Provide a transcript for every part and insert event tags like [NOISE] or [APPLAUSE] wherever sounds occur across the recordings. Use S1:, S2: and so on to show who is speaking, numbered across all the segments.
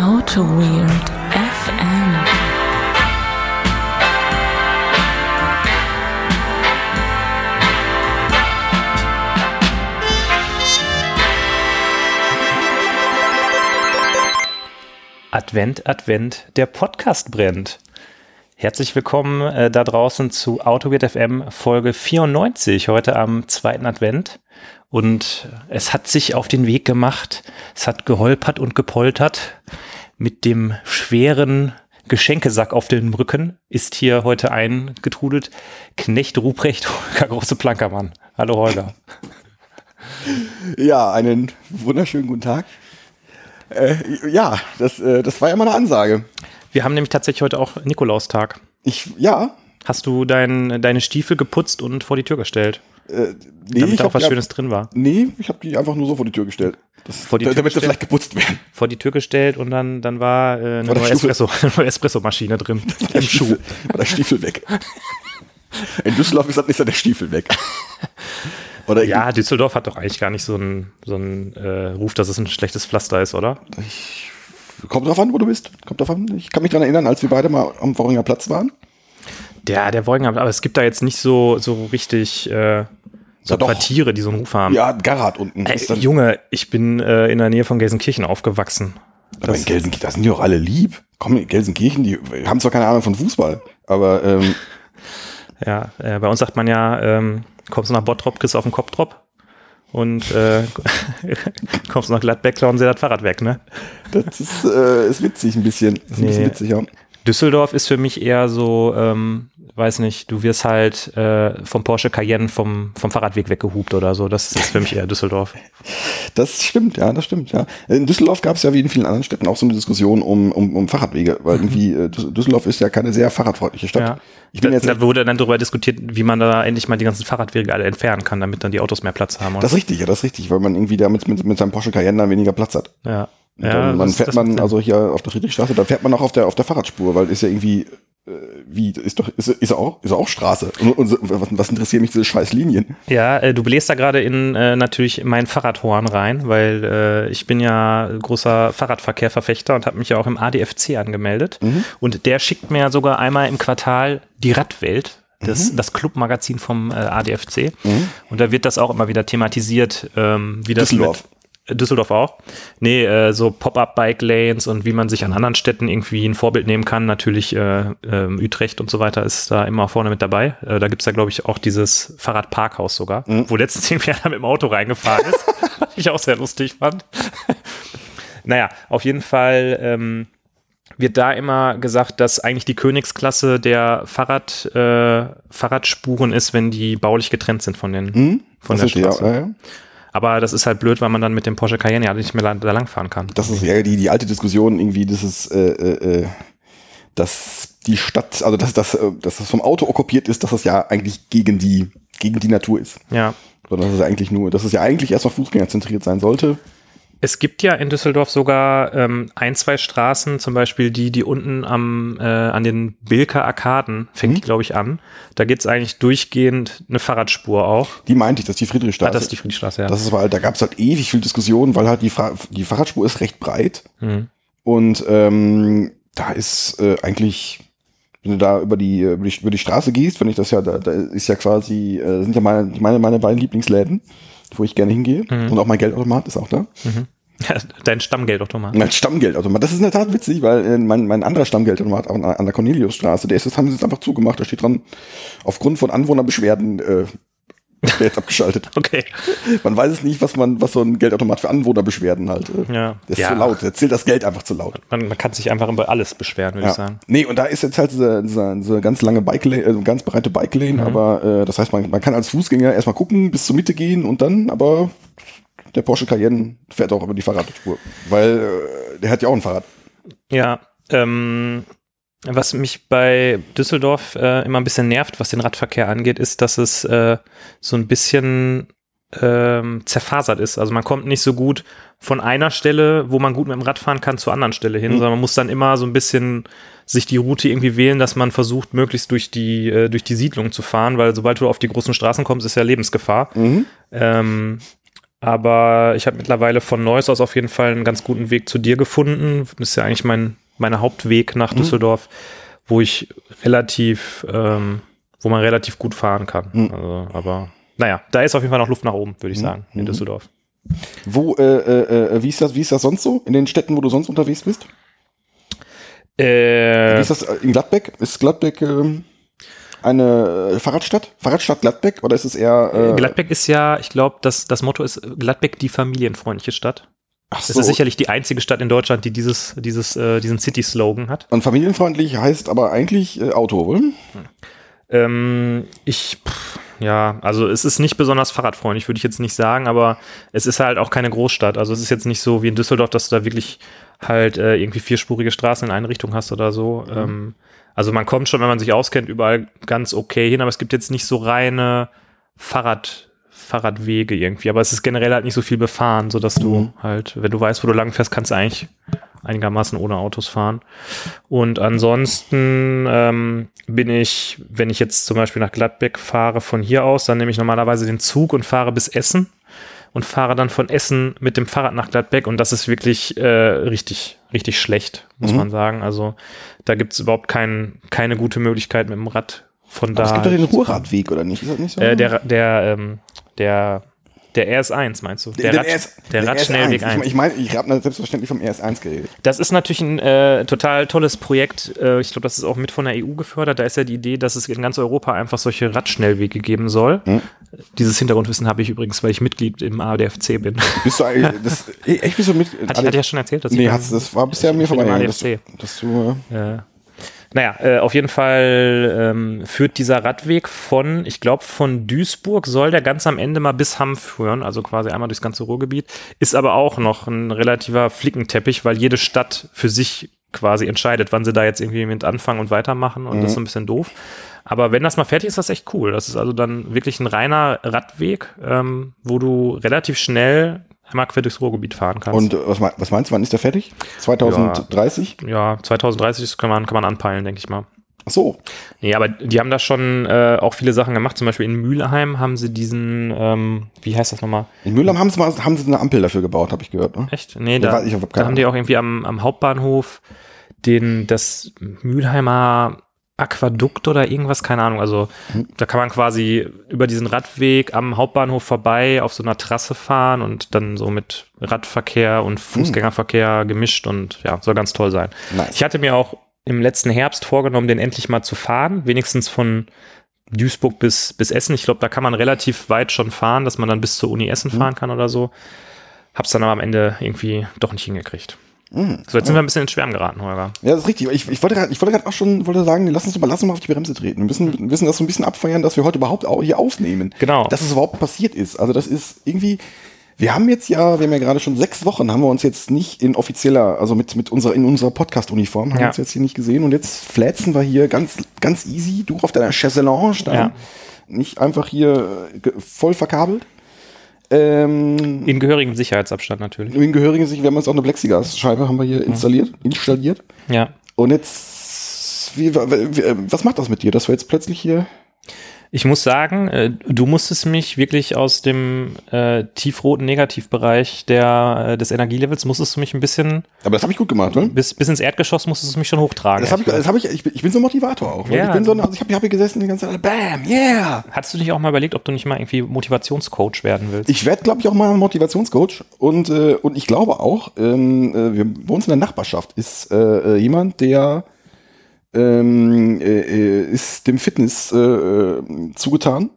S1: Auto Weird FM.
S2: Advent, Advent, der Podcast brennt. Herzlich willkommen äh, da draußen zu AutoWeird FM Folge 94, heute am zweiten Advent. Und es hat sich auf den Weg gemacht, es hat geholpert und gepoltert. Mit dem schweren Geschenkesack auf den Rücken ist hier heute eingetrudelt Knecht Ruprecht, [LAUGHS] Holger Große Plankermann. Hallo Holger.
S3: Ja, einen wunderschönen guten Tag. Äh, ja, das, äh, das war ja mal eine Ansage.
S2: Wir haben nämlich tatsächlich heute auch Nikolaustag.
S3: Ich, ja.
S2: Hast du dein, deine Stiefel geputzt und vor die Tür gestellt?
S3: Äh, nee,
S2: damit
S3: ich
S2: da auch was Schönes drin war.
S3: Nee, ich habe die einfach nur so vor die Tür gestellt. Das,
S2: Vor die Tür
S3: damit sie vielleicht geputzt werden.
S2: Vor die Tür gestellt und dann, dann war äh, eine
S3: War
S2: neue Espresso, [LAUGHS] eine neue Espresso-Maschine drin im Schuh.
S3: War der Stiefel weg. In Düsseldorf ist, das- ja der Stiefel weg. Oder
S2: Ja, Düsseldorf hat doch eigentlich gar nicht so einen so einen, äh, Ruf, dass es ein schlechtes Pflaster ist, oder?
S3: Kommt drauf an, wo du bist. Kommt drauf an. Ich kann mich daran erinnern, als wir beide mal am Worringer Platz waren.
S2: Der, der Wolken, aber es gibt da jetzt nicht so, so richtig äh, so
S3: Ja.
S2: Quartiere, die so einen Ruf haben.
S3: Ja, Garat unten. Dann,
S2: Junge, ich bin äh, in der Nähe von Gelsenkirchen aufgewachsen.
S3: aber in Gelsenkirchen, da sind die doch alle lieb. Komm, in Gelsenkirchen, die haben zwar keine Ahnung von Fußball, aber ähm, [LAUGHS]
S2: Ja, äh, bei uns sagt man ja, ähm, kommst du nach Bottrop, kriegst du auf den Kopfdrop. Und äh, [LAUGHS] kommst du nach Gladbeck, klauen sie das Fahrrad weg, ne?
S3: das ist, äh, ist witzig ein bisschen. Das ist ein bisschen
S2: Nee.
S3: witzig, ja.
S2: Düsseldorf ist für mich eher so, ähm, weiß nicht, du wirst halt äh, vom Porsche Cayenne vom, vom Fahrradweg weggehupt oder so. Das ist für mich eher Düsseldorf. [LAUGHS]
S3: Das stimmt, ja, das stimmt, ja. In Düsseldorf gab es ja wie in vielen anderen Städten auch so eine Diskussion um, um, um Fahrradwege, weil irgendwie äh, Düs- Düsseldorf ist ja keine sehr fahrradfreundliche Stadt.
S2: Ja.
S3: Ich bin
S2: da,
S3: jetzt,
S2: da wurde dann darüber diskutiert, wie man da endlich mal die ganzen Fahrradwege alle entfernen kann, damit dann die Autos mehr Platz haben.
S3: das ist richtig, ja, das ist richtig, weil man irgendwie damit mit, mit seinem Porsche Cayenne dann weniger Platz hat.
S2: ja.
S3: Und
S2: ja,
S3: dann,
S2: das-
S3: fährt man, also hier auf der Friedrichstraße, da fährt man auch auf der, auf der Fahrradspur, weil ist ja irgendwie, wie, ist doch, ist, ist auch, ist auch Straße. Und, und was, was interessieren mich diese scheiß Linien?
S2: Ja, äh, du bläst da gerade in äh, natürlich mein Fahrradhorn rein, weil äh, ich bin ja großer Fahrradverkehrverfechter und habe mich ja auch im ADFC angemeldet.
S3: Mhm.
S2: Und der schickt mir sogar einmal im Quartal die Radwelt.
S3: Mhm.
S2: Das, das Clubmagazin vom äh, ADFC. Und da wird das auch immer wieder thematisiert, ähm, wie das
S3: Düsseldorf.
S2: mit Düsseldorf auch. Nee, äh, so Pop-up-Bike-Lanes und wie man sich an anderen Städten irgendwie ein Vorbild nehmen kann. Natürlich äh, ähm, Utrecht und so weiter ist da immer vorne mit dabei. Äh, da gibt's ja, glaube ich, auch dieses Fahrradparkhaus sogar, wo letztens [LAUGHS] irgendwie einer mit dem Auto reingefahren ist. [LAUGHS] Was ich auch sehr lustig fand. naja, auf jeden Fall ähm, wird da immer gesagt, dass eigentlich die Königsklasse der Fahrrad, äh, Fahrradspuren ist, wenn die baulich getrennt sind von den
S3: Hm?
S2: von
S3: Das
S2: der Straße.
S3: ja, ja.
S2: Aber das ist halt blöd, weil man dann mit dem Porsche Cayenne ja nicht mehr lang, da langfahren kann.
S3: Das ist ja die, die alte Diskussion irgendwie, das ist, äh, äh, äh, dass die Stadt, also dass, dass, äh, dass das vom Auto okkupiert ist, dass das ja eigentlich gegen die, gegen die Natur ist.
S2: Ja.
S3: Sondern dass es eigentlich nur, dass es ja eigentlich erstmal fußgängerzentriert sein sollte.
S2: Es gibt ja in Düsseldorf sogar ähm, ein, zwei Straßen, zum Beispiel die, die unten am, äh, an den Bilker Arkaden, fängt die, glaube ich, an. Da geht's eigentlich durchgehend eine Fahrradspur auch.
S3: Die meinte ich, das ist die Friedrichstraße.
S2: Ah, das ist die Friedrichstraße, ja.
S3: Das ist, weil da gab es halt ewig viel Diskussion, weil halt die, Fra die Fahrradspur ist recht breit.
S2: Mhm.
S3: Und ähm, da ist äh, eigentlich, wenn du da über die, über die über die Straße gehst, wenn ich das ja, da, da ist ja quasi, äh, sind ja meine, meine, meine beiden Lieblingsläden, wo ich gerne hingehe.
S2: Mhm.
S3: Und auch mein Geldautomat ist auch da.
S2: Dein Stammgeldautomat.
S3: Mein Stammgeldautomat. Das ist in der Tat witzig, weil äh, mein, mein anderer Stammgeldautomat an, an der Corneliusstraße, der ist, das haben sie jetzt einfach zugemacht. Da steht dran, aufgrund von Anwohnerbeschwerden äh, [LAUGHS] der jetzt abgeschaltet.
S2: Okay.
S3: Man weiß es nicht, was man, was so ein Geldautomat für Anwohnerbeschwerden halt. äh,
S2: Ja.
S3: Der ist
S2: Ja.
S3: zu laut, der zählt das Geld einfach zu laut.
S2: Man, man kann sich einfach über alles beschweren, würde ich
S3: Ja.
S2: sagen.
S3: Nee, und da ist jetzt halt diese, diese, diese ganz lange Bike Lane, also ganz breite Bike Lane,
S2: Mhm.
S3: aber äh, das heißt, man, man kann als Fußgänger erstmal gucken, bis zur Mitte gehen und dann, aber der Porsche Cayenne fährt auch über die Fahrradspur, weil äh, der hat ja auch ein Fahrrad.
S2: Ja, ähm, was mich bei Düsseldorf äh, immer ein bisschen nervt, was den Radverkehr angeht, ist, dass es äh, so ein bisschen ähm, zerfasert ist. Also man kommt nicht so gut von einer Stelle, wo man gut mit dem Rad fahren kann, zur anderen Stelle hin,
S3: Mhm.
S2: sondern man muss dann immer so ein bisschen sich die Route irgendwie wählen, dass man versucht, möglichst durch die, äh, durch die Siedlung zu fahren, weil sobald du auf die großen Straßen kommst, ist ja Lebensgefahr.
S3: Mhm.
S2: Ähm, Aber ich habe mittlerweile von Neuss aus auf jeden Fall einen ganz guten Weg zu dir gefunden. Das ist ja eigentlich mein mein Hauptweg nach Düsseldorf, wo ich relativ, ähm, wo man relativ gut fahren kann.
S3: Mhm.
S2: Also, aber naja, da ist auf jeden Fall noch Luft nach oben, würde ich sagen, in Düsseldorf.
S3: Wo, äh, äh, äh, wie ist das, wie ist das sonst so? In den Städten, wo du sonst unterwegs bist?
S2: Äh,
S3: Wie ist das äh, in Gladbeck? Ist Gladbeck ähm, eine äh, Fahrradstadt? Fahrradstadt Gladbeck? Oder ist es eher.
S2: Gladbeck ist ja, ich glaube, das, das Motto ist Gladbeck die familienfreundliche Stadt.
S3: Ach
S2: Das
S3: so.
S2: ist sicherlich die einzige Stadt in Deutschland, die dieses, dieses, äh, diesen City-Slogan hat.
S3: Und familienfreundlich heißt aber eigentlich äh, Auto, wohl?
S2: Ähm, ich, pff, ja, also es ist nicht besonders fahrradfreundlich, würde ich jetzt nicht sagen, aber es ist halt auch keine Großstadt. Also es ist jetzt nicht so wie in Düsseldorf, dass du da wirklich halt äh, irgendwie vierspurige Straßen in eine Richtung hast oder so. Ähm, also man kommt schon, wenn man sich auskennt, überall ganz okay hin, aber es gibt jetzt nicht so reine Fahrrad, Fahrradwege irgendwie. Aber es ist generell halt nicht so viel befahren, sodass du halt, wenn du weißt, wo du lang fährst, kannst du eigentlich einigermaßen ohne Autos fahren. Und ansonsten ähm, bin ich, wenn ich jetzt zum Beispiel nach Gladbeck fahre von hier aus, dann nehme ich normalerweise den Zug und fahre bis Essen und fahre dann von Essen mit dem Fahrrad nach Gladbeck und das ist wirklich äh, richtig, richtig schlecht, muss
S3: Mhm.
S2: man sagen. Also da gibt es überhaupt kein, keine gute Möglichkeit mit dem Rad von da.
S3: Aber es gibt doch den Ruhrradweg, oder nicht? Ist das nicht so?
S2: äh, der, der, ähm, der, der RS1 meinst du? Der,
S3: Den
S2: Rad,
S3: RS
S2: der Radschnellweg
S3: RS1.
S2: 1.
S3: Ich, ich meine, ich habe selbstverständlich vom RS1 geredet.
S2: Das ist natürlich ein äh, total tolles Projekt. Äh, ich glaube, das ist auch mit von der EU gefördert. Da ist ja die Idee, dass es in ganz Europa einfach solche Radschnellwege geben soll.
S3: Hm.
S2: Dieses Hintergrundwissen habe ich übrigens, weil ich Mitglied im ADFC bin.
S3: Bist du eigentlich, das, [LAUGHS] eh, echt bist du mit?
S2: Hat, hatte ich ja schon erzählt, dass
S3: nee,
S2: ich
S3: hast, das war bisher mir vorbei.
S2: im
S3: Dass,
S2: ADFC.
S3: dass du, äh,
S2: Äh, naja, äh, auf jeden Fall ähm, führt dieser Radweg von, ich glaube, von Duisburg soll der ganz am Ende mal bis Hamm führen, also quasi einmal durchs ganze Ruhrgebiet, ist aber auch noch ein relativer Flickenteppich, weil jede Stadt für sich quasi entscheidet, wann sie da jetzt irgendwie mit anfangen und weitermachen und das ist so ein bisschen doof. Aber wenn das mal fertig ist, ist das echt cool. Das ist also dann wirklich ein reiner Radweg, ähm, wo du relativ schnell einmal quer durchs Ruhrgebiet fahren kannst.
S3: und äh, was, was meinst du, wann ist der fertig? 2030?
S2: ja, 2030 das kann man, kann man anpeilen, denke ich mal.
S3: Ach so.
S2: Nee, aber die haben da schon äh, auch viele Sachen gemacht. Zum Beispiel in Mülheim haben sie diesen, ähm, wie heißt das nochmal?
S3: In Mülheim haben sie, haben sie eine Ampel dafür gebaut, habe ich gehört. Ne?
S2: Echt? Nee,
S3: Ja,
S2: da,
S3: weiß hab
S2: da haben die auch irgendwie am, am Hauptbahnhof den, das Mülheimer Aquadukt oder irgendwas, keine Ahnung. Also
S3: Mhm.
S2: da kann man quasi über diesen Radweg am Hauptbahnhof vorbei auf so einer Trasse fahren und dann so mit Radverkehr und Fußgängerverkehr gemischt und ja, soll ganz toll sein.
S3: Nice.
S2: Ich hatte mir auch im letzten Herbst vorgenommen, den endlich mal zu fahren, wenigstens von Duisburg bis, bis Essen. Ich glaube, da kann man relativ weit schon fahren, dass man dann bis zur Uni Essen fahren kann oder so. Hab's dann aber am Ende irgendwie doch nicht hingekriegt.
S3: Mhm.
S2: So, jetzt sind wir ein bisschen ins Schwärmen geraten, Holger.
S3: Ja, das ist richtig. Ich, ich wollte gerade wollte auch schon wollte sagen, lass uns mal, lass uns mal auf die Bremse treten. Wir müssen, wir müssen das so ein bisschen abfeiern, dass wir heute überhaupt auch hier aufnehmen.
S2: Genau.
S3: Dass es überhaupt passiert ist. Also das ist irgendwie, wir haben jetzt ja, wir haben ja gerade schon sechs Wochen, haben wir uns jetzt nicht in offizieller, also mit, mit unserer, in unserer Podcast-Uniform, haben
S2: Ja.
S3: wir uns jetzt hier nicht gesehen und jetzt flätzen wir hier ganz, ganz easy, du auf deiner Chaiselange da.
S2: Ja.
S3: Nicht einfach hier äh, voll verkabelt. Ähm,
S2: In gehörigem Sicherheitsabstand natürlich.
S3: in gehörigen Sicht, wir haben jetzt auch eine Plexiglas-Scheibe haben wir hier installiert, installiert.
S2: Ja.
S3: Und jetzt, wie, wie, was macht das mit dir, dass wir jetzt plötzlich hier.
S2: Ich muss sagen, äh, du musstest mich wirklich aus dem äh, tiefroten Negativbereich der, äh, des Energielevels, musstest du mich ein bisschen,
S3: Aber das habe ich gut gemacht, ne?
S2: bis, bis ins Erdgeschoss musstest du mich schon hochtragen.
S3: Das habe ich, das hab ich, ich, bin, ich bin so ein Motivator auch. weil
S2: Ja.
S3: Ich bin so, ein- also ich habe hab hier gesessen die ganze Zeit, bam, yeah.
S2: Hattest du dich auch mal überlegt, ob du nicht mal irgendwie Motivationscoach werden willst?
S3: Ich werde, glaube ich, auch mal Motivationscoach und, äh, und ich glaube auch, ähm, äh, wir, bei uns in der Nachbarschaft ist äh, äh, jemand, der ähm, äh, äh, ist dem Fitness äh, äh, zugetan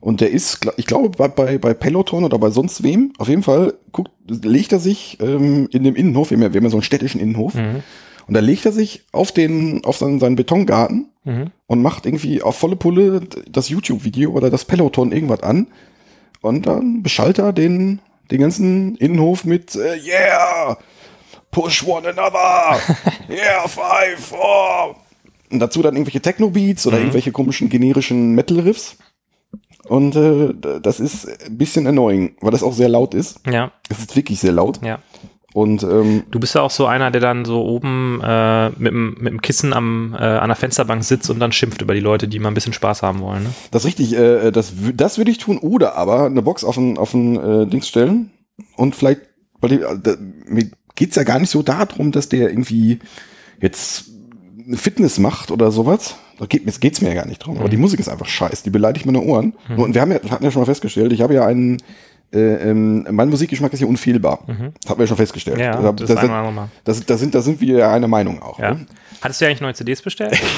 S3: und der ist, ich glaube, bei, bei, Peloton oder bei sonst wem, auf jeden Fall guckt, legt er sich ähm, in dem Innenhof, wir haben, ja, wir haben ja so einen städtischen Innenhof, und da legt er sich auf den, auf seinen, seinen Betongarten und macht irgendwie auf volle Pulle das YouTube-Video oder das Peloton irgendwas an und dann beschallt er den, den ganzen Innenhof mit äh, Yeah! Push one another! [LAUGHS] yeah, five, four! Und dazu dann irgendwelche Techno-Beats oder irgendwelche komischen generischen Metal-Riffs. Und äh, das ist ein bisschen annoying, weil das auch sehr laut ist.
S2: Ja,
S3: Es ist wirklich sehr laut.
S2: ja.
S3: Und ähm,
S2: Du bist ja auch so einer, der dann so oben äh, mit, dem, mit dem Kissen am, äh, an der Fensterbank sitzt und dann schimpft über die Leute, die mal ein bisschen Spaß haben wollen. Ne?
S3: das ist richtig, äh, das, wü- das würde ich tun. Oder aber eine Box auf ein, auf ein äh, Dings stellen und vielleicht, bei dem, äh, mir geht's ja gar nicht so darum, dass der irgendwie jetzt Fitness macht oder sowas. Da geht, mir- geht's mir ja gar nicht drum. Aber die Musik ist einfach scheiße. Die beleidigt meine Ohren. Und wir haben ja, hatten ja schon mal festgestellt, ich habe ja einen, äh, ähm, mein Musikgeschmack ist ja unfehlbar. Das haben wir ja schon festgestellt.
S2: Ja,
S3: da,
S2: das
S3: da,
S2: sagen wir
S3: da,
S2: nochmal.
S3: das, da, sind, da sind wir ja einer Meinung auch.
S2: Ja.
S3: Ne?
S2: Hattest du eigentlich neue CDs bestellt? [LAUGHS]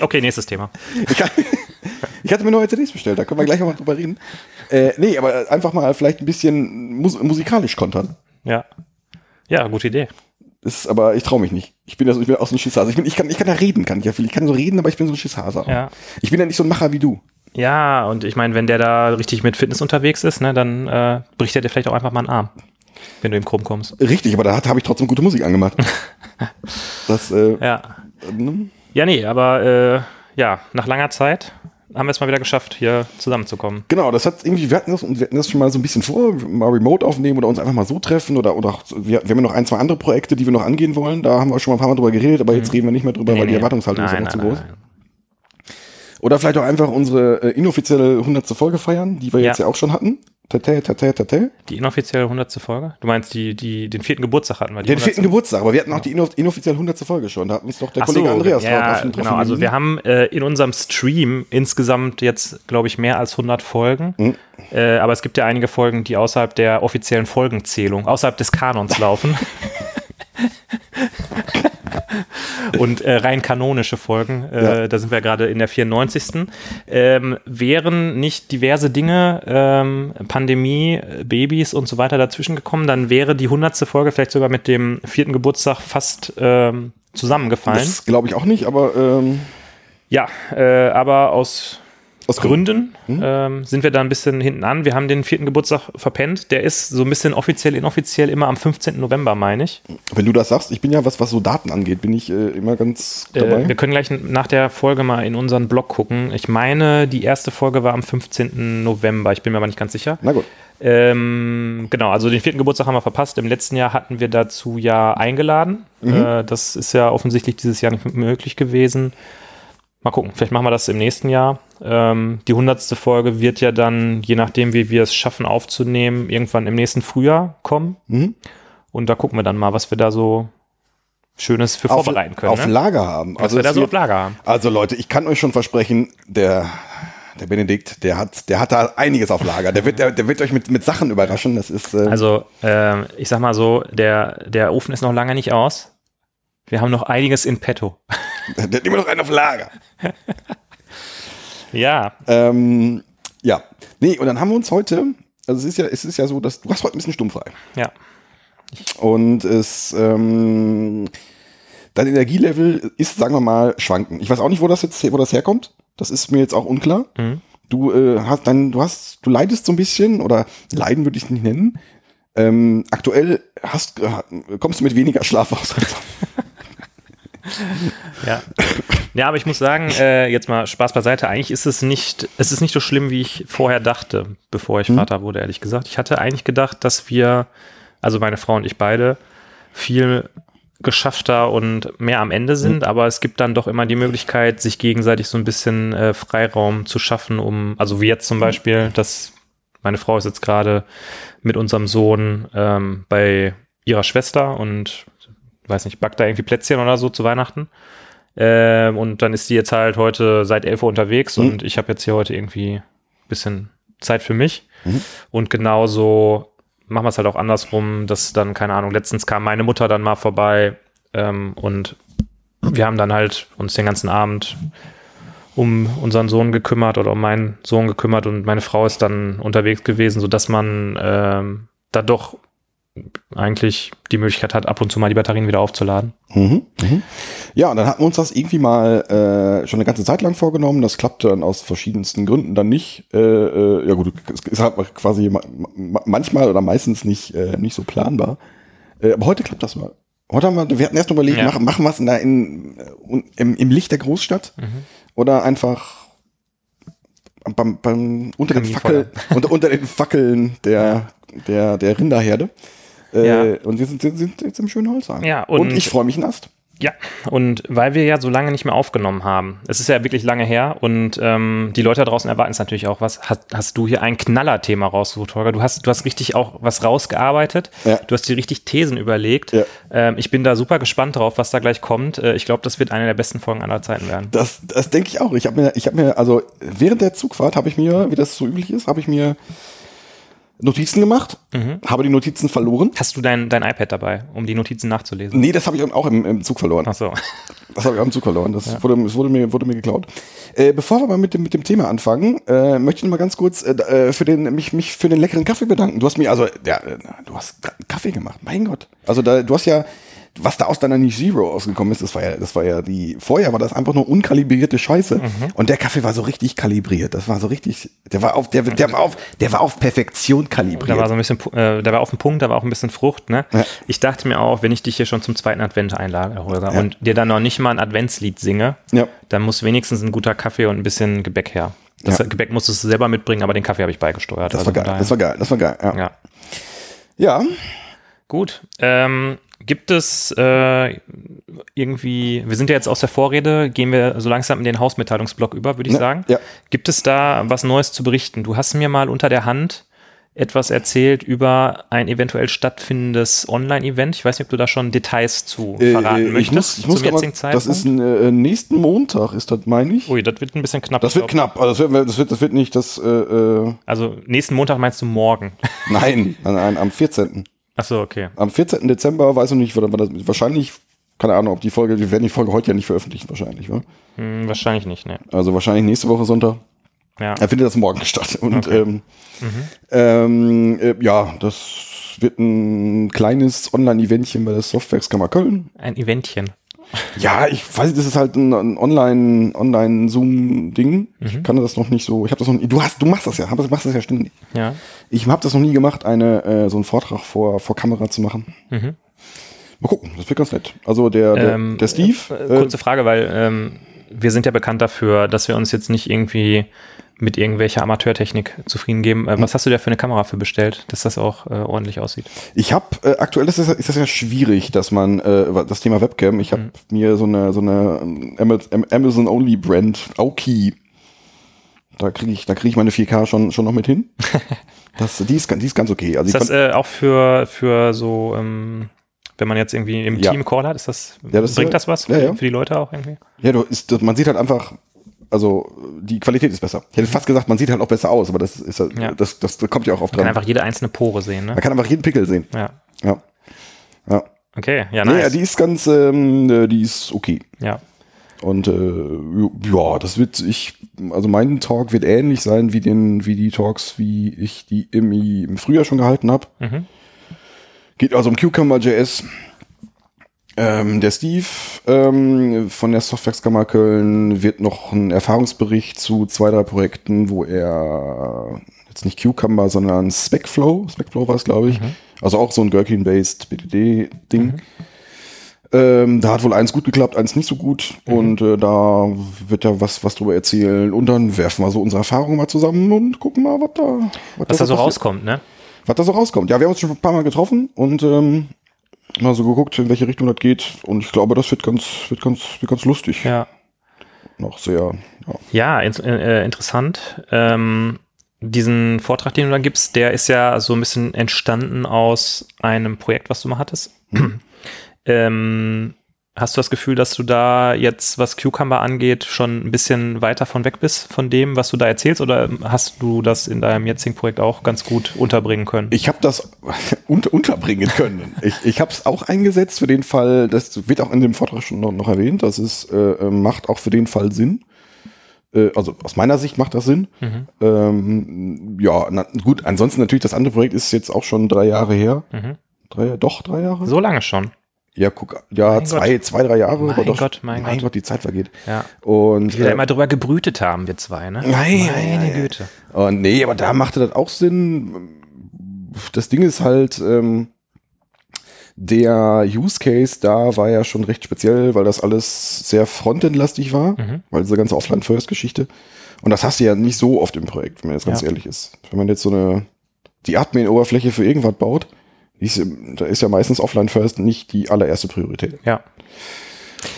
S2: Okay, nächstes Thema.
S3: Ich, hatte [LAUGHS] mir neue CDs bestellt, da können wir gleich noch mal drüber reden. Äh, nee, aber einfach mal vielleicht ein bisschen mus musikalisch kontern.
S2: Ja. Ja, gute Idee.
S3: Das ist, aber ich traue mich nicht. Ich bin, ja so, ich bin auch so ein Schisshase. Ich, bin, ich, kann, ich kann ja reden, kann ich ja viel. Ich kann so reden, aber ich bin so ein Schisshase.
S2: Ja.
S3: Ich bin ja nicht so ein Macher wie du.
S2: Ja, und ich meine, wenn der da richtig mit Fitness unterwegs ist, ne, dann äh, bricht er dir vielleicht auch einfach mal einen Arm, wenn du ihm krumm kommst.
S3: Richtig, aber da habe ich trotzdem gute Musik angemacht. [LAUGHS] das, äh,
S2: Ja.
S3: ne?
S2: Ja, nee, aber äh, ja, nach langer Zeit haben wir es mal wieder geschafft, hier zusammenzukommen.
S3: Genau, das hat irgendwie, wir hatten das, wir hatten das schon mal so ein bisschen vor, mal remote aufnehmen oder uns einfach mal so treffen oder, oder auch, wir, wir haben ja noch ein, zwei andere Projekte, die wir noch angehen wollen. Da haben wir schon mal ein paar Mal drüber geredet, aber jetzt reden wir nicht mehr drüber, weil die Erwartungshaltung ist
S2: Mhm. Nein,
S3: einfach zu
S2: nein,
S3: groß.
S2: nein, nein.
S3: Oder vielleicht auch einfach unsere äh, inoffizielle 100. Folge feiern, die wir
S2: Ja.
S3: jetzt ja auch schon hatten. Tate, tate, tate.
S2: Die inoffizielle 100. Folge? Du meinst, die, die, den vierten Geburtstag hatten wir? Die
S3: Den
S2: 100.
S3: vierten Geburtstag, aber wir hatten auch die inoffizielle 100. Folge schon. Da hat uns doch der
S2: Ach
S3: Kollege
S2: so,
S3: Andreas
S2: ja,
S3: drauf- drauf
S2: genau. Also wir haben äh, in unserem Stream insgesamt jetzt, glaube ich, mehr als 100 Folgen.
S3: Mhm.
S2: Äh, aber es gibt ja einige Folgen, die außerhalb der offiziellen Folgenzählung, außerhalb des Kanons laufen. [LAUGHS] [LAUGHS] Und äh, rein kanonische Folgen, äh,
S3: Ja.
S2: da sind wir gerade in der 94. Ähm, wären nicht diverse Dinge, ähm, Pandemie, Babys und so weiter dazwischen gekommen, dann wäre die 100. Folge vielleicht sogar mit dem vierten Geburtstag fast ähm, zusammengefallen.
S3: Das glaube ich auch nicht, aber ähm,
S2: Ja, äh, aber aus
S3: aus
S2: Gründen ähm, sind wir da ein bisschen hinten an. Wir haben den vierten Geburtstag verpennt. Der ist so ein bisschen offiziell, inoffiziell immer am 15. November, meine ich.
S3: Wenn du das sagst, ich bin ja, was, was so Daten angeht, bin ich äh, immer ganz dabei.
S2: Äh, wir können gleich nach der Folge mal in unseren Blog gucken. Ich meine, die erste Folge war am 15. November. Ich bin mir aber nicht ganz sicher.
S3: Na gut.
S2: Ähm, genau, also den vierten Geburtstag haben wir verpasst. Im letzten Jahr hatten wir dazu ja eingeladen. Äh, das ist ja offensichtlich dieses Jahr nicht möglich gewesen. Mal gucken, vielleicht machen wir das im nächsten Jahr. Ähm, die hundertste Folge wird ja dann, je nachdem, wie wir es schaffen aufzunehmen, irgendwann im nächsten Frühjahr kommen.
S3: Mhm.
S2: Und da gucken wir dann mal, was wir da so Schönes für
S3: Auf,
S2: vorbereiten können.
S3: auf
S2: ne?
S3: Lager haben.
S2: Was wir
S3: es
S2: da so
S3: wird-
S2: auf Lager haben.
S3: Also Leute, ich kann euch schon versprechen, der, der Benedikt, der hat, der hat da einiges auf Lager. Der wird, der, der wird euch mit, mit Sachen überraschen. Das ist, äh,
S2: Also, ähm, ich sag mal so, der, der Ofen ist noch lange nicht aus. Wir haben noch einiges in petto.
S3: der hat immer noch einen auf Lager. [LAUGHS]
S2: Ja,
S3: Ähm, ja. Nee, und dann haben wir uns heute, also es ist ja, es ist ja so, dass du hast heute ein bisschen stummfrei.
S2: ja.
S3: Und es, ähm, dein Energielevel ist, sagen wir mal, schwanken. Ich weiß auch nicht, wo das jetzt, wo das herkommt. Das ist mir jetzt auch unklar.
S2: Mhm.
S3: Du äh, hast dann, du hast, du leidest so ein bisschen oder leiden würde ich es nicht nennen. Ähm, aktuell hast, äh, kommst du mit weniger Schlaf aus. [LAUGHS]
S2: Ja. [LAUGHS] ja, aber ich muss sagen, äh, jetzt mal Spaß beiseite, eigentlich ist es nicht, es ist nicht so schlimm, wie ich vorher dachte, bevor ich Vater wurde, ehrlich gesagt. Ich hatte eigentlich gedacht, dass wir, also meine Frau und ich beide, viel geschaffter und mehr am Ende sind, aber es gibt dann doch immer die Möglichkeit, sich gegenseitig so ein bisschen äh, Freiraum zu schaffen, um, also wie jetzt zum Beispiel, dass meine Frau ist jetzt gerade mit unserem Sohn ähm, bei ihrer Schwester und weiß nicht, backt da irgendwie Plätzchen oder so zu Weihnachten. Ähm, und dann ist die jetzt halt heute seit 11 Uhr unterwegs
S3: Mhm.
S2: und ich habe jetzt hier heute irgendwie ein bisschen Zeit für mich. Und genauso machen wir es halt auch andersrum, dass dann, keine Ahnung, letztens kam meine Mutter dann mal vorbei ähm, und wir haben dann halt uns den ganzen Abend um unseren Sohn gekümmert oder um meinen Sohn gekümmert und meine Frau ist dann unterwegs gewesen, sodass man ähm, da doch eigentlich die Möglichkeit hat, ab und zu mal die Batterien wieder aufzuladen.
S3: Mhm, mhm. Ja, und dann hatten wir uns das irgendwie mal äh, schon eine ganze Zeit lang vorgenommen. Das klappte dann aus verschiedensten Gründen dann nicht. Äh, äh, ja gut, es ist halt quasi ma ma manchmal oder meistens nicht, äh, nicht so planbar. Äh, aber heute klappt das mal. Heute haben wir, wir hatten erst überlegt,
S2: Ja.
S3: machen, machen wir es da in, äh, im, im Licht der Großstadt oder einfach beim, beim, unter, den. Fackel, unter, unter den Fackeln der, der, der Rinderherde. Äh,
S2: Ja.
S3: Und wir sind, sind, jetzt im schönen Holzheim.
S2: Ja,
S3: und,
S2: und-
S3: ich freue mich nass.
S2: Ja, und weil wir ja so lange nicht mehr aufgenommen haben, es ist ja wirklich lange her und ähm, die Leute da draußen erwarten es natürlich auch was. Hast, hast du hier ein Knallerthema rausgesucht, Holger? Du hast, du hast richtig auch was rausgearbeitet.
S3: Ja.
S2: Du hast dir richtig Thesen überlegt.
S3: Ja.
S2: Ähm, ich bin da super gespannt drauf, was da gleich kommt. Äh, ich glaube, das wird eine der besten Folgen aller Zeiten werden.
S3: Das, das denke ich auch. Ich habe mir, ich habe mir, also während der Zugfahrt habe ich mir, wie das so üblich ist, habe ich mir Notizen gemacht,
S2: Mhm.
S3: habe die Notizen verloren.
S2: Hast du dein, dein iPad dabei, um die Notizen nachzulesen?
S3: Nee, das habe ich auch im, im Zug verloren.
S2: Ach so.
S3: Das habe ich auch im Zug verloren. Das wurde, das wurde, mir, wurde mir geklaut. Äh, bevor wir mal mit dem, mit dem Thema anfangen, äh, möchte ich noch mal ganz kurz äh, äh, für den, mich, mich für den leckeren Kaffee bedanken. Du hast mir, also, ja, äh, du hast Kaffee gemacht. Mein Gott. Also, da, du hast ja, was da aus deiner Niche Zero ausgekommen ist, das war ja, das war ja die, vorher war das einfach nur unkalibrierte Scheiße. Und der Kaffee war so richtig kalibriert. Das war so richtig, der war auf, der, der war auf, der war auf Perfektion kalibriert.
S2: Da war so ein bisschen, äh, da war auf dem Punkt, da war auch ein bisschen Frucht, ne?
S3: Ja.
S2: Ich dachte mir auch, wenn ich dich hier schon zum zweiten Advent einlade, Holger, und dir dann noch nicht mal ein Adventslied singe,
S3: Ja.
S2: dann muss wenigstens ein guter Kaffee und ein bisschen Gebäck her. Das
S3: Ja.
S2: Gebäck musstest du selber mitbringen, aber den Kaffee habe ich beigesteuert.
S3: das
S2: Also
S3: war geil, das war geil, das war geil. Ja.
S2: ja.
S3: ja.
S2: Gut. Ähm, gibt es äh, irgendwie, wir sind ja jetzt aus der Vorrede, gehen wir so langsam in den Hausmitteilungsblock über, würde ich
S3: Ja,
S2: sagen.
S3: ja.
S2: Gibt es da was Neues zu berichten? Du hast mir mal unter der Hand etwas erzählt über ein eventuell stattfindendes Online-Event. Ich weiß nicht, ob du da schon Details zu verraten
S3: Äh,
S2: möchtest
S3: ich muss, ich muss
S2: zum Zeitpunkt.
S3: Das ist ein, äh, nächsten Montag, ist das, meine ich?
S2: Ui, das wird ein bisschen knapp.
S3: Das wird knapp, also das wird, das wird, das wird nicht das, äh, äh,
S2: Also nächsten Montag meinst du morgen?
S3: nein, [LAUGHS] nein, nein, am 14.
S2: Achso, okay.
S3: Am 14. Dezember, weiß ich nicht, wann das, wahrscheinlich, keine Ahnung, ob die Folge, wir werden die Folge heute ja nicht veröffentlichen, wahrscheinlich, wa?
S2: Hm, wahrscheinlich nicht, ne.
S3: Also wahrscheinlich nächste Woche Sonntag.
S2: Ja.
S3: Er findet das morgen statt. Und
S2: Okay.
S3: ähm, ähm, äh, ja, das wird ein kleines Online-Eventchen bei der Softwareskammer Köln.
S2: Ein Eventchen.
S3: Ja, ich weiß das ist halt ein, ein Online, Online-Zoom-Ding. Ich kann das noch nicht so, ich habe das noch nie, du hast, du machst das ja, hab- machst das ja ständig.
S2: Ja.
S3: Ich habe das noch nie gemacht, eine, äh, so einen Vortrag vor, vor Kamera zu machen.
S2: Mhm.
S3: Mal gucken, das wird ganz nett. Also der, der,
S2: Ähm,
S3: der Steve,
S2: Äh, kurze Frage, weil ähm, wir sind ja bekannt dafür, dass wir uns jetzt nicht irgendwie mit irgendwelcher Amateurtechnik zufrieden geben. Äh, was hast du da für eine Kamera für bestellt, dass das auch äh, ordentlich aussieht?
S3: Ich habe äh, aktuell ist das, ist das ja schwierig, dass man äh, das Thema Webcam. Ich habe mir so eine so eine ähm, Ama- Amazon Only Brand Aoki. Da kriege ich da kriege ich meine 4K schon schon noch mit hin. [LAUGHS] Das die ist ganz- die ist ganz okay. Also
S2: Ist das äh, auch für, für so, ähm, wenn man jetzt irgendwie im
S3: Ja.
S2: Team Call hat, ist das,
S3: Ja, das ist
S2: bringt
S3: ja-
S2: das was
S3: ja,
S2: für, für die Leute auch irgendwie?
S3: ja, du ist man sieht halt einfach also die Qualität ist besser. Ich hätte fast gesagt, man sieht halt auch besser aus, aber das ist halt-
S2: Ja.
S3: das, das kommt ja auch oft
S2: Man kann
S3: dran.
S2: einfach jede einzelne Pore sehen, ne?
S3: Man kann einfach jeden Pickel sehen.
S2: Ja.
S3: Ja. Ja.
S2: Okay, ja,
S3: Nee,
S2: nice.
S3: ja, die ist ganz ähm, äh, die ist okay.
S2: ja.
S3: Und äh, ja, das wird ich, also mein Talk wird ähnlich sein wie den, wie die Talks, wie ich die im, im Frühjahr schon gehalten habe.
S2: Mhm.
S3: Geht also um Cucumber.js. Ähm, der Steve ähm, von der Softwareskammer Köln wird noch einen Erfahrungsbericht zu zwei, drei Projekten, wo er jetzt nicht Cucumber, sondern Specflow, Specflow war es, glaube ich. Also auch so ein Gherkin-based BDD-Ding. Ähm, da hat wohl eins gut geklappt, eins nicht so gut. Und äh, da wird er was, was drüber erzählen. Und dann werfen wir so unsere Erfahrungen mal zusammen und gucken mal, was da,
S2: Was da so
S3: passiert.
S2: rauskommt, ne?
S3: Was da so rauskommt. Ja, wir haben uns schon ein paar Mal getroffen und ähm, mal so geguckt, in welche Richtung das geht. Und ich glaube, das wird ganz, wird ganz, wird ganz lustig.
S2: Ja.
S3: Noch sehr, ja.
S2: Ja, in, äh, interessant. Ähm, diesen Vortrag, den du da gibst, der ist ja so ein bisschen entstanden aus einem Projekt, was du mal hattest. ähm, hast du das Gefühl, dass du da jetzt, was Cucumber angeht, schon ein bisschen weiter von weg bist von dem, was du da erzählst? Oder hast du das in deinem jetzigen Projekt auch ganz gut unterbringen können?
S3: Ich habe das [LAUGHS] unter, unterbringen können. ich ich habe es auch eingesetzt für den Fall, das wird auch in dem Vortrag schon noch, noch erwähnt, dass es äh, äh, macht auch für den Fall Sinn. Äh, also aus meiner Sicht macht das Sinn.
S2: Mhm.
S3: Ähm, ja, na, gut, ansonsten natürlich, das andere Projekt ist jetzt auch schon drei Jahre her.
S2: Mhm.
S3: Drei, doch, drei Jahre?
S2: So lange schon.
S3: Ja, guck, ja,
S2: Mein
S3: zwei, zwei, drei Jahre.
S2: Mein
S3: doch,
S2: Gott, mein
S3: mein
S2: Gott.
S3: Gott, die Zeit vergeht.
S2: Ja.
S3: Und,
S2: wir da
S3: äh,
S2: immer drüber gebrütet haben, wir zwei, ne?
S3: Nein,
S2: Meine
S3: nein, nein.
S2: Güte.
S3: Und nee, aber da machte das auch Sinn. Das Ding ist halt, ähm, der Use Case da war ja schon recht speziell, weil das alles sehr frontendlastig war,
S2: Mhm.
S3: weil diese ganze Offline-First-Geschichte. Und das hast du ja nicht so oft im Projekt, wenn man jetzt ganz
S2: Ja.
S3: ehrlich ist. Wenn man jetzt so eine, die Admin-Oberfläche für irgendwas baut, ist, da ist ja meistens Offline First nicht die allererste Priorität.
S2: Ja.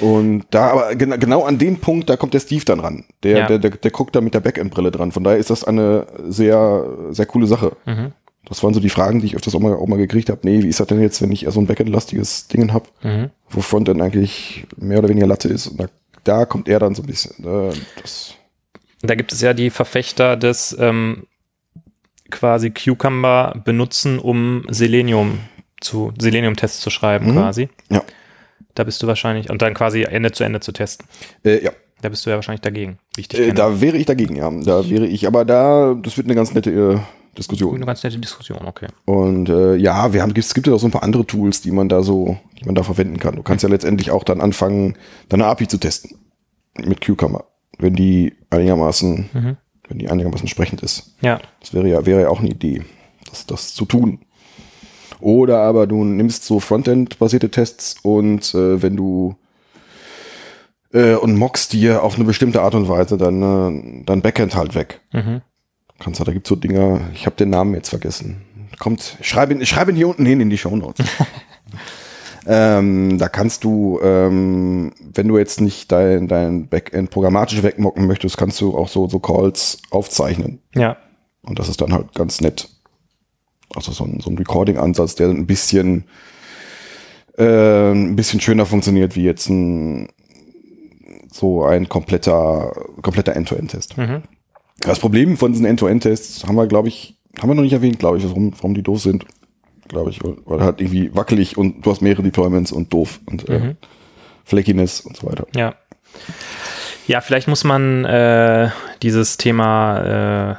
S3: Und da aber genau, genau an den Punkt, da kommt der Steve dann ran. Der,
S2: Ja.
S3: der, der, der guckt da mit der Backend-Brille dran. Von daher ist das eine sehr, sehr coole Sache.
S2: Mhm.
S3: Das waren so die Fragen, die ich öfters auch mal, auch mal gekriegt habe. Nee, wie ist das denn jetzt, wenn ich eher so ein Backend-lastiges Ding habe,
S2: Mhm.
S3: wo Frontend eigentlich mehr oder weniger Latte ist? Und da, da kommt er dann so ein bisschen. Äh, das,
S2: Da gibt es ja die Verfechter des ähm, quasi Cucumber benutzen, um Selenium zu Selenium-Tests zu schreiben,
S3: Mhm.
S2: quasi.
S3: ja.
S2: Da bist du wahrscheinlich, und dann quasi Ende zu Ende zu testen.
S3: Äh, ja.
S2: Da bist du ja wahrscheinlich dagegen,
S3: Äh, da wäre ich dagegen, ja. Da wäre ich, aber da, das wird eine ganz nette äh, Diskussion.
S2: Eine ganz nette Diskussion, okay.
S3: Und äh, ja, wir haben, es gibt ja auch so ein paar andere Tools, die man da so, die man da verwenden kann. Du kannst ja letztendlich auch dann anfangen, deine API zu testen mit Cucumber, wenn die einigermaßen,
S2: Mhm.
S3: Wenn die einigermaßen sprechend ist.
S2: Ja,
S3: Das wäre ja, wäre ja auch eine Idee, das, das zu tun. Oder aber du nimmst so Frontend-basierte Tests und äh, wenn du äh, und mockst dir auf eine bestimmte Art und Weise dann, äh, dann Backend halt weg.
S2: mhm.
S3: Kannst du, da gibt's so Dinger, ich habe den Namen jetzt vergessen. Kommt, schreib ihn, schreib ihn hier unten hin in die Shownotes. [LAUGHS] ähm, da kannst du, ähm, wenn du jetzt nicht dein, dein Backend programmatisch wegmocken möchtest, kannst du auch so, so Calls aufzeichnen.
S2: ja,
S3: Und das ist dann halt ganz nett. Also so ein, so ein Recording-Ansatz, der ein bisschen, äh, ein bisschen schöner funktioniert wie jetzt ein, so ein kompletter, kompletter End-to-End-Test.
S2: mhm.
S3: Das Problem von diesen End-to-End-Tests haben wir, glaube ich, haben wir noch nicht erwähnt, glaube ich, warum, warum die doof sind. Glaube ich, weil, weil halt irgendwie wackelig und du hast mehrere Deployments und doof und äh,
S2: Mhm.
S3: Fleckiness und so weiter.
S2: ja. Ja, vielleicht muss man äh, dieses Thema äh,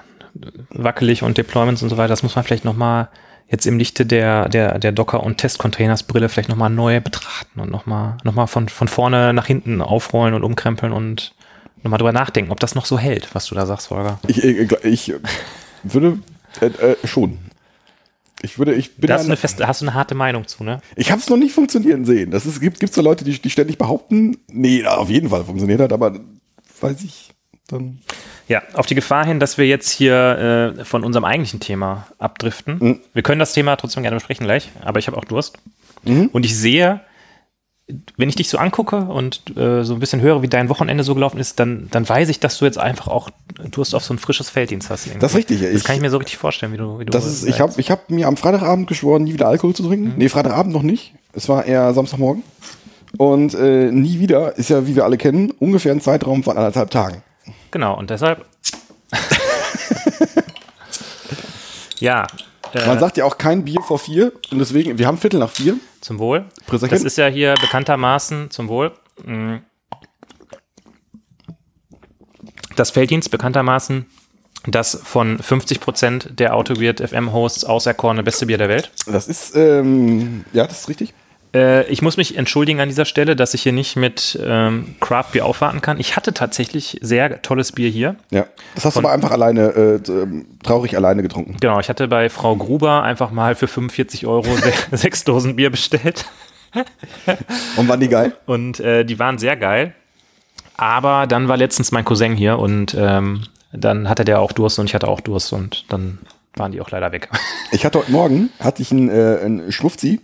S2: wackelig und Deployments und so weiter, das muss man vielleicht nochmal jetzt im Lichte der, der, der Docker- und Test-Containers-Brille vielleicht nochmal neu betrachten und nochmal noch mal von, von vorne nach hinten aufrollen und umkrempeln und nochmal drüber nachdenken, ob das noch so hält, was du da sagst, Volker.
S3: Ich, ich, ich würde äh, äh, schon. Ich würde, ich bin
S2: Da hast eine feste, hast du eine harte Meinung zu, ne?
S3: Ich habe es noch nicht funktionieren sehen. Das ist, gibt gibt so Leute, die, die ständig behaupten, nee, auf jeden Fall funktioniert hat, aber weiß ich dann.
S2: Ja, auf die Gefahr hin, dass wir jetzt hier äh, von unserem eigentlichen Thema abdriften.
S3: Mhm.
S2: Wir können das Thema trotzdem gerne besprechen gleich, aber ich habe auch Durst.
S3: Mhm.
S2: Und ich sehe, wenn ich dich so angucke und äh, so ein bisschen höre, wie dein Wochenende so gelaufen ist, dann, dann weiß ich, dass du jetzt einfach auch Durst auf so ein frisches Felddienst hast. irgendwie.
S3: Das ist richtig.
S2: Das
S3: Ich-
S2: kann ich mir so richtig vorstellen, wie du. Wie du
S3: Das ist, ich habe ich hab mir am Freitagabend geschworen, nie wieder Alkohol zu trinken. Nee, Freitagabend noch nicht. Es war eher Samstagmorgen. Und äh, nie wieder ist ja, wie wir alle kennen, ungefähr ein Zeitraum von anderthalb Tagen.
S2: Genau, und deshalb. [LAUGHS] ja. Äh,
S3: Man sagt ja auch kein Bier vor vier. Und deswegen, wir haben Viertel nach vier.
S2: Zum Wohl.
S3: Prösterchen.
S2: Das ist ja hier bekanntermaßen zum Wohl. mm, Das Felddienst bekanntermaßen das von 50% der Autoweird FM-Hosts auserkorene beste Bier der Welt.
S3: Das ist, ähm, ja, das ist richtig.
S2: Äh, ich muss mich entschuldigen an dieser Stelle, dass ich hier nicht mit ähm, Craft Bier aufwarten kann. Ich hatte tatsächlich sehr tolles Bier hier.
S3: Ja. Das hast
S2: Von-
S3: du aber einfach alleine, äh, ähm, traurig alleine getrunken.
S2: Genau, ich hatte bei Frau Gruber einfach mal für 45 Euro se [LAUGHS] sechs Dosen Bier bestellt. [LAUGHS]
S3: Und waren die geil?
S2: Und äh, die waren sehr geil. Aber dann war letztens mein Cousin hier und ähm, dann hatte der auch Durst und ich hatte auch Durst und dann waren die auch leider weg.
S3: Ich hatte heute Morgen, hatte ich einen, äh, einen Schwufzi.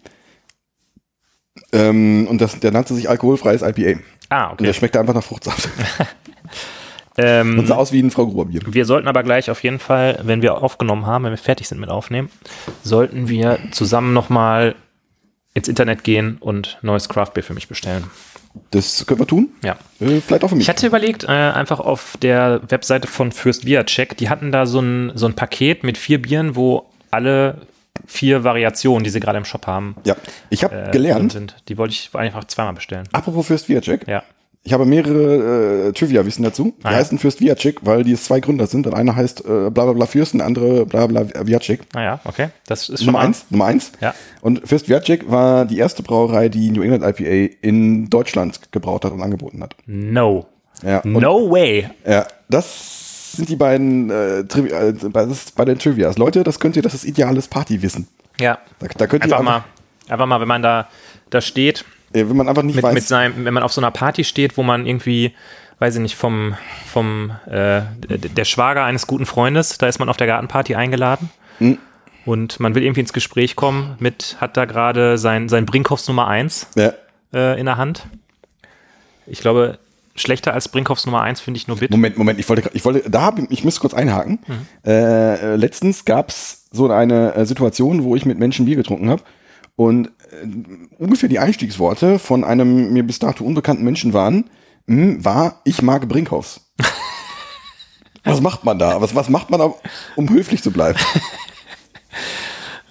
S3: Ähm, und das, der nannte sich alkoholfreies IPA.
S2: ah,
S3: Und der
S2: okay.
S3: schmeckte einfach nach Fruchtsaft. [LAUGHS]
S2: Ähm,
S3: Und sah aus wie ein Frau Gruber Bier.
S2: wir sollten aber gleich auf jeden Fall, wenn wir aufgenommen haben, wenn wir fertig sind mit Aufnehmen, sollten wir zusammen nochmal ins Internet gehen und neues Craftbeer für mich bestellen.
S3: Das können wir tun.
S2: Ja.
S3: Äh, vielleicht auch für mich.
S2: Ich hatte überlegt, äh, einfach auf der Webseite von Fürst Beer Check, die hatten da so ein, so ein Paket mit vier Bieren, wo alle vier Variationen, die sie gerade im Shop haben,
S3: ja, ich habe
S2: äh,
S3: gelernt,
S2: sind. Die wollte ich einfach zweimal bestellen.
S3: apropos Fürst Viacek,
S2: Ja.
S3: ich habe mehrere äh, Trivia-Wissen dazu. Die
S2: Ah, ja.
S3: heißen Fürst Viacek, weil die zwei Gründer sind. Und einer heißt äh, bla bla bla Fürst und der andere bla bla Viacek.
S2: Naja, okay. Das ist schon
S3: Nummer eins, Nummer eins.
S2: Ja.
S3: Und Fürst Viacek war die erste Brauerei, die New England IPA in Deutschland gebraut hat und angeboten hat.
S2: No.
S3: Ja, und,
S2: No way.
S3: ja das sind die beiden äh, Trivi äh, bei den Trivias. Leute, das könnt ihr, das ist ideales Partywissen.
S2: Ja.
S3: Da, da könnt ihr
S2: Einfach mal, einfach mal, wenn man da, da steht,
S3: wenn man einfach nicht
S2: mit,
S3: weiß,
S2: mit seinem, wenn man auf so einer Party steht, wo man irgendwie, weiß ich nicht, vom, vom äh, der Schwager eines guten Freundes, da ist man auf der Gartenparty eingeladen.
S3: Hm.
S2: und man will irgendwie ins Gespräch kommen mit, hat da gerade sein, sein Brinkhoffs Nummer 1
S3: Ja.
S2: äh, in der Hand. Ich glaube, schlechter als Brinkhoffs Nummer 1 finde ich nur Bit.
S3: Moment, Moment, ich wollte, ich wollte, da hab ich, ich muss kurz einhaken. Äh, äh, letztens gab's so eine äh, Situation, wo ich mit Menschen Bier getrunken habe und äh, ungefähr die Einstiegsworte von einem mir bis dato unbekannten Menschen waren, hm, war, ich mag Brinkhoffs. [LAUGHS] was macht man da? Was, was macht man da, um höflich zu bleiben? [LAUGHS]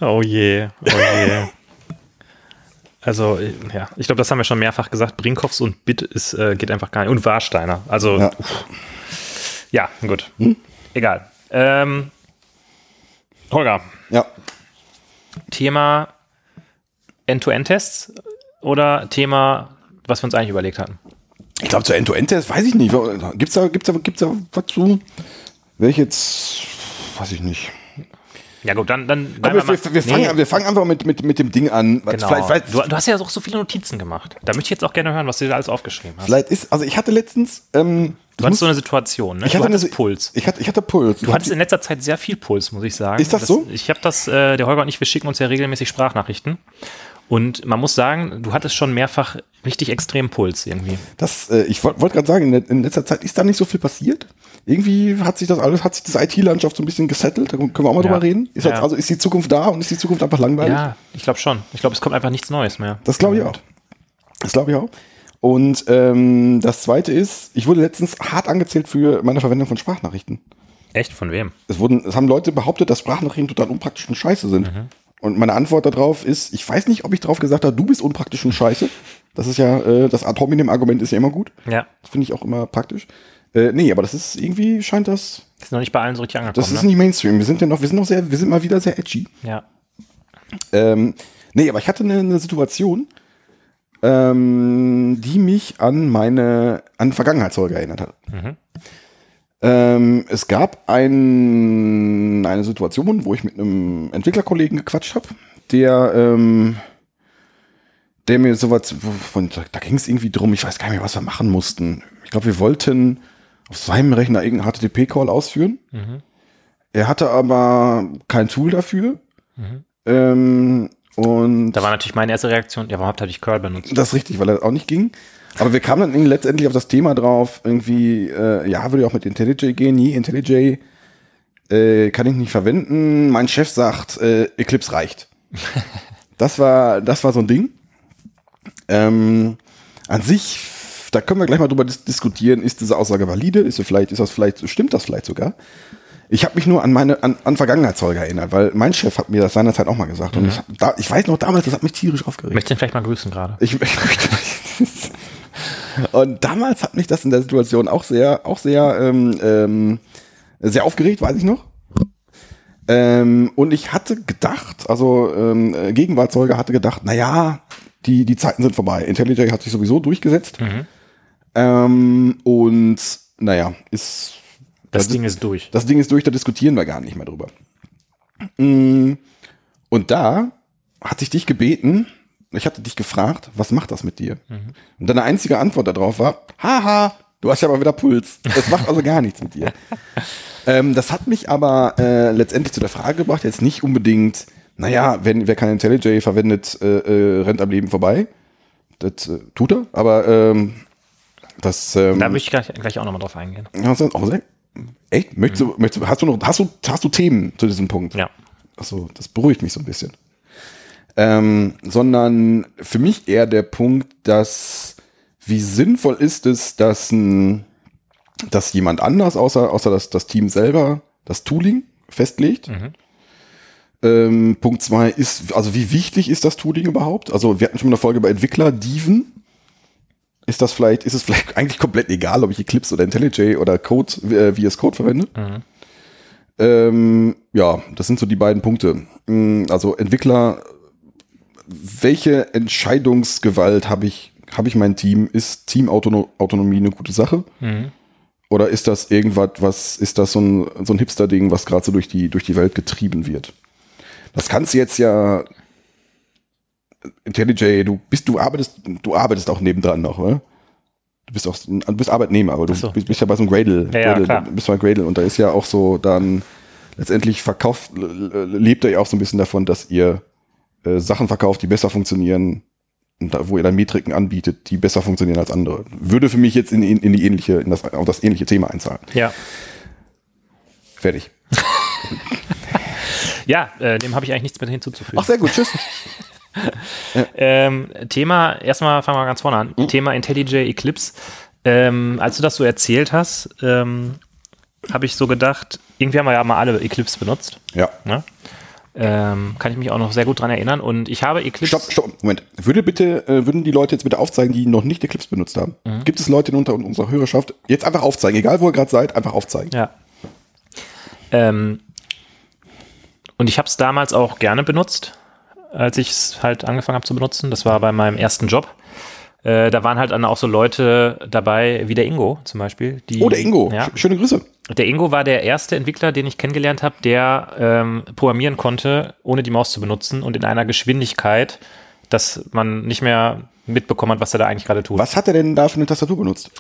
S2: Oh je, oh je. Also, ja, ich glaube, das haben wir schon mehrfach gesagt. Brinkhoffs und Bit ist, äh, geht einfach gar nicht. Und Warsteiner. Also,
S3: Ja.
S2: ja, gut. Egal. Ähm, Holger,
S3: Ja.
S2: Thema End-to-End-Tests oder Thema, was wir uns eigentlich überlegt hatten?
S3: Ich glaube, zur End-to-End-Test weiß ich nicht. Gibt's da, gibt's da, gibt's da was zu? Wäre ich jetzt, weiß ich nicht.
S2: Ja gut, dann, dann
S3: wir, wir, wir, fangen,
S2: Nee,
S3: wir fangen einfach mit, mit, mit dem Ding an.
S2: genau.
S3: Vielleicht, vielleicht,
S2: du, du hast ja auch so viele Notizen gemacht. Da möchte ich jetzt auch gerne hören, was du da alles aufgeschrieben hast.
S3: vielleicht ist, also ich hatte letztens, ähm,
S2: Du hattest so eine Situation, ne?
S3: ich hatte eine,
S2: Puls.
S3: Ich hatte, ich hatte Puls.
S2: Du hattest in letzter Zeit sehr viel Puls, muss ich sagen.
S3: Ist das so?
S2: Ich habe das, äh, der Holger und ich, wir schicken uns ja regelmäßig Sprachnachrichten. Und man muss sagen, du hattest schon mehrfach richtig extrem Puls irgendwie.
S3: das, äh, ich wollte wollt gerade sagen, in letzter Zeit ist da nicht so viel passiert. Irgendwie hat sich das alles, hat sich das IT-Landschaft so ein bisschen gesettelt. Da können wir auch mal
S2: Ja.
S3: drüber reden. Ist
S2: Ja.
S3: jetzt, also ist die Zukunft da und ist die Zukunft einfach langweilig?
S2: Ja, ich glaube schon. Ich glaube, es kommt einfach nichts Neues mehr.
S3: Das glaube ich auch. Das glaube ich auch. Und ähm, das zweite ist, ich wurde letztens hart angezählt für meine Verwendung von Sprachnachrichten.
S2: Echt? Von wem?
S3: Es wurden, es haben Leute behauptet, dass Sprachnachrichten total unpraktisch und scheiße sind.
S2: Mhm.
S3: Und meine Antwort darauf ist, ich weiß nicht, ob ich drauf gesagt habe, du bist unpraktisch und scheiße. Das ist ja, äh, das ad hominem Argument ist ja immer gut.
S2: Ja.
S3: Das finde ich auch immer praktisch. Äh, nee, aber das ist irgendwie scheint das,
S2: Das ist noch nicht bei allen so richtig angekommen.
S3: das ist
S2: ne?
S3: nicht Mainstream. Wir sind ja noch, wir sind noch sehr, wir sind mal wieder sehr edgy.
S2: Ja.
S3: Ähm, nee, aber ich hatte eine, eine Situation, ähm, die mich an meine, an Vergangenheitsfolge erinnert hat. Ähm, es gab ein, eine Situation, wo ich mit einem Entwicklerkollegen gequatscht habe, der, ähm, der mir sowas, von, da ging es irgendwie drum, ich weiß gar nicht mehr, was wir machen mussten. Ich glaube, wir wollten auf seinem Rechner irgendeinen HTTP-Call ausführen. Er hatte aber kein Tool dafür. Ähm, und
S2: Da war natürlich meine erste Reaktion, ja, warum habt ihr nicht Curl benutzt?
S3: das ist richtig, weil das auch nicht ging. Aber wir kamen dann letztendlich auf das Thema drauf, irgendwie, äh, ja, würde auch mit IntelliJ gehen, nie IntelliJ äh, kann ich nicht verwenden. Mein Chef sagt, äh, Eclipse reicht. [LAUGHS] das war, das war so ein Ding. Ähm, an sich, da können wir gleich mal drüber dis diskutieren, ist diese Aussage valide, ist sie vielleicht, ist das vielleicht, stimmt das vielleicht sogar? Ich habe mich nur an meine, an, an Vergangenheitszeuge erinnert, weil mein Chef hat mir das seinerzeit auch mal gesagt. Und ich, da, ich weiß noch damals, das hat mich tierisch aufgeregt.
S2: Möchtest du ihn vielleicht mal grüßen gerade?
S3: Ich, [LAUGHS] ich möchte Und damals hat mich das in der Situation auch sehr, auch sehr, ähm, ähm, sehr aufgeregt, weiß ich noch. Ähm, und ich hatte gedacht, also ähm, äh, Gegenwartzeuge hatte gedacht, naja, die, die Zeiten sind vorbei. IntelliJ hat sich sowieso durchgesetzt. Ähm, und naja, ist
S2: Das,
S3: Das
S2: Ding ist durch.
S3: das Ding ist durch, da diskutieren wir gar nicht mehr drüber. Mm, Und da hatte ich dich gebeten, ich hatte dich gefragt, was macht das mit dir? Und deine einzige Antwort darauf war, haha, du hast ja mal wieder Puls. Das macht also gar nichts mit dir. [LAUGHS] ähm, das hat mich aber äh, letztendlich zu der Frage gebracht, jetzt nicht unbedingt, naja, wenn, wer kein IntelliJ verwendet, äh, äh, rennt am Leben vorbei. Das äh, tut er, aber ähm, das ähm,
S2: Da möchte ich gleich, gleich auch nochmal drauf eingehen.
S3: Hast du, oh, echt? Möchtest du, möchtest hast du noch, hast du, hast du Themen zu diesem Punkt?
S2: Ja.
S3: Achso, das beruhigt mich so ein bisschen. Ähm, sondern für mich eher der Punkt, dass wie sinnvoll ist es, dass, ein, dass jemand anders, außer, außer das, das Team selber, das Tooling festlegt. Ähm, Punkt zwei ist, also wie wichtig ist das Tooling überhaupt? Also wir hatten schon mal eine Folge über Entwickler, Diven. Ist das vielleicht, ist es vielleicht [LAUGHS] eigentlich komplett egal, ob ich Eclipse oder IntelliJ oder Code, äh, VS Code verwende? Ähm, ja, das sind so die beiden Punkte. Mm, Also Entwickler, welche Entscheidungsgewalt habe ich, habe ich mein Team? Ist Teamautonomie eine gute Sache? Oder ist das irgendwas, was, ist das so ein, so ein Hipster-Ding, was gerade so durch die, durch die Welt getrieben wird? Das kannst du jetzt ja, IntelliJ, du bist, du arbeitest, du arbeitest auch nebendran noch, oder? Du bist auch, du bist Arbeitnehmer, aber du
S2: so.
S3: bist, bist ja bei so einem Gradle,
S2: Ja, ja,
S3: Gradle
S2: klar.
S3: du bist bei Gradle und da ist ja auch so dann letztendlich verkauft, lebt ihr ja auch so ein bisschen davon, dass ihr äh, Sachen verkauft, die besser funktionieren, und da, wo ihr dann Metriken anbietet, die besser funktionieren als andere. Würde für mich jetzt in, in, in die ähnliche, in das, auf das ähnliche Thema einzahlen.
S2: Ja.
S3: Fertig. [LAUGHS]
S2: Ja, äh, dem habe ich eigentlich nichts mehr hinzuzufügen.
S3: Ach, sehr gut, tschüss. [LAUGHS] [LAUGHS]
S2: Ähm, Thema, erstmal fangen wir ganz vorne an. Thema IntelliJ Eclipse. Ähm, als du das so erzählt hast, ähm, habe ich so gedacht, irgendwie haben wir ja mal alle Eclipse benutzt.
S3: Ja.
S2: Ne? Ähm, kann ich mich auch noch sehr gut dran erinnern. Und ich habe Eclipse.
S3: Stopp, stopp, Moment. Würde bitte, äh, würden die Leute jetzt bitte aufzeigen, die noch nicht Eclipse benutzt haben? Gibt es Leute in unter unserer Hörerschaft? Jetzt einfach aufzeigen, egal wo ihr gerade seid, einfach aufzeigen.
S2: Ja. Ähm, und ich habe es damals auch gerne benutzt, als ich es halt angefangen habe zu benutzen. Das war bei meinem ersten Job. Äh, da waren halt dann auch so Leute dabei, wie der Ingo zum Beispiel. Die,
S3: Oh, der Ingo.
S2: Ja,
S3: Sch- Schöne Grüße.
S2: der Ingo war der erste Entwickler, den ich kennengelernt habe, der ähm, programmieren konnte, ohne die Maus zu benutzen und in einer Geschwindigkeit, dass man nicht mehr mitbekommen hat, was er da eigentlich gerade tut.
S3: Was hat er denn da für eine Tastatur benutzt?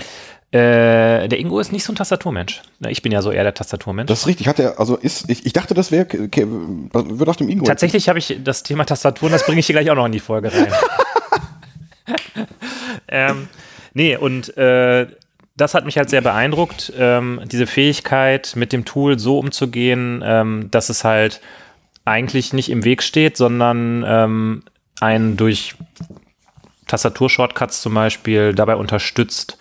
S2: Äh, der Ingo ist nicht so ein Tastaturmensch. Ich bin ja so eher der Tastaturmensch.
S3: Das ist richtig. Hat er, also ist, ich, ich dachte, das wäre, okay, auf dem Ingo.
S2: Tatsächlich habe ich das Thema Tastaturen, das bringe ich hier gleich auch noch in die Folge rein. [LAUGHS] ähm, nee, und äh, das hat mich halt sehr beeindruckt, ähm, diese Fähigkeit, mit dem Tool so umzugehen, ähm, dass es halt eigentlich nicht im Weg steht, sondern ähm, einen durch Tastaturshortcuts zum Beispiel dabei unterstützt,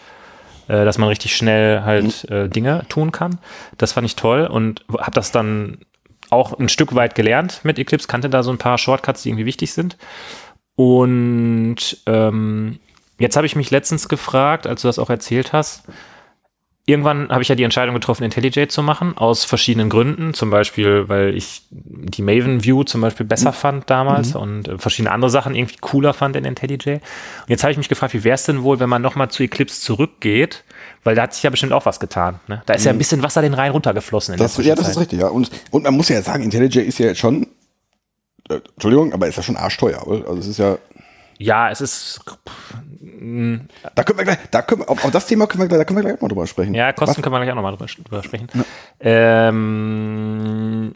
S2: äh, dass man richtig schnell halt äh, Dinge tun kann. Das fand ich toll und habe das dann auch ein Stück weit gelernt mit Eclipse, kannte da so ein paar Shortcuts, die irgendwie wichtig sind. Und ähm, jetzt habe ich mich letztens gefragt, als du das auch erzählt hast, irgendwann habe ich ja die Entscheidung getroffen, IntelliJ zu machen, aus verschiedenen Gründen. Zum Beispiel, weil ich die Maven View zum Beispiel besser fand damals und äh, verschiedene andere Sachen irgendwie cooler fand in IntelliJ. Und jetzt habe ich mich gefragt, wie wäre es denn wohl, wenn man nochmal zu Eclipse zurückgeht? Weil da hat sich ja bestimmt auch was getan. Ne? Da ist ja ein bisschen Wasser den Rhein runtergeflossen. In
S3: das,
S2: der
S3: ja, das ist richtig, ja. Und, und man muss ja sagen, IntelliJ ist ja jetzt schon, äh, Entschuldigung, aber ist ja schon arschteuer. oder? Also es ist ja,
S2: Ja, es ist.
S3: da können wir gleich, da können wir, auf, auf das Thema können wir, gleich- da können wir gleich mal drüber sprechen.
S2: Ja, Kosten können wir gleich auch nochmal drüber, drüber sprechen. Ähm,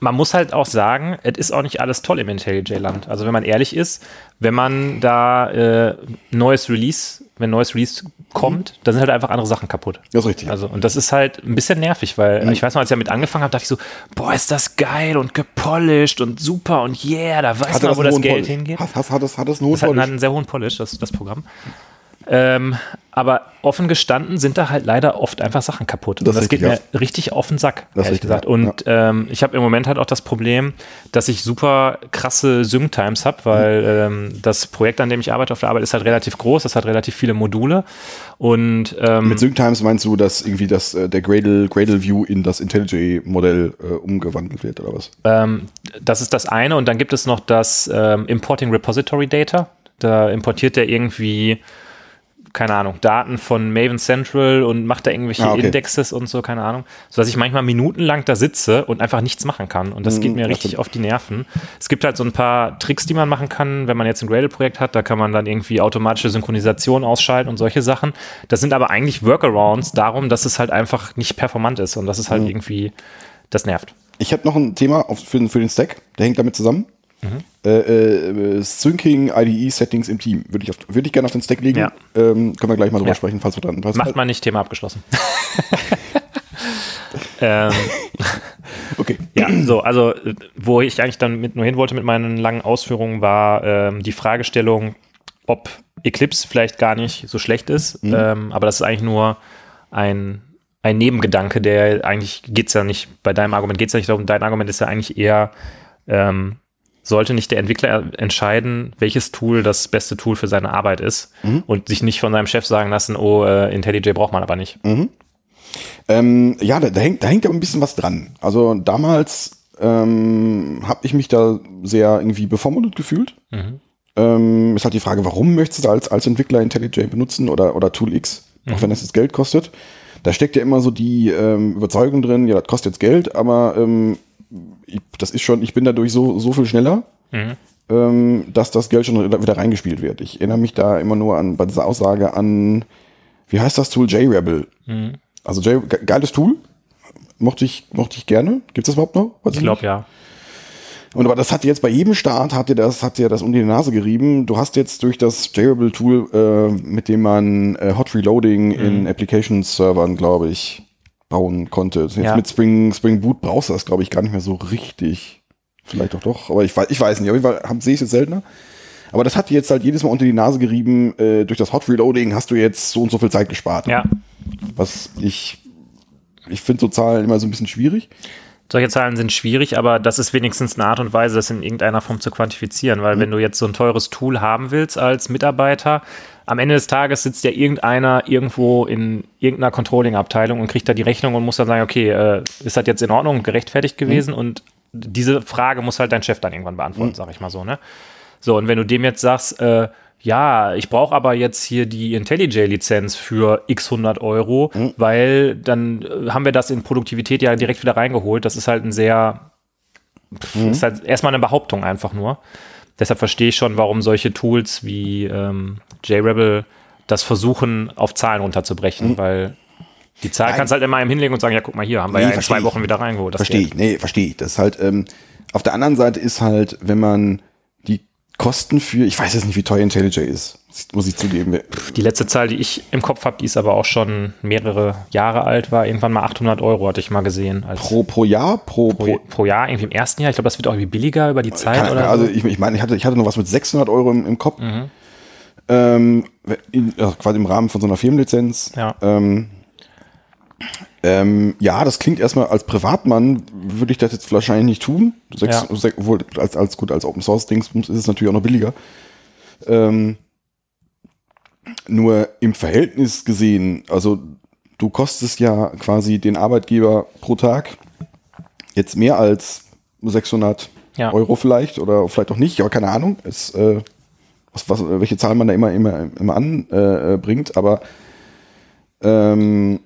S2: man muss halt auch sagen, es ist auch nicht alles toll im IntelliJ-Land. Also wenn man ehrlich ist, wenn man da äh, neues Release, wenn neues Release kommt, da sind halt einfach andere Sachen kaputt.
S3: Das ist richtig.
S2: Also, und das ist halt ein bisschen nervig, weil ich weiß noch, als ich damit angefangen habe, dachte ich so, boah, ist das geil und gepolished und super und yeah, da weiß
S3: Hatte
S2: man, wo
S3: einen
S2: das Geld
S3: Polish?
S2: hingeht.
S3: Hat, hat, hat, das, hat das einen hohen
S2: Das hat
S3: Polish?
S2: einen sehr hohen Polish, das, das Programm. Ähm, aber offen gestanden sind da halt leider oft einfach Sachen kaputt. Und
S3: Das
S2: das,
S3: ist
S2: geht mir richtig auf den Sack,
S3: Das
S2: ehrlich gesagt.
S3: ja.
S2: Und ähm, ich habe im Moment halt auch das Problem, dass ich super krasse Sync-Times habe, weil ähm, das Projekt, an dem ich arbeite auf der Arbeit, ist halt relativ groß, das hat relativ viele Module. Und ähm,
S3: Mit Sync Times meinst du, dass irgendwie das, äh, der Gradle, Gradle View in das IntelliJ-Modell äh, umgewandelt wird oder was?
S2: Ähm, das ist das eine. Und dann gibt es noch das ähm, Importing Repository Data. Da importiert er irgendwie, keine Ahnung, Daten von Maven Central und macht da irgendwelche
S3: Ah, okay.
S2: Indexes und so, keine Ahnung. Sodass ich manchmal minutenlang da sitze und einfach nichts machen kann. Und das geht mir
S3: das
S2: richtig auf die Nerven. Es gibt halt so ein paar Tricks, die man machen kann, wenn man jetzt ein Gradle-Projekt hat. Da kann man dann irgendwie automatische Synchronisation ausschalten und solche Sachen. Das sind aber eigentlich Workarounds darum, dass es halt einfach nicht performant ist. Und das ist
S3: Mhm.
S2: halt irgendwie, das nervt.
S3: Ich habe noch ein Thema für, den- für den Stack, der hängt damit zusammen.
S2: Mhm.
S3: Äh, äh, Syncing IDE Settings im Team. Würde ich, auf- würde ich gerne auf den Stack legen.
S2: Ja.
S3: Ähm, können wir gleich mal drüber
S2: Ja.
S3: sprechen, falls wir dann. Falls
S2: Macht man nicht, Thema abgeschlossen. [LAUGHS] [LAUGHS] ähm,
S3: Okay.
S2: ja, so, also wo ich eigentlich dann mit nur hin wollte mit meinen langen Ausführungen, war ähm, die Fragestellung, ob Eclipse vielleicht gar nicht so schlecht ist. Ähm, aber das ist eigentlich nur ein, ein Nebengedanke, der eigentlich geht es ja nicht, bei deinem Argument geht es ja nicht darum, dein Argument ist ja eigentlich eher, ähm, sollte nicht der Entwickler entscheiden, welches Tool das beste Tool für seine Arbeit ist und sich nicht von seinem Chef sagen lassen, oh, äh, IntelliJ braucht man aber nicht.
S3: Ähm, ja, da, da, hängt, da hängt aber ein bisschen was dran. Also damals ähm, habe ich mich da sehr irgendwie bevormundet gefühlt. Ähm, ist halt die Frage, warum möchtest du als, als Entwickler IntelliJ benutzen oder, oder Tool X, auch wenn das jetzt Geld kostet. Da steckt ja immer so die ähm, Überzeugung drin, ja, das kostet jetzt Geld, aber ähm, ich, das ist schon, ich bin dadurch so, so viel schneller, ähm, dass das Geld schon wieder reingespielt wird. Ich erinnere mich da immer nur an bei dieser Aussage an, wie heißt das Tool? JRebel. Also J, ge- geiles Tool. mochte ich, mochte ich gerne. Gibt es das überhaupt noch? Weiß
S2: Ich glaube ja.
S3: Und aber das hat jetzt bei jedem Start hat dir das hat dir das um die Nase gerieben. Du hast jetzt durch das Jailable Tool, äh, mit dem man äh, Hot Reloading in Application Servern, glaube ich, bauen konnte. Jetzt
S2: Ja.
S3: mit Spring Spring Boot brauchst du das, glaube ich, gar nicht mehr so richtig. Vielleicht doch doch, aber ich weiß ich weiß nicht. Auf jeden Fall sehe ich es jetzt seltener. Aber das hat dir jetzt halt jedes Mal unter die Nase gerieben. Äh, durch das Hot Reloading hast du jetzt so und so viel Zeit gespart.
S2: Ja.
S3: Was ich ich finde so Zahlen immer so ein bisschen schwierig.
S2: Solche Zahlen sind schwierig, aber das ist wenigstens eine Art und Weise, das in irgendeiner Form zu quantifizieren, weil wenn du jetzt so ein teures Tool haben willst als Mitarbeiter, am Ende des Tages sitzt ja irgendeiner irgendwo in irgendeiner Controlling-Abteilung und kriegt da die Rechnung und muss dann sagen, okay, äh, ist das jetzt in Ordnung, gerechtfertigt gewesen? Und diese Frage muss halt dein Chef dann irgendwann beantworten, sag ich mal so, ne? So, und wenn du dem jetzt sagst, äh, ja, ich brauche aber jetzt hier die IntelliJ-Lizenz für x 100 Euro, weil dann äh, haben wir das in Produktivität ja direkt wieder reingeholt. Das ist halt ein sehr, pff, ist halt erstmal eine Behauptung einfach nur. Deshalb verstehe ich schon, warum solche Tools wie ähm, JRebel das versuchen, auf Zahlen runterzubrechen, weil die Zahl
S3: Nein.
S2: kannst du halt immer einem hinlegen und sagen, ja, guck mal hier, haben wir
S3: Nee,
S2: ja in zwei
S3: ich.
S2: Wochen wieder reingeholt.
S3: Verstehe ich, nee, verstehe ich. Das ist halt, ähm, auf der anderen Seite ist halt, wenn man die Kosten für, ich weiß jetzt nicht, wie teuer IntelliJ ist, muss ich zugeben.
S2: Die letzte Zahl, die ich im Kopf habe, die ist aber auch schon mehrere Jahre alt, war irgendwann mal 800 Euro, hatte ich mal gesehen.
S3: Pro, pro Jahr, pro,
S2: pro,
S3: pro,
S2: Jahr, irgendwie im ersten Jahr. Ich glaube, das wird auch irgendwie billiger über die Zeit
S3: keine,
S2: oder
S3: also
S2: so.
S3: ich, ich meine, ich hatte, ich hatte noch was mit 600 Euro im, im Kopf.
S2: Mhm.
S3: Ähm, in, also quasi im Rahmen von so einer Firmenlizenz.
S2: Ja.
S3: Ähm, ähm, ja, das klingt erstmal als Privatmann, würde ich das jetzt wahrscheinlich nicht tun. Sechs,
S2: Ja.
S3: sech, obwohl, als, als gut, als Open Source Dings ist es natürlich auch noch billiger. Ähm, nur im Verhältnis gesehen, also du kostest ja quasi den Arbeitgeber pro Tag jetzt mehr als 600
S2: Ja.
S3: Euro vielleicht oder vielleicht auch nicht, aber keine Ahnung. Ist, äh, was, was, welche Zahlen man da immer, immer, immer anbringt, äh, bringt, aber ähm,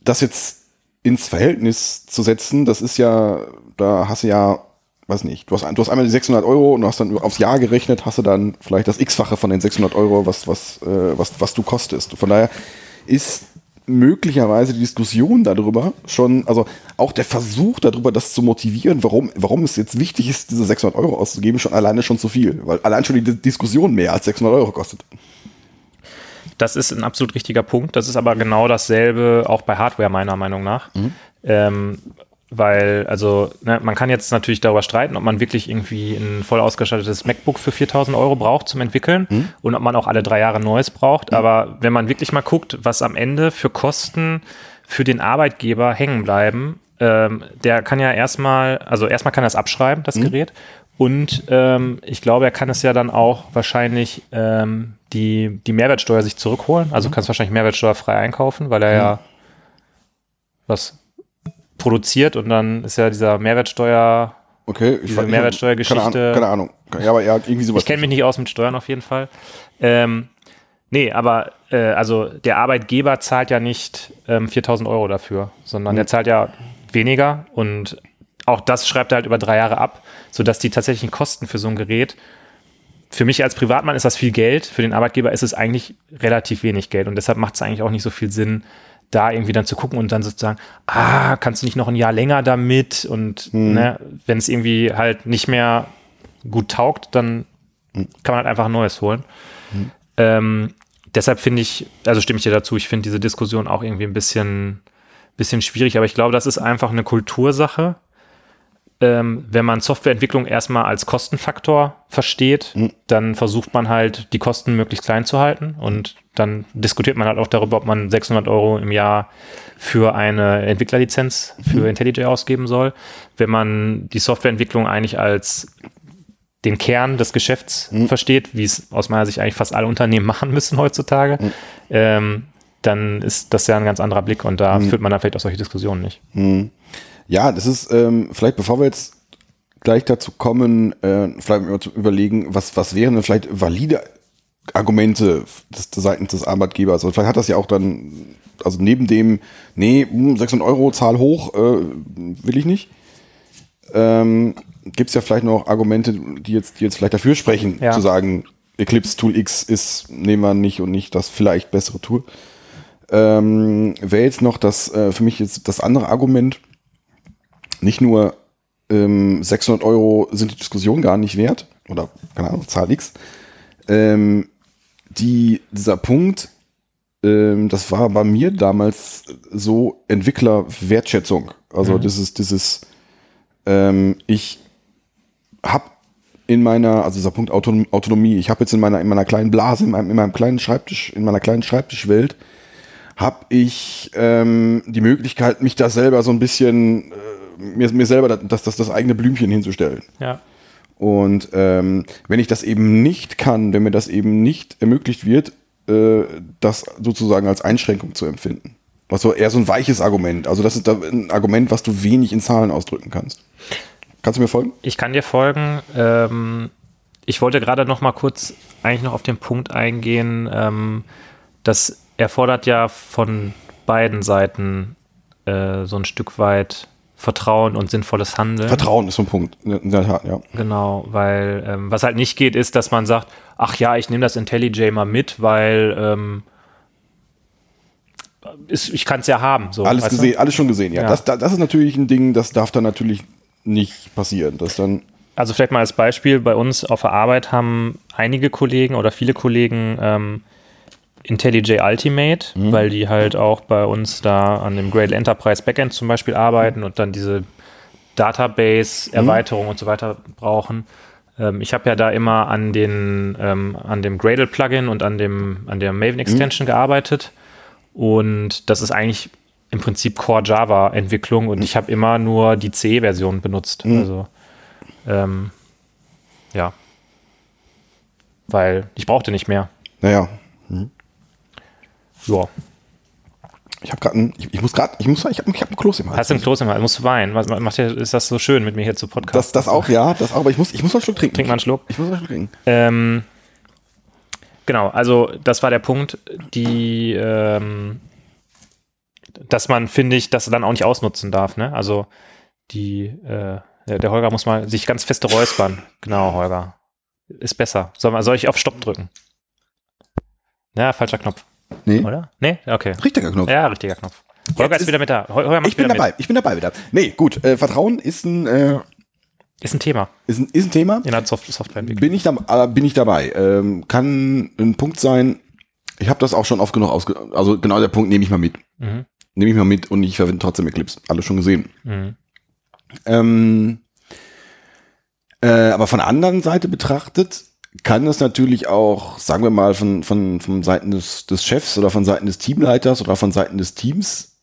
S3: das jetzt ins Verhältnis zu setzen, das ist ja, da hast du ja, weiß nicht, du hast, du hast einmal die 600 Euro und du hast dann aufs Jahr gerechnet, hast du dann vielleicht das x-fache von den 600 Euro, was, was, äh, was, was du kostest. Von daher ist möglicherweise die Diskussion darüber schon, also auch der Versuch darüber, das zu motivieren, warum, warum es jetzt wichtig ist, diese 600 Euro auszugeben, schon alleine schon zu viel, weil allein schon die Diskussion mehr als 600 Euro kostet.
S2: Das ist ein absolut richtiger Punkt. Das ist aber genau dasselbe auch bei Hardware, meiner Meinung nach. Ähm, weil, also, ne, man kann jetzt natürlich darüber streiten, ob man wirklich irgendwie ein voll ausgestattetes MacBook für 4000 Euro braucht zum Entwickeln und ob man auch alle drei Jahre neues braucht. Aber wenn man wirklich mal guckt, was am Ende für Kosten für den Arbeitgeber hängen bleiben, ähm, der kann ja erstmal, also erstmal kann er es abschreiben, das Gerät. Und ähm, ich glaube, er kann es ja dann auch wahrscheinlich ähm, die, die Mehrwertsteuer sich zurückholen. Also kannst wahrscheinlich mehrwertsteuerfrei einkaufen, weil er ja was produziert und dann ist ja dieser Mehrwertsteuer.
S3: Okay, ich
S2: Diese Mehrwertsteuergeschichte-
S3: Keine Ahnung, keine Ahnung. Ja, aber ja, irgendwie sowas.
S2: Ich kenne mich nicht aus mit Steuern auf jeden Fall. Ähm, nee, aber äh, also der Arbeitgeber zahlt ja nicht ähm, 4000 Euro dafür, sondern der zahlt ja weniger und auch das schreibt er halt über drei Jahre ab, sodass die tatsächlichen Kosten für so ein Gerät für mich als Privatmann ist das viel Geld, für den Arbeitgeber ist es eigentlich relativ wenig Geld und deshalb macht es eigentlich auch nicht so viel Sinn, da irgendwie dann zu gucken und dann sozusagen, ah, kannst du nicht noch ein Jahr länger damit und ne, wenn es irgendwie halt nicht mehr gut taugt, dann kann man halt einfach ein neues holen. Ähm, deshalb finde ich, also stimme ich dir dazu, ich finde diese Diskussion auch irgendwie ein bisschen, bisschen schwierig, aber ich glaube, das ist einfach eine Kultursache. Ähm, wenn man Softwareentwicklung erstmal als Kostenfaktor versteht, dann versucht man halt, die Kosten möglichst klein zu halten und dann diskutiert man halt auch darüber, ob man 600 Euro im Jahr für eine Entwicklerlizenz für IntelliJ ausgeben soll. Wenn man die Softwareentwicklung eigentlich als den Kern des Geschäfts versteht, wie es aus meiner Sicht eigentlich fast alle Unternehmen [LAUGHS] machen müssen heutzutage, ähm, dann ist das ja ein ganz anderer Blick und da führt man dann vielleicht auch solche Diskussionen nicht.
S3: Ja, das ist, ähm, vielleicht bevor wir jetzt gleich dazu kommen, äh, vielleicht mal zu überlegen, was, was wären denn vielleicht valide Argumente des, des seitens des Arbeitgebers? Also vielleicht hat das ja auch dann, also neben dem, nee, hm, 600 Euro, Zahl hoch, äh, will ich nicht. Ähm, Gibt es ja vielleicht noch Argumente, die jetzt, die jetzt vielleicht dafür sprechen,
S2: Ja.
S3: zu sagen, Eclipse Tool X ist, nehmen wir nicht und nicht das vielleicht bessere Tool. ähm, wäre jetzt noch das, äh, für mich jetzt das andere Argument, nicht nur ähm, 600 Euro sind die Diskussion gar nicht wert, oder keine Ahnung, Zahl X, ähm, die, dieser Punkt, ähm, das war bei mir damals so Entwicklerwertschätzung. Also
S2: Mhm.
S3: dieses, dieses, ähm, ich habe in meiner, also dieser Punkt Autonom Autonomie, ich habe jetzt in meiner, in meiner kleinen Blase, in meinem, in meinem kleinen Schreibtisch, in meiner kleinen Schreibtischwelt, habe ich ähm, die Möglichkeit, mich da selber so ein bisschen, äh, mir, mir selber das, das, das eigene Blümchen hinzustellen.
S2: Ja.
S3: Und ähm, wenn ich das eben nicht kann, wenn mir das eben nicht ermöglicht wird, äh, das sozusagen als Einschränkung zu empfinden. Was so eher so ein weiches Argument. Also das ist ein Argument, was du wenig in Zahlen ausdrücken kannst. Kannst du mir folgen?
S2: Ich kann dir folgen. Ähm, ich wollte gerade noch mal kurz eigentlich noch auf den Punkt eingehen, ähm, das erfordert ja von beiden Seiten äh, so ein Stück weit Vertrauen und sinnvolles Handeln.
S3: Vertrauen ist so ein Punkt. In der Tat, ja.
S2: Genau, weil ähm, was halt nicht geht, ist, dass man sagt, ach ja, ich nehme das IntelliJ mal mit, weil ähm, ist, ich kann es ja haben. So,
S3: Alles
S2: weißt du?
S3: gesehen, alles schon gesehen. Ja,
S2: Ja.
S3: Das, da- das ist natürlich ein Ding, das darf dann natürlich nicht passieren. Das dann,
S2: Also vielleicht mal als Beispiel, bei uns auf der Arbeit haben einige Kollegen oder viele Kollegen ähm, IntelliJ Ultimate, weil die halt auch bei uns da an dem Gradle Enterprise Backend zum Beispiel arbeiten und dann diese Database-Erweiterung und so weiter brauchen. Ähm, ich habe ja da immer an, den, ähm, an dem Gradle-Plugin und an, dem, an der Maven-Extension gearbeitet und das ist eigentlich im Prinzip Core Java-Entwicklung und ich habe immer nur die C-Version benutzt. Also ähm, ja. Weil ich brauchte nicht mehr.
S3: naja,
S2: Ja.
S3: ich habe gerade, ich, ich muss gerade, ich muss, ich habe ich hab ein Kloß im Hals.
S2: Hast du ein Kloß im Hals? Musst du weinen? Was macht dir, ist das so schön, mit mir hier zu podcasten?
S3: Das, das auch, ja, das auch, aber ich muss, ich muss mal einen Schluck trinken.
S2: Trink mal einen Schluck.
S3: Ich muss mal einen Schluck trinken.
S2: Ähm, genau, also das war der Punkt, die, ähm, dass man, finde ich, das dann auch nicht ausnutzen darf. Ne? Also die, äh, der, Holger muss mal sich ganz feste räuspern. Genau, Holger. Ist besser. Soll, soll ich auf Stopp drücken? Ja, falscher Knopf,
S3: Nee,
S2: oder? Nee? Okay.
S3: richtiger Knopf.
S2: Ja, richtiger Knopf. Holger ist,
S3: ist-
S2: wieder mit da. Hol- Holger macht
S3: Ich bin dabei,
S2: mit.
S3: ich bin dabei wieder. Nee, gut, äh, Vertrauen ist ein, äh,
S2: Ist ein Thema
S3: ist ein, ist ein Thema.
S2: in der Soft Softwareentwicklung.
S3: Bin ich, da, äh, bin ich dabei. Ähm, kann ein Punkt sein, ich habe das auch schon oft genug ausge... Also genau der Punkt nehme ich mal mit.
S2: Mhm.
S3: Nehme ich mal mit und ich verwende trotzdem Eclipse. Alles schon gesehen.
S2: Mhm.
S3: Ähm, äh, aber von der anderen Seite betrachtet kann es natürlich auch, sagen wir mal, von, von, von Seiten des, des Chefs oder von Seiten des Teamleiters oder von Seiten des Teams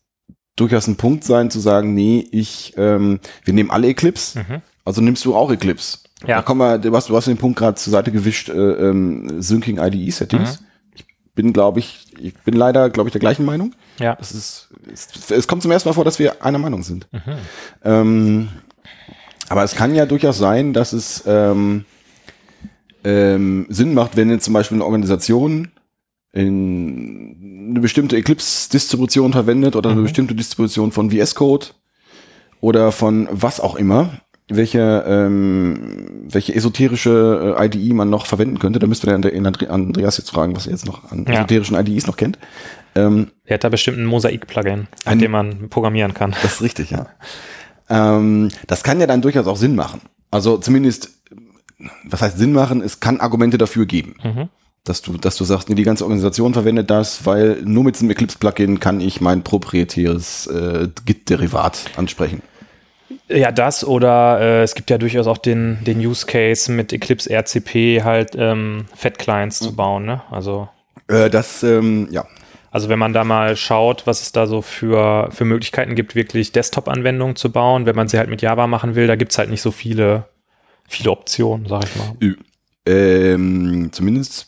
S3: durchaus ein Punkt sein, zu sagen, nee, ich, ähm, wir nehmen alle Eclipse,
S2: Mhm.
S3: also nimmst du auch Eclipse.
S2: Ja.
S3: Da kommen wir, du hast, du hast den Punkt gerade zur Seite gewischt, äh, ähm, Syncing IDE Settings.
S2: Mhm.
S3: Ich bin, glaube ich, ich bin leider, glaube ich, der gleichen Meinung.
S2: Ja.
S3: Das ist, es, es kommt zum ersten Mal vor, dass wir einer Meinung sind.
S2: Mhm.
S3: Ähm, aber es kann ja durchaus sein, dass es ähm, ähm, Sinn macht, wenn jetzt zum Beispiel eine Organisation in eine bestimmte Eclipse-Distribution verwendet oder eine bestimmte Distribution von VS Code oder von was auch immer, welche, ähm, welche esoterische äh, IDE man noch verwenden könnte. Da müsste Andre- Andreas jetzt fragen, was er jetzt noch an
S2: Ja.
S3: esoterischen IDEs noch kennt. Ähm,
S2: Er hat da bestimmt ein Mosaik-Plugin, mit dem man programmieren kann.
S3: das ist richtig, ja. Ähm, das kann ja dann durchaus auch Sinn machen. Also zumindest, was heißt Sinn machen? Es kann Argumente dafür geben.
S2: Mhm.
S3: Dass du, dass du sagst, nee, die ganze Organisation verwendet das, weil nur mit diesem Eclipse-Plugin kann ich mein proprietäres äh, Git-Derivat ansprechen.
S2: Ja, das oder äh, es gibt ja durchaus auch den, den Use Case mit Eclipse RCP halt ähm, Fat-Clients zu bauen. Ne? Also,
S3: Äh, das, ähm, ja.
S2: also wenn man da mal schaut, was es da so für, für Möglichkeiten gibt, wirklich Desktop-Anwendungen zu bauen, wenn man sie halt mit Java machen will, da gibt es halt nicht so viele, viele Optionen, sag ich mal.
S3: Ähm, zumindest,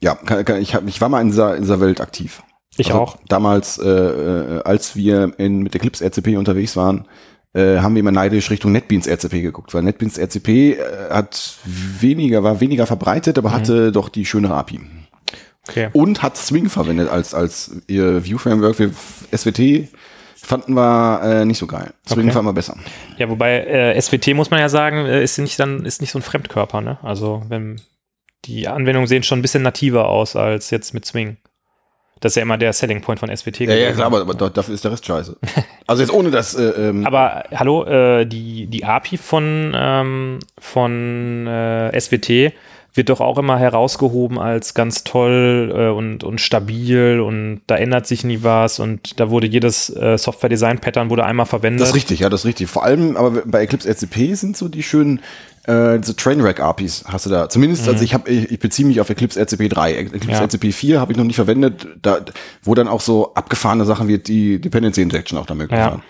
S3: ja, kann, kann, ich, hab, ich war mal in dieser, in dieser Welt aktiv.
S2: Ich
S3: Also
S2: auch.
S3: Damals, äh, äh, als wir in, mit Eclipse RCP unterwegs waren, äh, haben wir immer neidisch Richtung NetBeans RCP geguckt, weil NetBeans RCP äh, hat weniger, war weniger verbreitet, aber hatte doch die schönere API.
S2: Okay.
S3: Und hat Swing verwendet als, als ihr View-Framework. Wir SWT fanden wir äh, nicht so geil. Swing
S2: Okay.
S3: fanden wir besser.
S2: Ja, wobei äh, SWT muss man ja sagen, äh, ist nicht dann ist nicht so ein Fremdkörper, ne? Also wenn die Anwendungen sehen schon ein bisschen nativer aus als jetzt mit Swing. Das ist ja immer der Selling Point von SWT.
S3: Ja, ja, klar, aber, aber da- dafür ist der Rest scheiße. [LAUGHS] Also jetzt ohne das, äh, ähm,
S2: Aber hallo, äh, die, die API von, ähm, von äh, SWT wird doch auch immer herausgehoben als ganz toll äh, und, und stabil und da ändert sich nie was und da wurde jedes äh, Software-Design-Pattern wurde einmal verwendet.
S3: das ist richtig, ja, das ist richtig. Vor allem, aber bei Eclipse RCP sind so die schönen, äh, diese Trainwreck-APIs hast du da. Zumindest, also ich habe, ich, ich beziehe mich auf Eclipse RCP 3. Eclipse
S2: Mhm. Ja.
S3: RCP 4 habe ich noch nicht verwendet, da, wo dann auch so abgefahrene Sachen wie die Dependency Injection auch da möglich
S2: Ja.
S3: waren.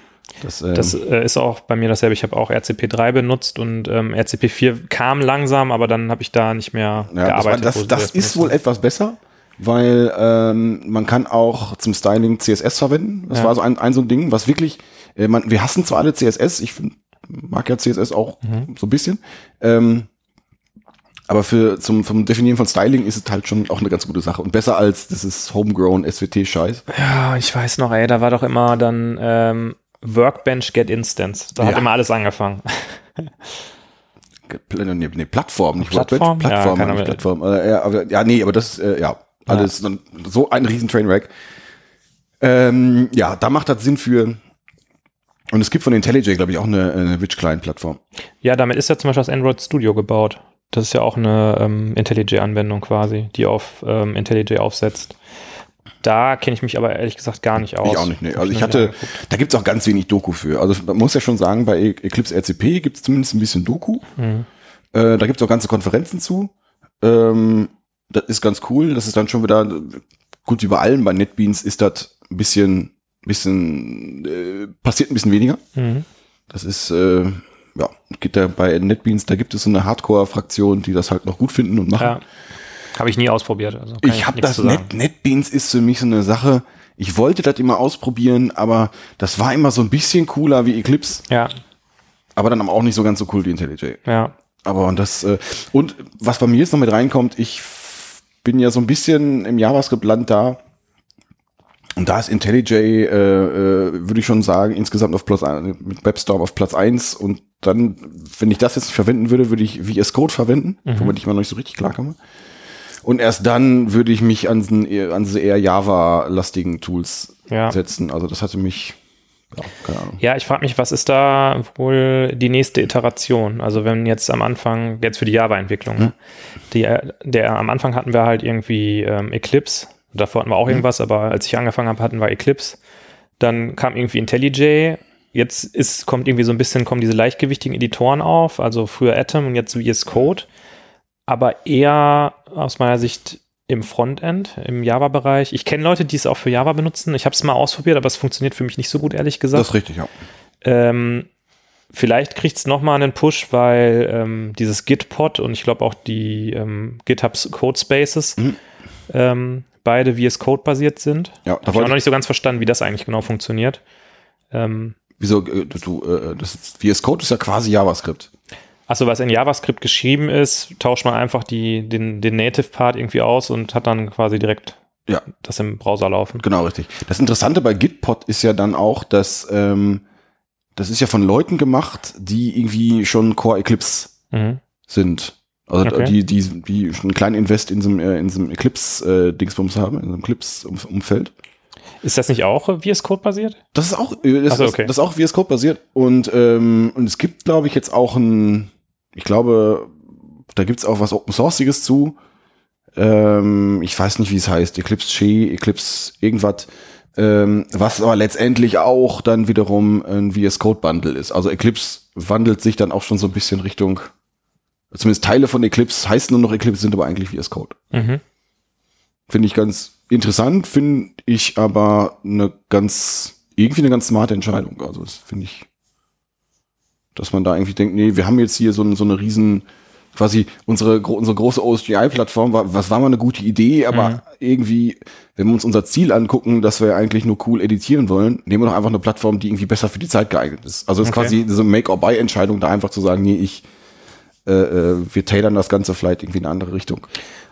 S3: Das, ähm,
S2: Das äh, ist auch bei mir dasselbe. Ich habe auch RCP3 benutzt und ähm, RCP4 kam langsam, aber dann habe ich da nicht mehr
S3: Ja, war,
S2: gearbeitet.
S3: das,
S2: sie
S3: das
S2: das
S3: ist wohl etwas besser, weil ähm, man kann auch zum Styling CSS verwenden. Das
S2: Ja.
S3: war so ein, ein so ein Ding, was wirklich, äh, man, wir hassen zwar alle CSS, ich find, mag ja CSS auch
S2: Mhm.
S3: so ein bisschen, ähm, aber für zum vom Definieren von Styling ist es halt schon auch eine ganz gute Sache und besser als dieses Homegrown SWT-Scheiß.
S2: Ja, ich weiß noch, ey, da war doch immer dann ähm, Workbench Get Instance. Da hat
S3: Ja.
S2: immer alles angefangen.
S3: Nee, nee, Plattform, nicht
S2: Plattform?
S3: Workbench. Plattform,
S2: Ja,
S3: ja, nicht. Plattform. Äh, ja, aber, ja, nee, aber das, äh, ja, alles dann so ein riesen Trainwreck. Ähm, ja, da macht das Sinn für. Und es gibt von IntelliJ, glaube ich, auch eine, eine Rich Client Plattform.
S2: Ja, damit ist ja zum Beispiel das Android Studio gebaut. Das ist ja auch eine ähm, IntelliJ-Anwendung quasi, die auf ähm, IntelliJ aufsetzt. Da kenne ich mich aber ehrlich gesagt gar nicht aus.
S3: Ich auch nicht, nee. Also ich hatte, da gibt's auch ganz wenig Doku für. Also man muss ja schon sagen, bei E- Eclipse RCP gibt's zumindest ein bisschen Doku.
S2: Mhm.
S3: Äh, da gibt's auch ganze Konferenzen zu. Ähm, das ist ganz cool. Das ist dann schon wieder, gut wie bei allen bei NetBeans ist das ein bisschen, bisschen, äh, passiert ein bisschen weniger.
S2: Mhm.
S3: Das ist, äh, ja, geht da bei NetBeans, da gibt es so eine Hardcore-Fraktion, die das halt noch gut finden und machen.
S2: Ja. Habe ich nie ausprobiert. Also
S3: Ich habe das. Net, NetBeans ist für mich so eine Sache. Ich wollte das immer ausprobieren, aber das war immer so ein bisschen cooler wie Eclipse,
S2: Ja,
S3: aber dann auch nicht so ganz so cool wie IntelliJ.
S2: ja.
S3: Aber und das äh, und was bei mir jetzt noch mit reinkommt, ich bin ja so ein bisschen im JavaScript-Land da. Und da ist IntelliJ, äh, äh, würde ich schon sagen, insgesamt auf Platz ein, mit WebStorm auf Platz eins Und dann, wenn ich das jetzt nicht verwenden würde, würde ich VS Code verwenden, womit ich mal noch nicht so richtig klarkomme. Und erst dann würde ich mich an, an diese eher Java-lastigen Tools
S2: Ja.
S3: setzen. Also das hatte mich, ja, keine Ahnung.
S2: Ja, ich frage mich, was ist da wohl die nächste Iteration? Also wenn jetzt am Anfang, jetzt für die Java-Entwicklung,
S3: Hm.
S2: die, der am Anfang hatten wir halt irgendwie ähm, Eclipse, davor hatten wir
S3: Hm.
S2: auch irgendwas, aber als ich angefangen habe, hatten wir Eclipse. Dann kam irgendwie IntelliJ. Jetzt ist, kommt irgendwie so ein bisschen, kommen diese leichtgewichtigen Editoren auf, also früher Atom und jetzt VS Code, aber eher aus meiner Sicht im Frontend, im Java-Bereich. Ich kenne Leute, die es auch für Java benutzen. Ich habe es mal ausprobiert, aber es funktioniert für mich nicht so gut, ehrlich gesagt.
S3: Das ist richtig, ja.
S2: Ähm, vielleicht kriegt es nochmal einen Push, weil ähm, dieses Gitpod und ich glaube auch die ähm, GitHubs Code Spaces
S3: Mhm.
S2: ähm, beide VS Code basiert sind.
S3: Ja, da
S2: Habe ich auch noch nicht so ganz verstanden, wie das eigentlich genau funktioniert. Ähm,
S3: Wieso, äh, du, äh, das ist, VS Code ist ja quasi JavaScript.
S2: Achso, was in JavaScript geschrieben ist, tauscht man einfach die, den, den Native-Part irgendwie aus und hat dann quasi direkt
S3: Ja,
S2: das im Browser laufen.
S3: genau richtig. Das Interessante bei Gitpod ist ja dann auch, dass ähm, das ist ja von Leuten gemacht, die irgendwie schon Core Eclipse
S2: Mhm.
S3: sind. Also
S2: Okay.
S3: die, die, die schon einen kleinen Invest in so einem, äh, in so einem Eclipse-Dingsbums haben, in so einem Eclipse-Umfeld.
S2: Ist das nicht auch äh, VS Code basiert?
S3: Das ist auch, äh, das,
S2: so, okay.
S3: das, das ist auch VS Code basiert. Und, ähm, und es gibt, glaube ich, jetzt auch ein, ich glaube, da gibt's auch was Open Sourceiges zu. Ähm, ich weiß nicht, wie es heißt. Eclipse She, Eclipse irgendwas. Ähm, was aber letztendlich auch dann wiederum ein VS Code Bundle ist. Also Eclipse wandelt sich dann auch schon so ein bisschen Richtung, zumindest Teile von Eclipse heißen nur noch Eclipse, sind aber eigentlich VS Code.
S2: Mhm.
S3: Finde ich ganz interessant, finde ich aber eine ganz, irgendwie eine ganz smarte Entscheidung. Also das finde ich, dass man da irgendwie denkt, nee, wir haben jetzt hier so, so eine riesen, quasi unsere, unsere große OSGI-Plattform, war, was war mal eine gute Idee, aber
S2: Mhm.
S3: irgendwie, wenn wir uns unser Ziel angucken, dass wir eigentlich nur cool editieren wollen, nehmen wir doch einfach eine Plattform, die irgendwie besser für die Zeit geeignet ist. Also es ist
S2: Okay.
S3: quasi so eine Make-or-Buy-Entscheidung, da einfach zu sagen, nee, ich, äh, äh, wir tailern das Ganze vielleicht irgendwie in eine andere Richtung.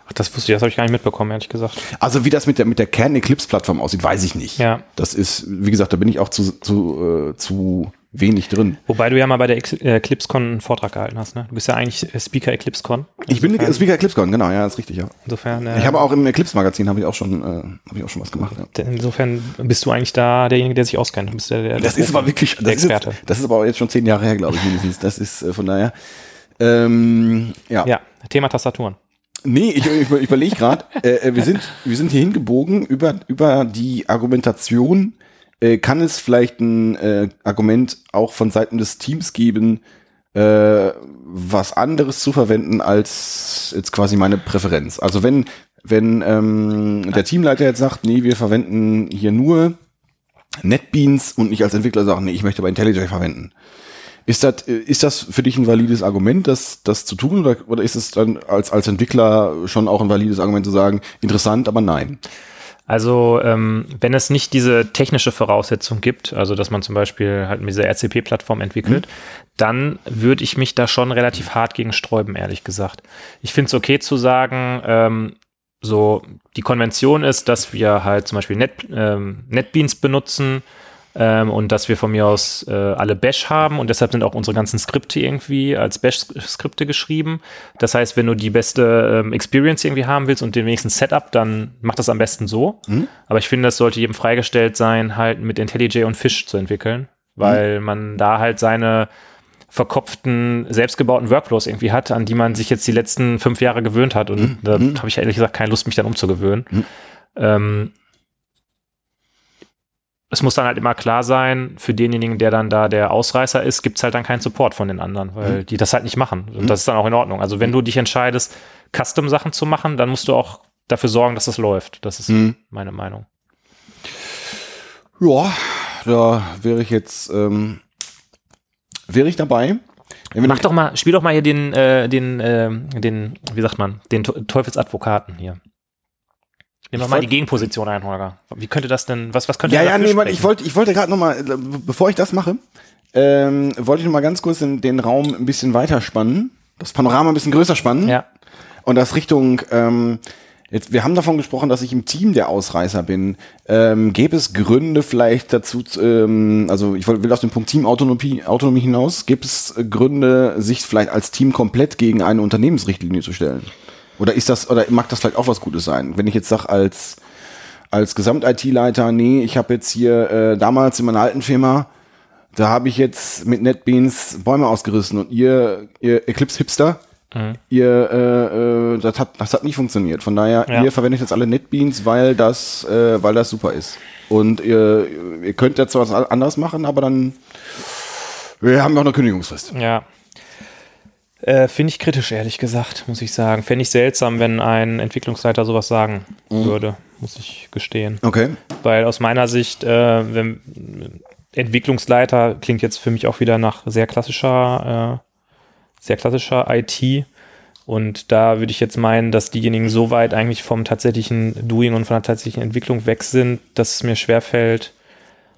S2: Ach, das wusste ich, das habe ich gar nicht mitbekommen, ehrlich gesagt.
S3: Also wie das mit der mit der Kern Eclipse Plattform aussieht, weiß ich nicht.
S2: Ja.
S3: Das ist, wie gesagt, da bin ich auch zu zu, äh, zu wenig drin.
S2: Wobei du ja mal bei der Ex- äh, EclipseCon einen Vortrag gehalten hast, ne? Du bist ja eigentlich äh, Speaker EclipseCon.
S3: Ich bin Speaker EclipseCon, genau, ja, ist richtig, ja.
S2: Insofern, äh,
S3: Ich habe auch im Eclipse-Magazin habe ich auch schon, äh, habe ich auch schon was gemacht. Ja.
S2: insofern bist du eigentlich da derjenige, der sich auskennt. Du bist der, der,
S3: Das
S2: der
S3: ist aber wirklich,
S2: der
S3: das ist,
S2: Experte.
S3: jetzt, das ist aber auch jetzt schon zehn Jahre her, glaube ich, mindestens. Das ist äh, von daher. Ähm, ja.
S2: ja, Thema Tastaturen.
S3: Nee, ich, ich überlege gerade, äh, äh, wir, sind, wir sind hier hingebogen über, über die Argumentation, äh, kann es vielleicht ein äh, Argument auch von Seiten des Teams geben, äh, was anderes zu verwenden als jetzt quasi meine Präferenz. Also wenn, wenn ähm, der Teamleiter jetzt sagt, nee, wir verwenden hier nur NetBeans und nicht als Entwickler sagt, nee, ich möchte aber IntelliJ verwenden. Ist das, ist das für dich ein valides Argument, das, das zu tun, oder, oder ist es dann als, als Entwickler schon auch ein valides Argument zu sagen, interessant, aber nein?
S2: Also, ähm, wenn es nicht diese technische Voraussetzung gibt, also dass man zum Beispiel halt mit dieser RCP-Plattform entwickelt, dann würde ich mich da schon relativ hart gegen sträuben, ehrlich gesagt. Ich finde es okay zu sagen, ähm, so die Konvention ist, dass wir halt zum Beispiel Net, ähm, NetBeans benutzen ähm, und dass wir von mir aus äh, alle Bash haben und deshalb sind auch unsere ganzen Skripte irgendwie als Bash-Skripte geschrieben. Das heißt, wenn du die beste ähm, Experience irgendwie haben willst und den wenigsten Setup, dann mach das am besten so. Aber ich finde, es sollte jedem freigestellt sein, halt mit IntelliJ und Fish zu entwickeln, weil man da halt seine verkopften, selbstgebauten Workflows irgendwie hat, an die man sich jetzt die letzten fünf Jahre gewöhnt hat. Und da habe ich ehrlich gesagt keine Lust, mich dann umzugewöhnen. Ähm, es muss dann halt immer klar sein, für denjenigen, der dann da der Ausreißer ist, gibt es halt dann keinen Support von den anderen, weil die das halt nicht machen. Und das ist dann auch in Ordnung. Also wenn du dich entscheidest, Custom-Sachen zu machen, dann musst du auch dafür sorgen, dass das läuft. Das ist
S3: Mhm.
S2: meine Meinung.
S3: Ja, da wäre ich jetzt, ähm, wäre ich dabei.
S2: Mach doch mal, spiel doch mal hier den, äh, den, äh, den, wie sagt man, den Teu- Teufelsadvokaten hier. Nimm doch
S3: Ich
S2: mal die Gegenposition ein, Holger. Wie könnte das denn, was, was könnte
S3: Ja, ja, nee,
S2: sprechen?
S3: ich wollte, ich wollte gerade noch mal, äh, bevor ich das mache, ähm, wollte ich noch mal ganz kurz den, den Raum ein bisschen weiter spannen, das Panorama ein bisschen größer spannen
S2: Ja.
S3: und das Richtung, ähm, jetzt, wir haben davon gesprochen, dass ich im Team der Ausreißer bin. Ähm, gäbe es Gründe vielleicht dazu, zu, ähm, also ich will will aus dem Punkt Teamautonomie Autonomie hinaus, gibt es Gründe, sich vielleicht als Team komplett gegen eine Unternehmensrichtlinie zu stellen? Oder ist das, oder mag das vielleicht auch was Gutes sein? Wenn ich jetzt sage, als als Gesamt-IT-Leiter, nee, ich habe jetzt hier äh, damals in meiner alten Firma, da habe ich jetzt mit NetBeans Bäume ausgerissen und ihr, ihr Eclipse-Hipster, ihr, äh, äh, das, hat, das hat nicht funktioniert. Von daher,
S2: Ja.
S3: ihr verwendet jetzt alle NetBeans, weil das, äh, weil das super ist. Und ihr, ihr könnt jetzt was anderes machen, aber dann wir haben ja auch eine Kündigungsfrist.
S2: Ja. Äh, Finde ich kritisch, ehrlich gesagt, muss ich sagen. Fände ich seltsam, wenn ein Entwicklungsleiter sowas sagen würde, muss ich gestehen.
S3: Okay.
S2: Weil aus meiner Sicht, äh, wenn, Entwicklungsleiter klingt jetzt für mich auch wieder nach sehr klassischer, äh, sehr klassischer IT. Und da würde ich jetzt meinen, dass diejenigen so weit eigentlich vom tatsächlichen Doing und von der tatsächlichen Entwicklung weg sind, dass es mir schwerfällt,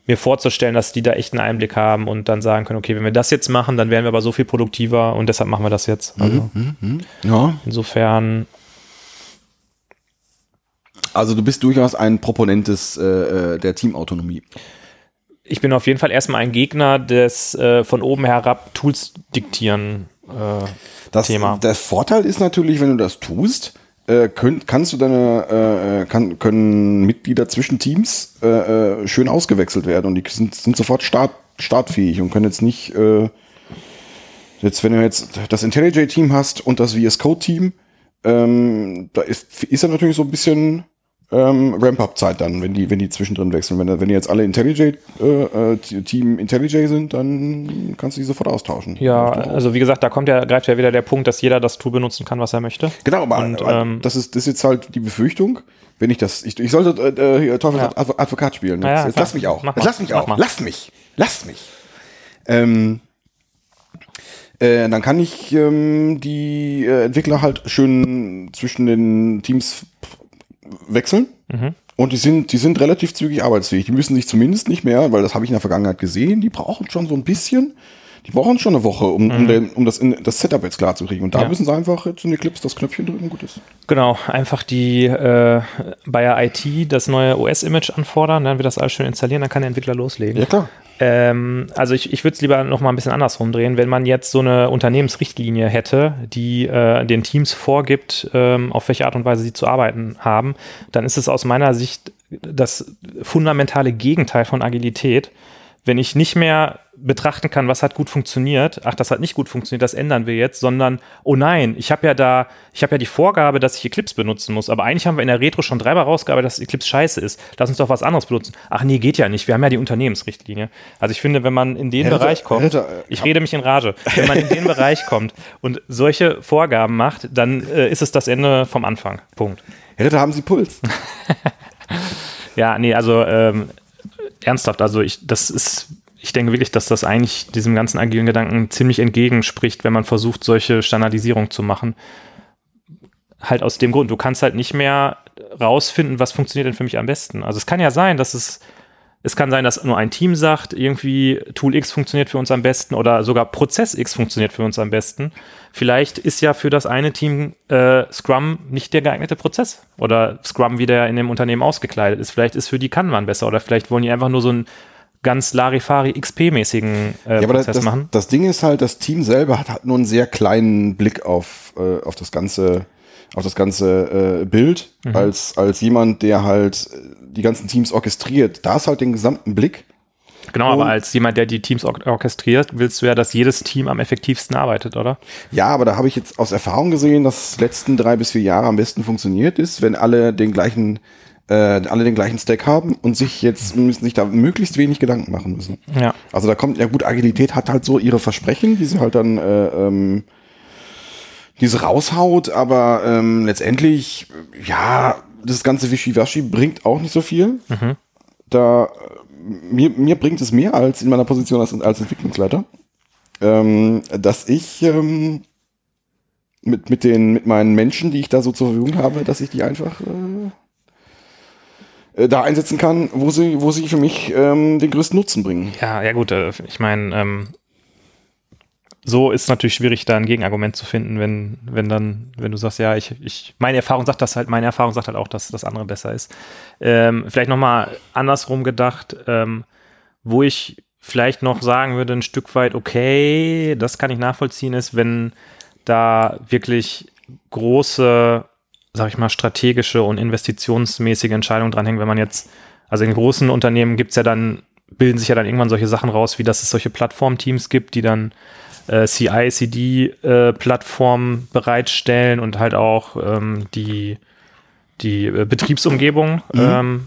S2: mir vorzustellen, dass die da echt einen Einblick haben und dann sagen können, okay, wenn wir das jetzt machen, dann wären wir aber so viel produktiver und deshalb machen wir das jetzt. Also
S3: Ja.
S2: insofern,
S3: Also du bist durchaus ein Proponent des, äh, äh, der Teamautonomie.
S2: ich bin auf jeden Fall erstmal ein Gegner des äh, von oben herab Tools diktieren. Äh,
S3: Das,
S2: Thema.
S3: Der Vorteil ist natürlich, wenn du das tust, äh, könnt, kannst du deine, äh, äh, kann, können Mitglieder zwischen Teams äh, äh, schön ausgewechselt werden und die sind, sind sofort start, startfähig und können jetzt nicht, äh, jetzt wenn du jetzt das IntelliJ-Team hast und das VS Code-Team, ähm, da ist, ist ja natürlich so ein bisschen ähm, Ramp-Up-Zeit dann, wenn die, wenn die zwischendrin wechseln. Wenn, wenn die jetzt alle IntelliJ, äh, äh, Team IntelliJ sind, dann kannst du die sofort austauschen.
S2: ja, also wie gesagt, da kommt ja, greift ja wieder der Punkt, dass jeder das Tool benutzen kann, was er möchte.
S3: Genau, aber,
S2: Und, ähm,
S3: das, ist, das ist jetzt halt die Befürchtung, wenn ich das, ich, ich sollte äh, hier Teufels
S2: Ja.
S3: Spielen. Jetzt,
S2: Ja, ja,
S3: jetzt lass mich auch. Jetzt lass mich
S2: Mach
S3: auch.
S2: mal.
S3: Lass mich. Lass mich. Ähm, äh, dann kann ich ähm, die äh, Entwickler halt schön zwischen den Teams wechseln.
S2: Mhm.
S3: Und die sind, die sind relativ zügig arbeitsfähig. Die müssen sich zumindest nicht mehr, weil das habe ich in der Vergangenheit gesehen, die brauchen schon so ein bisschen, die brauchen schon eine Woche, um, um, den, um das, in, das Setup jetzt klar zu kriegen. Und da
S2: Mhm. Ja.
S3: müssen sie einfach jetzt in die Clips das Knöpfchen drücken, gut ist.
S2: Genau, einfach die äh, bei der IT das neue OS-Image anfordern, dann wird das alles schön installieren, dann kann der Entwickler loslegen.
S3: Ja, klar.
S2: Ähm, also ich, ich würde es lieber noch mal ein bisschen andersrum drehen. Wenn man jetzt so eine Unternehmensrichtlinie hätte, die äh, den Teams vorgibt, ähm, auf welche Art und Weise sie zu arbeiten haben, dann ist es aus meiner Sicht das fundamentale Gegenteil von Agilität. Wenn ich nicht mehr betrachten kann, was hat gut funktioniert, ach, das hat nicht gut funktioniert, das ändern wir jetzt, sondern, oh nein, ich habe ja da, ich habe ja die Vorgabe, dass ich Eclipse benutzen muss, aber eigentlich haben wir in der Retro schon dreimal rausgearbeitet, dass Eclipse scheiße ist. Lass uns doch was anderes benutzen. Ach nee, geht ja nicht, wir haben ja die Unternehmensrichtlinie. Also ich finde, wenn man in den
S3: Herr
S2: Bereich
S3: Ritter,
S2: kommt,
S3: Ritter, äh,
S2: ich rede mich in Rage, wenn man in den Bereich kommt und solche Vorgaben macht, dann äh, ist es das Ende vom Anfang. Punkt.
S3: Herr Ritter, haben Sie Puls? [LAUGHS]
S2: Ja, nee, also ähm, ernsthaft, also ich, das ist, ich denke wirklich, dass das eigentlich diesem ganzen agilen Gedanken ziemlich entgegenspricht, wenn man versucht, solche Standardisierung zu machen. Halt aus dem Grund, du kannst halt nicht mehr rausfinden, was funktioniert denn für mich am besten. Also es kann ja sein, dass es, es kann sein, dass nur ein Team sagt, irgendwie Tool X funktioniert für uns am besten oder sogar Prozess X funktioniert für uns am besten. Vielleicht ist ja für das eine Team äh, Scrum nicht der geeignete Prozess oder Scrum, wie der in dem Unternehmen ausgekleidet ist. Vielleicht ist für die Kanban besser oder vielleicht wollen die einfach nur so einen ganz Larifari XP-mäßigen äh,
S3: Ja, aber das,
S2: Prozess
S3: das,
S2: machen.
S3: das Ding ist halt, das Team selber hat, hat nur einen sehr kleinen Blick auf, äh, auf das ganze, auf das ganze äh, Bild,
S2: Mhm.
S3: als, als jemand, der halt äh, die ganzen Teams orchestriert. Da ist halt den gesamten Blick.
S2: Genau, aber
S3: Und-
S2: als jemand, der die Teams or orchestriert, willst du ja, dass jedes Team am effektivsten arbeitet, oder?
S3: Ja, aber da habe ich jetzt aus Erfahrung gesehen, dass letzten drei bis vier Jahre am besten funktioniert ist, wenn alle den gleichen, äh, alle den gleichen Stack haben und sich jetzt müssen sich da möglichst wenig Gedanken machen müssen.
S2: Ja.
S3: Also da kommt, ja gut, Agilität hat halt so ihre Versprechen, die sie halt dann äh, ähm, diese raushaut, aber ähm, letztendlich, ja, das ganze Wischiwaschi bringt auch nicht so viel. Da äh, mir, mir bringt es mehr als in meiner Position als, als Entwicklungsleiter, ähm, dass ich ähm, mit, mit, den, mit meinen Menschen, die ich da so zur Verfügung habe, dass ich die einfach äh, äh, da einsetzen kann, wo sie, wo sie für mich ähm, den größten Nutzen bringen.
S2: Ja, ja gut, äh, ich meine, ähm, so ist natürlich schwierig, da ein Gegenargument zu finden, wenn, wenn dann, wenn du sagst, ja, ich, ich, meine Erfahrung sagt das halt, meine Erfahrung sagt halt auch, dass das andere besser ist. Ähm, vielleicht nochmal andersrum gedacht, ähm, wo ich vielleicht noch sagen würde, ein Stück weit, okay, das kann ich nachvollziehen, ist, wenn da wirklich große, sag ich mal, strategische und investitionsmäßige Entscheidungen dranhängen, wenn man jetzt, also in großen Unternehmen gibt's ja dann, bilden sich ja dann irgendwann solche Sachen raus, wie dass es solche Plattformteams gibt, die dann äh, CI-CD-Plattformen bereitstellen und halt auch ähm, die, die äh, Betriebsumgebung ähm,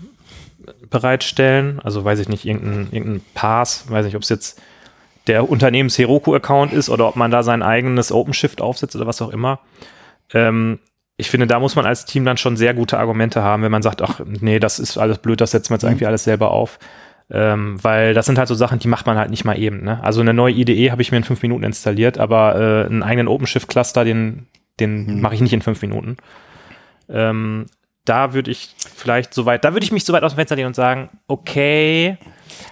S2: bereitstellen. Also weiß ich nicht, irgendein, irgendein Pass, weiß nicht, ob es jetzt der Unternehmens Heroku-Account ist oder ob man da sein eigenes OpenShift aufsetzt oder was auch immer. Ähm, ich finde, da muss man als Team dann schon sehr gute Argumente haben, wenn man sagt, ach nee, das ist alles blöd, das setzen wir jetzt irgendwie alles selber auf. Ähm, weil das sind halt so Sachen, die macht man halt nicht mal eben. Ne? Also eine neue IDE habe ich mir in fünf Minuten installiert, aber äh, einen eigenen OpenShift-Cluster, den, den mache ich nicht in fünf Minuten. Ähm, da würde ich vielleicht so weit, da würde ich mich so weit aus dem Fenster lehnen und sagen, okay.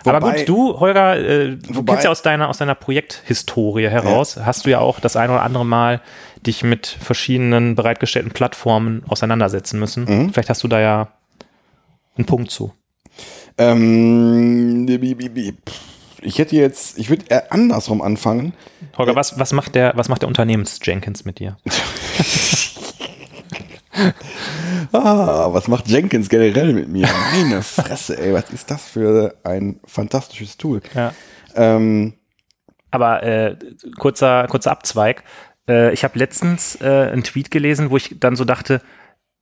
S2: aber
S3: Wobei-
S2: gut, du, Holger, äh, du
S3: Wobei-
S2: kennst ja aus deiner, aus deiner Projekthistorie heraus, hast du ja auch das ein oder andere Mal dich mit verschiedenen bereitgestellten Plattformen auseinandersetzen müssen.
S3: Mhm.
S2: Vielleicht hast du da ja einen Punkt zu.
S3: Ähm, ich hätte jetzt, ich würde andersrum anfangen.
S2: Holger, was, was macht der, was macht der Unternehmens-Jenkins mit dir? [LAUGHS]
S3: Ah, was macht Jenkins generell mit mir? Meine Fresse, ey, was ist das für ein fantastisches Tool?
S2: Ja.
S3: Ähm,
S2: Aber äh, kurzer, kurzer Abzweig. Äh, ich habe letztens äh, einen Tweet gelesen, wo ich dann so dachte,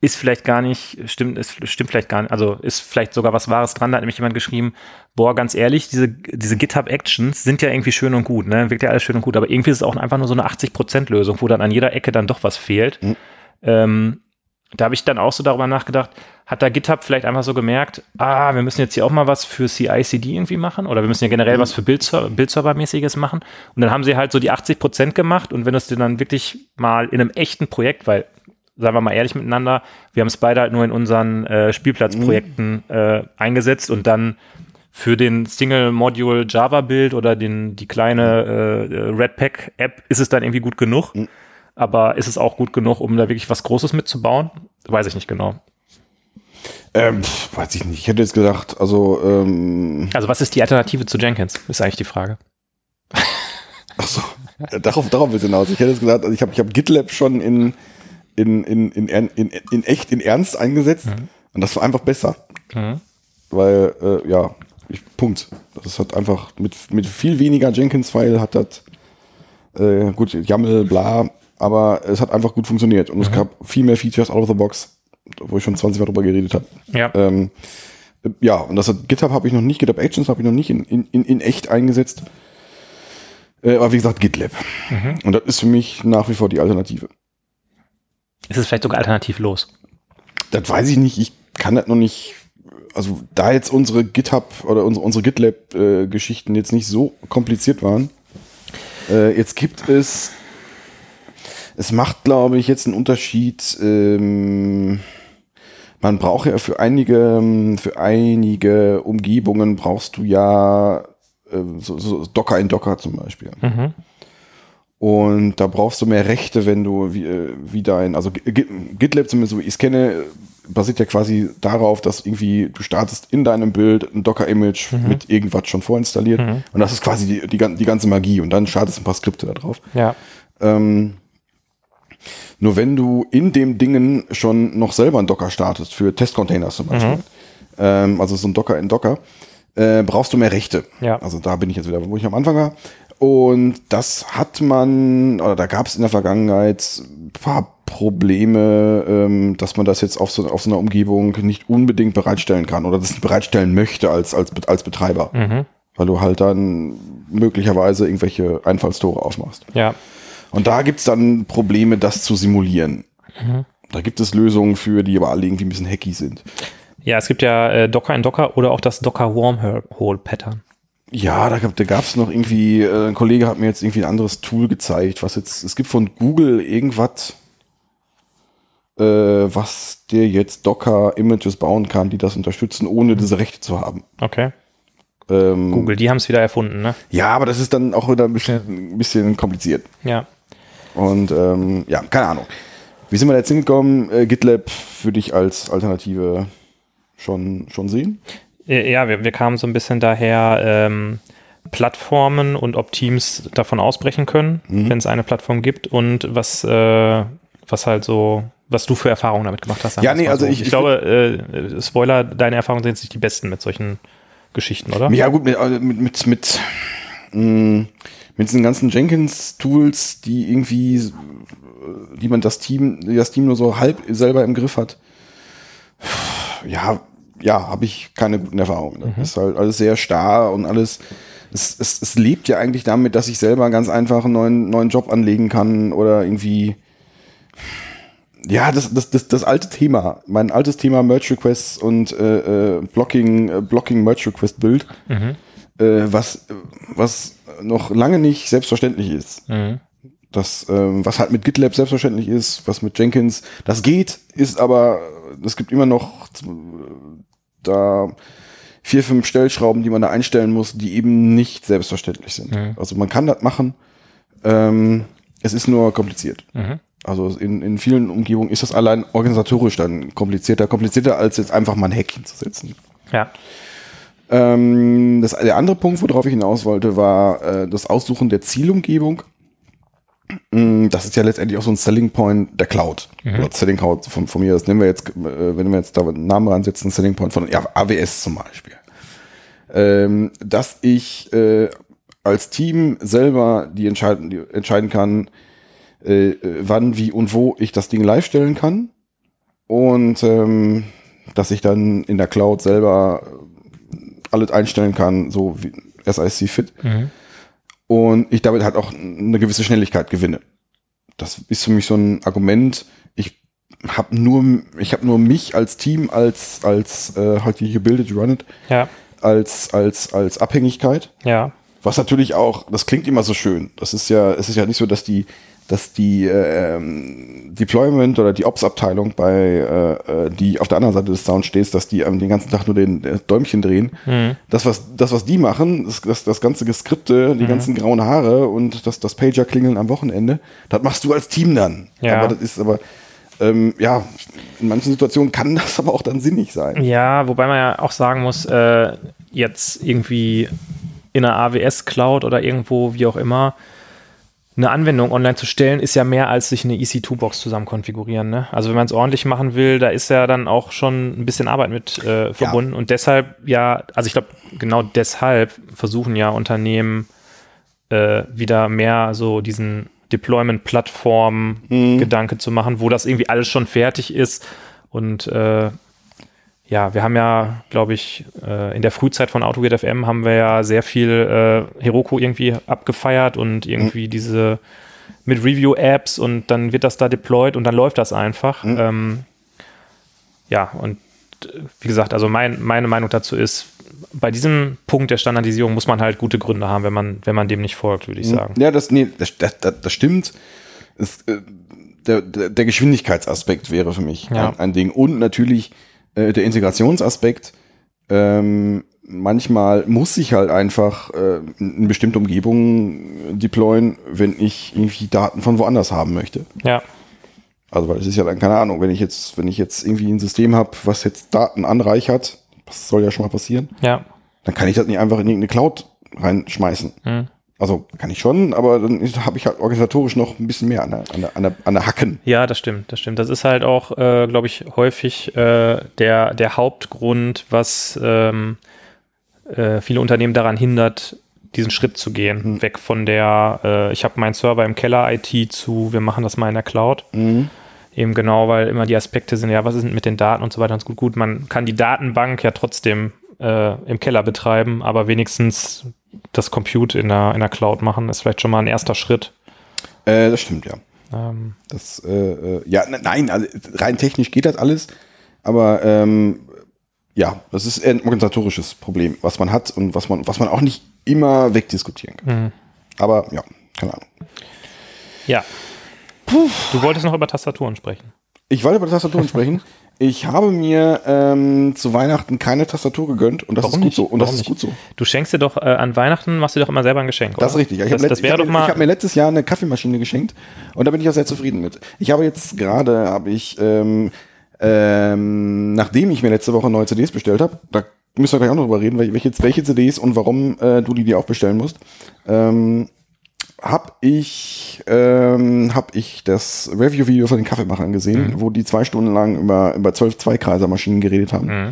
S2: ist vielleicht gar nicht, stimmt, ist, stimmt vielleicht gar nicht, also ist vielleicht sogar was Wahres dran. Da hat nämlich jemand geschrieben, boah, ganz ehrlich, diese, diese GitHub-Actions sind ja irgendwie schön und gut, ne? Wirkt ja alles schön und gut, aber irgendwie ist es auch einfach nur so eine 80%-Lösung, wo dann an jeder Ecke dann doch was fehlt.
S3: Mhm.
S2: Ähm, da habe ich dann auch so darüber nachgedacht, hat da GitHub vielleicht einfach so gemerkt, ah, wir müssen jetzt hier auch mal was für CI/CD irgendwie machen oder wir müssen ja generell was für Bildser Bildservermäßiges machen. Und dann haben sie halt so die 80 Prozent gemacht und wenn du es dir dann wirklich mal in einem echten Projekt, weil, sagen wir mal ehrlich miteinander, wir haben es beide halt nur in unseren äh, Spielplatzprojekten äh, eingesetzt und dann für den Single Module Java Build oder den, die kleine äh, Redpack App ist es dann irgendwie gut genug. Aber ist es auch gut genug, um da wirklich was Großes mitzubauen? Weiß ich nicht genau.
S3: Ähm, weiß ich nicht. Ich hätte jetzt gesagt, also, ähm,
S2: Also was ist die Alternative zu Jenkins? Ist eigentlich die Frage.
S3: ach so, äh, darauf, darauf willst du hinaus. Ich hätte jetzt gesagt, also ich habe ich hab GitLab schon in, in, in, in, in, in, echt, in Ernst eingesetzt und das war einfach besser.
S2: Mhm.
S3: Weil, äh, ja, ich, Punkt. Das hat einfach mit, mit viel weniger Jenkins-File hat das, äh, gut, YAML, bla, aber es hat einfach gut funktioniert und es gab viel mehr Features out of the box, wo ich schon 20 Mal drüber geredet habe.
S2: Ja.
S3: Ähm, äh, ja, und das hat GitHub habe ich noch nicht, GitHub Actions habe ich noch nicht in, in, in, echt eingesetzt. Äh, aber wie gesagt, GitLab. Und das ist für mich nach wie vor die Alternative.
S2: Ist es vielleicht sogar alternativlos?
S3: Das weiß ich nicht, ich kann das noch nicht, also da jetzt unsere GitHub oder unsere, unsere GitLab-Geschichten jetzt nicht so kompliziert waren, äh, jetzt gibt es, es macht, glaube ich, jetzt einen Unterschied, ähm, man braucht ja für einige, ähm, für einige Umgebungen brauchst du ja äh, so, so Docker in Docker zum Beispiel.
S2: Mhm.
S3: Und da brauchst du mehr Rechte, wenn du wie, äh, wie dein, also Git- GitLab zumindest so wie ich es kenne, basiert ja quasi darauf, dass irgendwie du startest in deinem Bild ein Docker-Image mit irgendwas schon vorinstalliert. Und das ist quasi die, die, die ganze Magie. Und dann startest ein paar Skripte da drauf.
S2: Ja.
S3: Ähm, nur wenn du in dem Dingen schon noch selber einen Docker startest, für Testcontainers zum Beispiel, ähm, also so ein Docker in Docker, äh, brauchst du mehr Rechte.
S2: Ja.
S3: Also da bin ich jetzt wieder, wo ich am Anfang war. Und das hat man, oder da gab es in der Vergangenheit ein paar Probleme, ähm, dass man das jetzt auf so, auf so einer Umgebung nicht unbedingt bereitstellen kann oder das nicht bereitstellen möchte als, als, als Betreiber.
S2: Mhm.
S3: Weil du halt dann möglicherweise irgendwelche Einfallstore aufmachst.
S2: Ja.
S3: Und da gibt's dann Probleme, das zu simulieren. Da gibt es Lösungen für, die aber alle irgendwie ein bisschen hacky sind.
S2: Ja, es gibt ja äh, Docker in Docker oder auch das Docker Wormhole Pattern.
S3: Ja, da, gab- gab's noch irgendwie, äh, ein Kollege hat mir jetzt irgendwie ein anderes Tool gezeigt, was jetzt, es gibt von Google irgendwas, äh, was dir jetzt Docker-Images bauen kann, die das unterstützen, ohne diese Rechte zu haben.
S2: Okay.
S3: Ähm,
S2: Google, die haben es wieder erfunden, ne?
S3: Ja, aber das ist dann auch wieder ein bisschen, ein bisschen kompliziert.
S2: Ja.
S3: Und ähm, ja, keine Ahnung. Wie sind wir da jetzt hingekommen? Äh, GitLab würde ich als Alternative schon, schon sehen.
S2: Äh, Ja, wir, wir kamen so ein bisschen daher, ähm, Plattformen und ob Teams davon ausbrechen können,
S3: Mhm.
S2: wenn es eine Plattform gibt und was, äh, was halt so, was du für Erfahrungen damit gemacht hast.
S3: Ja, nee, also
S2: so.
S3: ich-
S2: ich
S3: ich
S2: glaube, äh, Spoiler, deine Erfahrungen sind jetzt nicht die besten mit solchen Geschichten, oder?
S3: Ja, gut, mit, äh, mit, mit, mit, mh, mit diesen ganzen Jenkins-Tools, die irgendwie, die man das Team, das Team nur so halb selber im Griff hat. Ja, ja, habe ich keine guten Erfahrungen. Das ist halt alles sehr starr und alles. Es, es, es lebt ja eigentlich damit, dass ich selber ganz einfach einen neuen, neuen Job anlegen kann oder irgendwie. Ja, das, das, das, das alte Thema, mein altes Thema Merge Requests und äh, äh, Blocking, äh, Blocking Merge Request Build, äh, was, was noch lange nicht selbstverständlich ist.
S2: Mhm.
S3: Das, ähm, was halt mit GitLab selbstverständlich ist, was mit Jenkins, das geht, ist aber, es gibt immer noch da vier, fünf Stellschrauben, die man da einstellen muss, die eben nicht selbstverständlich sind. Also man kann das machen, ähm, es ist nur kompliziert.
S2: Mhm.
S3: Also in, in vielen Umgebungen ist das allein organisatorisch dann komplizierter, komplizierter als jetzt einfach mal ein Häkchen zu setzen.
S2: Ja.
S3: Ähm, das, der andere Punkt, worauf ich hinaus wollte, war äh, das Aussuchen der Zielumgebung. Mm, Das ist ja letztendlich auch so ein Selling Point der Cloud. Oder Selling Point von, von mir. Das nehmen wir jetzt, äh, wenn wir jetzt da einen Namen ransetzen, Selling Point von ja, AWS zum Beispiel. Ähm, dass ich äh, als Team selber die entscheiden, die entscheiden kann, äh, äh, wann, wie und wo ich das Ding live stellen kann. Und ähm, dass ich dann in der Cloud selber alles einstellen kann, so wie SIC fit.
S2: Mhm.
S3: Und ich damit halt auch eine gewisse Schnelligkeit gewinne. Das ist für mich so ein Argument. Ich habe nur, ich habe nur mich als Team, als als äh, halt hier Build it, run it,
S2: Ja.
S3: als als als Abhängigkeit.
S2: Ja.
S3: Was natürlich auch, das klingt immer so schön. Das ist ja, es ist ja nicht so, dass die, dass die äh, Deployment oder die Ops-Abteilung bei, äh, äh, die auf der anderen Seite des Sounds steht, dass die ähm, den ganzen Tag nur den äh, Däumchen drehen.
S2: Mhm.
S3: Das, was, das, was die machen, das, das, das ganze Geskripte, die ganzen grauen Haare und das, das Pager-Klingeln am Wochenende, das machst du als Team dann.
S2: Ja.
S3: Aber das ist aber, Ähm, ja, in manchen Situationen kann das [LAUGHS] aber auch dann sinnig sein.
S2: Ja, wobei man ja auch sagen muss, äh, jetzt irgendwie in einer AWS-Cloud oder irgendwo, wie auch immer, eine Anwendung online zu stellen, ist ja mehr als sich eine EC2-Box zusammen konfigurieren. Ne? Also wenn man es ordentlich machen will, da ist ja dann auch schon ein bisschen Arbeit mit äh, verbunden. Ja. Und deshalb, ja, also ich glaube, genau deshalb versuchen ja Unternehmen äh, wieder mehr so diesen Deployment-Plattform-Gedanke mhm. zu machen, wo das irgendwie alles schon fertig ist. Und äh, ja, wir haben ja, glaube ich, äh, in der Frühzeit von AutoGate FM haben wir ja sehr viel äh, Heroku irgendwie abgefeiert und irgendwie mhm. diese mit Review-Apps und dann wird das da deployed und dann läuft das einfach. Mhm. Ähm, ja, und wie gesagt, also mein, meine Meinung dazu ist, bei diesem Punkt der Standardisierung muss man halt gute Gründe haben, wenn man, wenn man dem nicht folgt, würde ich mhm. sagen.
S3: Ja, das, nee, das, das, das stimmt. Das, äh, der, der Geschwindigkeitsaspekt wäre für mich ja. ein, ein Ding. Und natürlich äh, der Integrationsaspekt, ähm, manchmal muss ich halt einfach äh, in bestimmte Umgebungen deployen, wenn ich irgendwie Daten von woanders haben möchte.
S2: Ja.
S3: Also, weil es ist ja dann, keine Ahnung, wenn ich jetzt, wenn ich jetzt irgendwie ein System habe, was jetzt Daten anreichert, das soll ja schon mal passieren.
S2: Ja.
S3: Dann kann ich das nicht einfach in irgendeine Cloud reinschmeißen. Mhm. Also kann ich schon, aber dann habe ich halt organisatorisch noch ein bisschen mehr an der, an der, an der, an der Hacken.
S2: Ja, das stimmt, das stimmt. Das ist halt auch, äh, glaube ich, häufig äh, der, der Hauptgrund, was ähm, äh, viele Unternehmen daran hindert, diesen Schritt zu gehen. Mhm. Weg von der, äh, ich habe meinen Server im Keller IT zu, wir machen das mal in der Cloud. Mhm. Eben genau, weil immer die Aspekte sind, ja, was ist mit den Daten und so weiter und gut. Gut, man kann die Datenbank ja trotzdem äh, im Keller betreiben, aber wenigstens das Compute in der, in der Cloud machen, ist vielleicht schon mal ein erster Schritt.
S3: Äh, das stimmt, ja. Ähm. Das, äh, äh ja, ne, nein, also rein technisch geht das alles, aber ähm, ja, das ist ein organisatorisches Problem, was man hat und was man, was man auch nicht immer wegdiskutieren kann. Mhm. Aber ja, keine Ahnung.
S2: Ja. Puh. Du wolltest noch über Tastaturen sprechen.
S3: Ich wollte über Tastaturen sprechen. Ich habe mir ähm, zu Weihnachten keine Tastatur gegönnt und das Warum ist gut nicht? so. Und das ist gut so.
S2: Du schenkst dir doch äh, an Weihnachten, machst du doch immer selber ein Geschenk.
S3: Das ist richtig. Ich habe hab, hab mir letztes Jahr eine Kaffeemaschine geschenkt und da bin ich auch sehr zufrieden mit. Ich habe jetzt gerade, habe ich, ähm, ähm, nachdem ich mir letzte Woche neue CDs bestellt habe, da müssen wir gleich auch noch drüber reden, welche, welche CDs und warum äh, du die dir auch bestellen musst. Ähm, habe ich, ähm, hab ich das Review-Video von den Kaffeemachern gesehen, mhm. wo die zwei Stunden lang über, über zwölf Zweikreisermaschinen geredet haben. Mhm.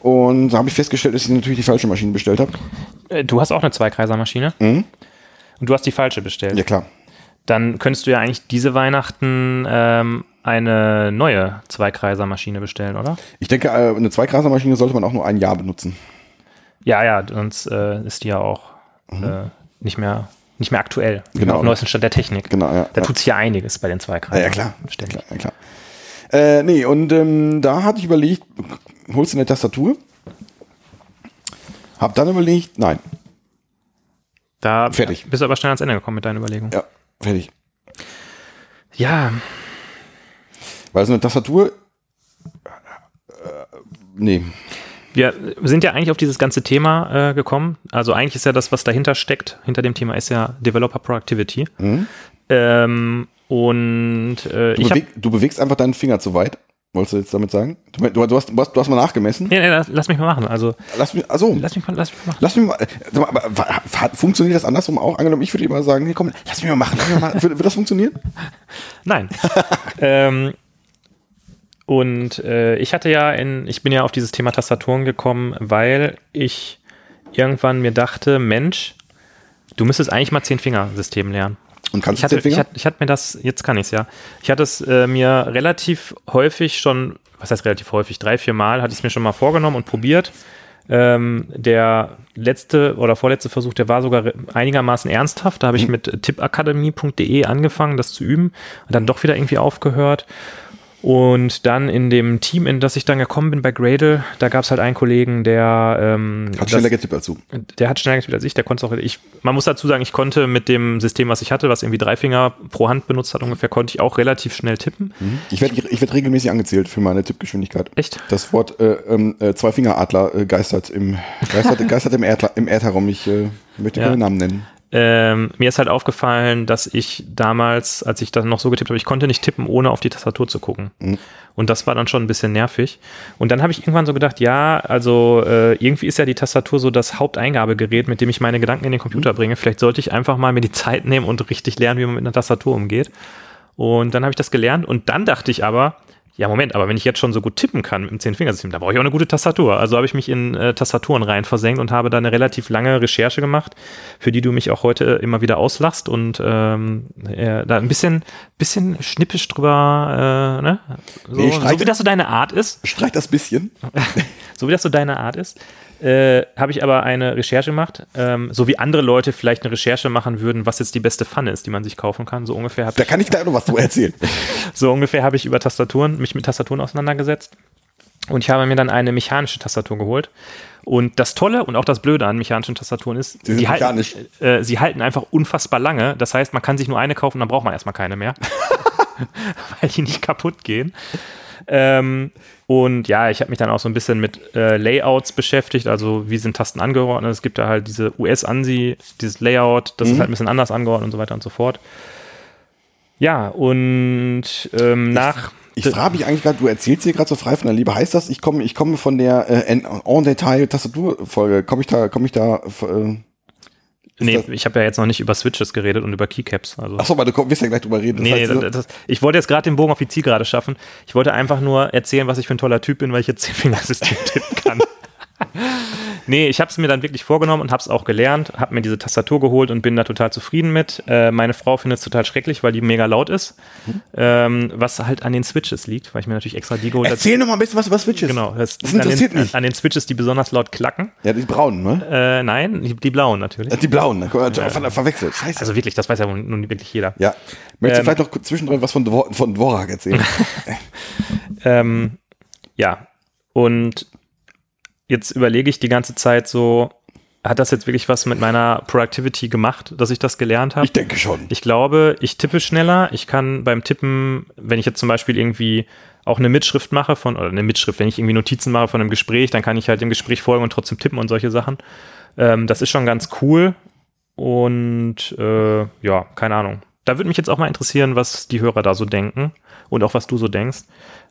S3: Und da habe ich festgestellt, dass ich natürlich die falsche Maschine bestellt habe.
S2: Äh, du hast auch eine Zweikreisermaschine? Mhm. Und du hast die falsche bestellt?
S3: Ja, klar.
S2: Dann könntest du ja eigentlich diese Weihnachten ähm, eine neue Zweikreisermaschine bestellen, oder?
S3: Ich denke, äh, eine Zweikreisermaschine sollte man auch nur ein Jahr benutzen.
S2: Ja, ja, sonst äh, ist die ja auch mhm. äh, nicht mehr nicht mehr aktuell.
S3: Genau. Auf
S2: neuesten Stand der Technik.
S3: Genau, ja.
S2: Da tut sich ja einiges bei den zwei
S3: Kreisen. Ja, ja klar. Ständig. Ja, klar. Äh, nee, und ähm, da hatte ich überlegt, holst du eine Tastatur? Hab dann überlegt, nein.
S2: Da
S3: fertig.
S2: bist du aber schnell ans Ende gekommen mit deinen Überlegungen.
S3: Ja, fertig.
S2: Ja.
S3: Weil so eine Tastatur. Äh, nee
S2: wir sind ja eigentlich auf dieses ganze Thema äh, gekommen. Also eigentlich ist ja das, was dahinter steckt, hinter dem Thema ist ja Developer Productivity. Mhm. Ähm, und äh,
S3: du, beweg, du, bewegst einfach deinen Finger zu weit. Wolltest du jetzt damit sagen? Du, du, du, hast, du, hast, du hast mal nachgemessen?
S2: Nee, nee, lass, lass, mich mal machen. Also,
S3: lass mich, also,
S2: lass mich mal, lass mich
S3: mal machen. Lass mich mal, aber, aber, funktioniert das andersrum auch? Angenommen, ich würde immer sagen, nee, komm, lass mich mal machen. Mich mal. Würde, würde das funktionieren? [LAUGHS]
S2: Nein. [LAUGHS] ähm, und äh, ich hatte ja in, ich bin ja auf dieses Thema Tastaturen gekommen, weil ich irgendwann mir dachte, Mensch, du müsstest eigentlich mal Zehn-Finger-System lernen.
S3: Und kannst
S2: ich hatte, ich hatte, ich hatte mir das, jetzt kann ich es ja. Ich hatte es äh, mir relativ häufig schon, was heißt relativ häufig, drei, vier Mal hatte ich es mir schon mal vorgenommen und probiert. Ähm, der letzte oder vorletzte Versuch, der war sogar einigermaßen ernsthaft. Da habe ich mhm. mit tippakademie.de angefangen, das zu üben und dann doch wieder irgendwie aufgehört. Und dann in dem Team, in das ich dann gekommen bin bei Gradle, da gab es halt einen Kollegen, der ähm,
S3: hat schneller getippt als du.
S2: Der hat schneller getippt als ich, der konnte auch. Ich, man muss dazu sagen, ich konnte mit dem System, was ich hatte, was irgendwie drei Finger pro Hand benutzt hat, ungefähr, konnte ich auch relativ schnell tippen.
S3: Mhm. Ich werde ich werd regelmäßig angezählt für meine Tippgeschwindigkeit.
S2: Echt?
S3: Das Wort äh, ähm, äh, Zwei-Finger-Adler äh, geistert im geistert, geistert im, Erd, im Erd herum. Ich äh, möchte ja. keine Namen nennen.
S2: Ähm, mir ist halt aufgefallen, dass ich damals, als ich dann noch so getippt habe, ich konnte nicht tippen, ohne auf die Tastatur zu gucken.
S3: Mhm.
S2: Und das war dann schon ein bisschen nervig. Und dann habe ich irgendwann so gedacht, ja, also äh, irgendwie ist ja die Tastatur so das Haupteingabegerät, mit dem ich meine Gedanken in den Computer bringe. Vielleicht sollte ich einfach mal mir die Zeit nehmen und richtig lernen, wie man mit einer Tastatur umgeht. Und dann habe ich das gelernt und dann dachte ich aber, ja, Moment, aber wenn ich jetzt schon so gut tippen kann mit dem Zehn-Fingersystem, dann brauche ich auch eine gute Tastatur. Also habe ich mich in äh, Tastaturen rein versenkt und habe da eine relativ lange Recherche gemacht, für die du mich auch heute immer wieder auslachst und ähm, äh, da ein bisschen, bisschen schnippisch drüber, äh, ne? So,
S3: Nee, streich-
S2: so wie das so deine Art ist,
S3: Streich das bisschen. [LAUGHS]
S2: so wie das so deine Art ist, äh, habe ich aber eine Recherche gemacht, ähm, so wie andere Leute vielleicht eine Recherche machen würden, was jetzt die beste Pfanne ist, die man sich kaufen kann. So ungefähr habe
S3: Da kann ich gleich noch was zu erzählen. [LAUGHS]
S2: so ungefähr habe ich über Tastaturen, mich mit Tastaturen auseinandergesetzt. Und ich habe mir dann eine mechanische Tastatur geholt. Und das Tolle und auch das Blöde an mechanischen Tastaturen ist,
S3: Sie
S2: die halten, äh, sie halten einfach unfassbar lange. Das heißt, man kann sich nur eine kaufen, dann braucht man erstmal keine mehr. [LAUGHS] [LAUGHS] Weil die nicht kaputt gehen. Ähm, und ja, ich habe mich dann auch so ein bisschen mit äh, Layouts beschäftigt, also wie sind Tasten angeordnet. Es gibt da halt diese US-ANSI, dieses Layout, das ist halt ein bisschen anders angeordnet und so weiter und so fort. Ja, und ähm, nach.
S3: Ich frage mich eigentlich gerade, du erzählst hier gerade so frei von der Liebe. Heißt das, ich komme ich komme von der äh, en, en Detail Tastaturfolge, komme ich da, komme ich da, äh,
S2: Nee,
S3: das-
S2: ich habe ja jetzt noch nicht über Switches geredet und über Keycaps. Also.
S3: achso, weil du wirst ja gleich drüber reden. Das
S2: nee,
S3: heißt,
S2: das, das, ich wollte jetzt gerade den Bogen auf die Zielgerade schaffen. Ich wollte einfach nur erzählen, was ich für ein toller Typ bin, weil ich jetzt [LAUGHS] Zehn-Fingersystem tippen kann. [LAUGHS] nee, ich habe es mir dann wirklich vorgenommen und habe es auch gelernt, habe mir diese Tastatur geholt und bin da total zufrieden mit. Äh, meine Frau findet es total schrecklich, weil die mega laut ist. Ähm, was halt an den Switches liegt, weil ich mir natürlich extra die geholt habe.
S3: Erzähl noch mal ein bisschen was über Switches.
S2: Genau, das,
S3: Das
S2: an,
S3: interessiert
S2: den,
S3: mich.
S2: an den Switches, die besonders laut klacken.
S3: Ja, die braunen, ne?
S2: Äh, nein, die, die blauen natürlich.
S3: Äh, Die blauen, ne? Mal, ver verwechselt. Scheiße.
S2: Also wirklich, das weiß ja nun wirklich jeder.
S3: ja. Möchtest du
S2: Ähm,
S3: vielleicht noch zwischendrin was von, Dvor von Dvorak erzählen? [LAUGHS]
S2: Ähm, ja, und jetzt überlege ich die ganze Zeit so, hat das jetzt wirklich was mit meiner Productivity gemacht, dass ich das gelernt habe?
S3: ich denke schon.
S2: Ich glaube, ich tippe schneller. Ich kann beim Tippen, wenn ich jetzt zum Beispiel irgendwie auch eine Mitschrift mache von, oder eine Mitschrift, wenn ich irgendwie Notizen mache von einem Gespräch, dann kann ich halt dem Gespräch folgen und trotzdem tippen und solche Sachen. Ähm, das ist schon ganz cool. Und äh, ja, keine Ahnung. Da würde mich jetzt auch mal interessieren, was die Hörer da so denken und auch was du so denkst.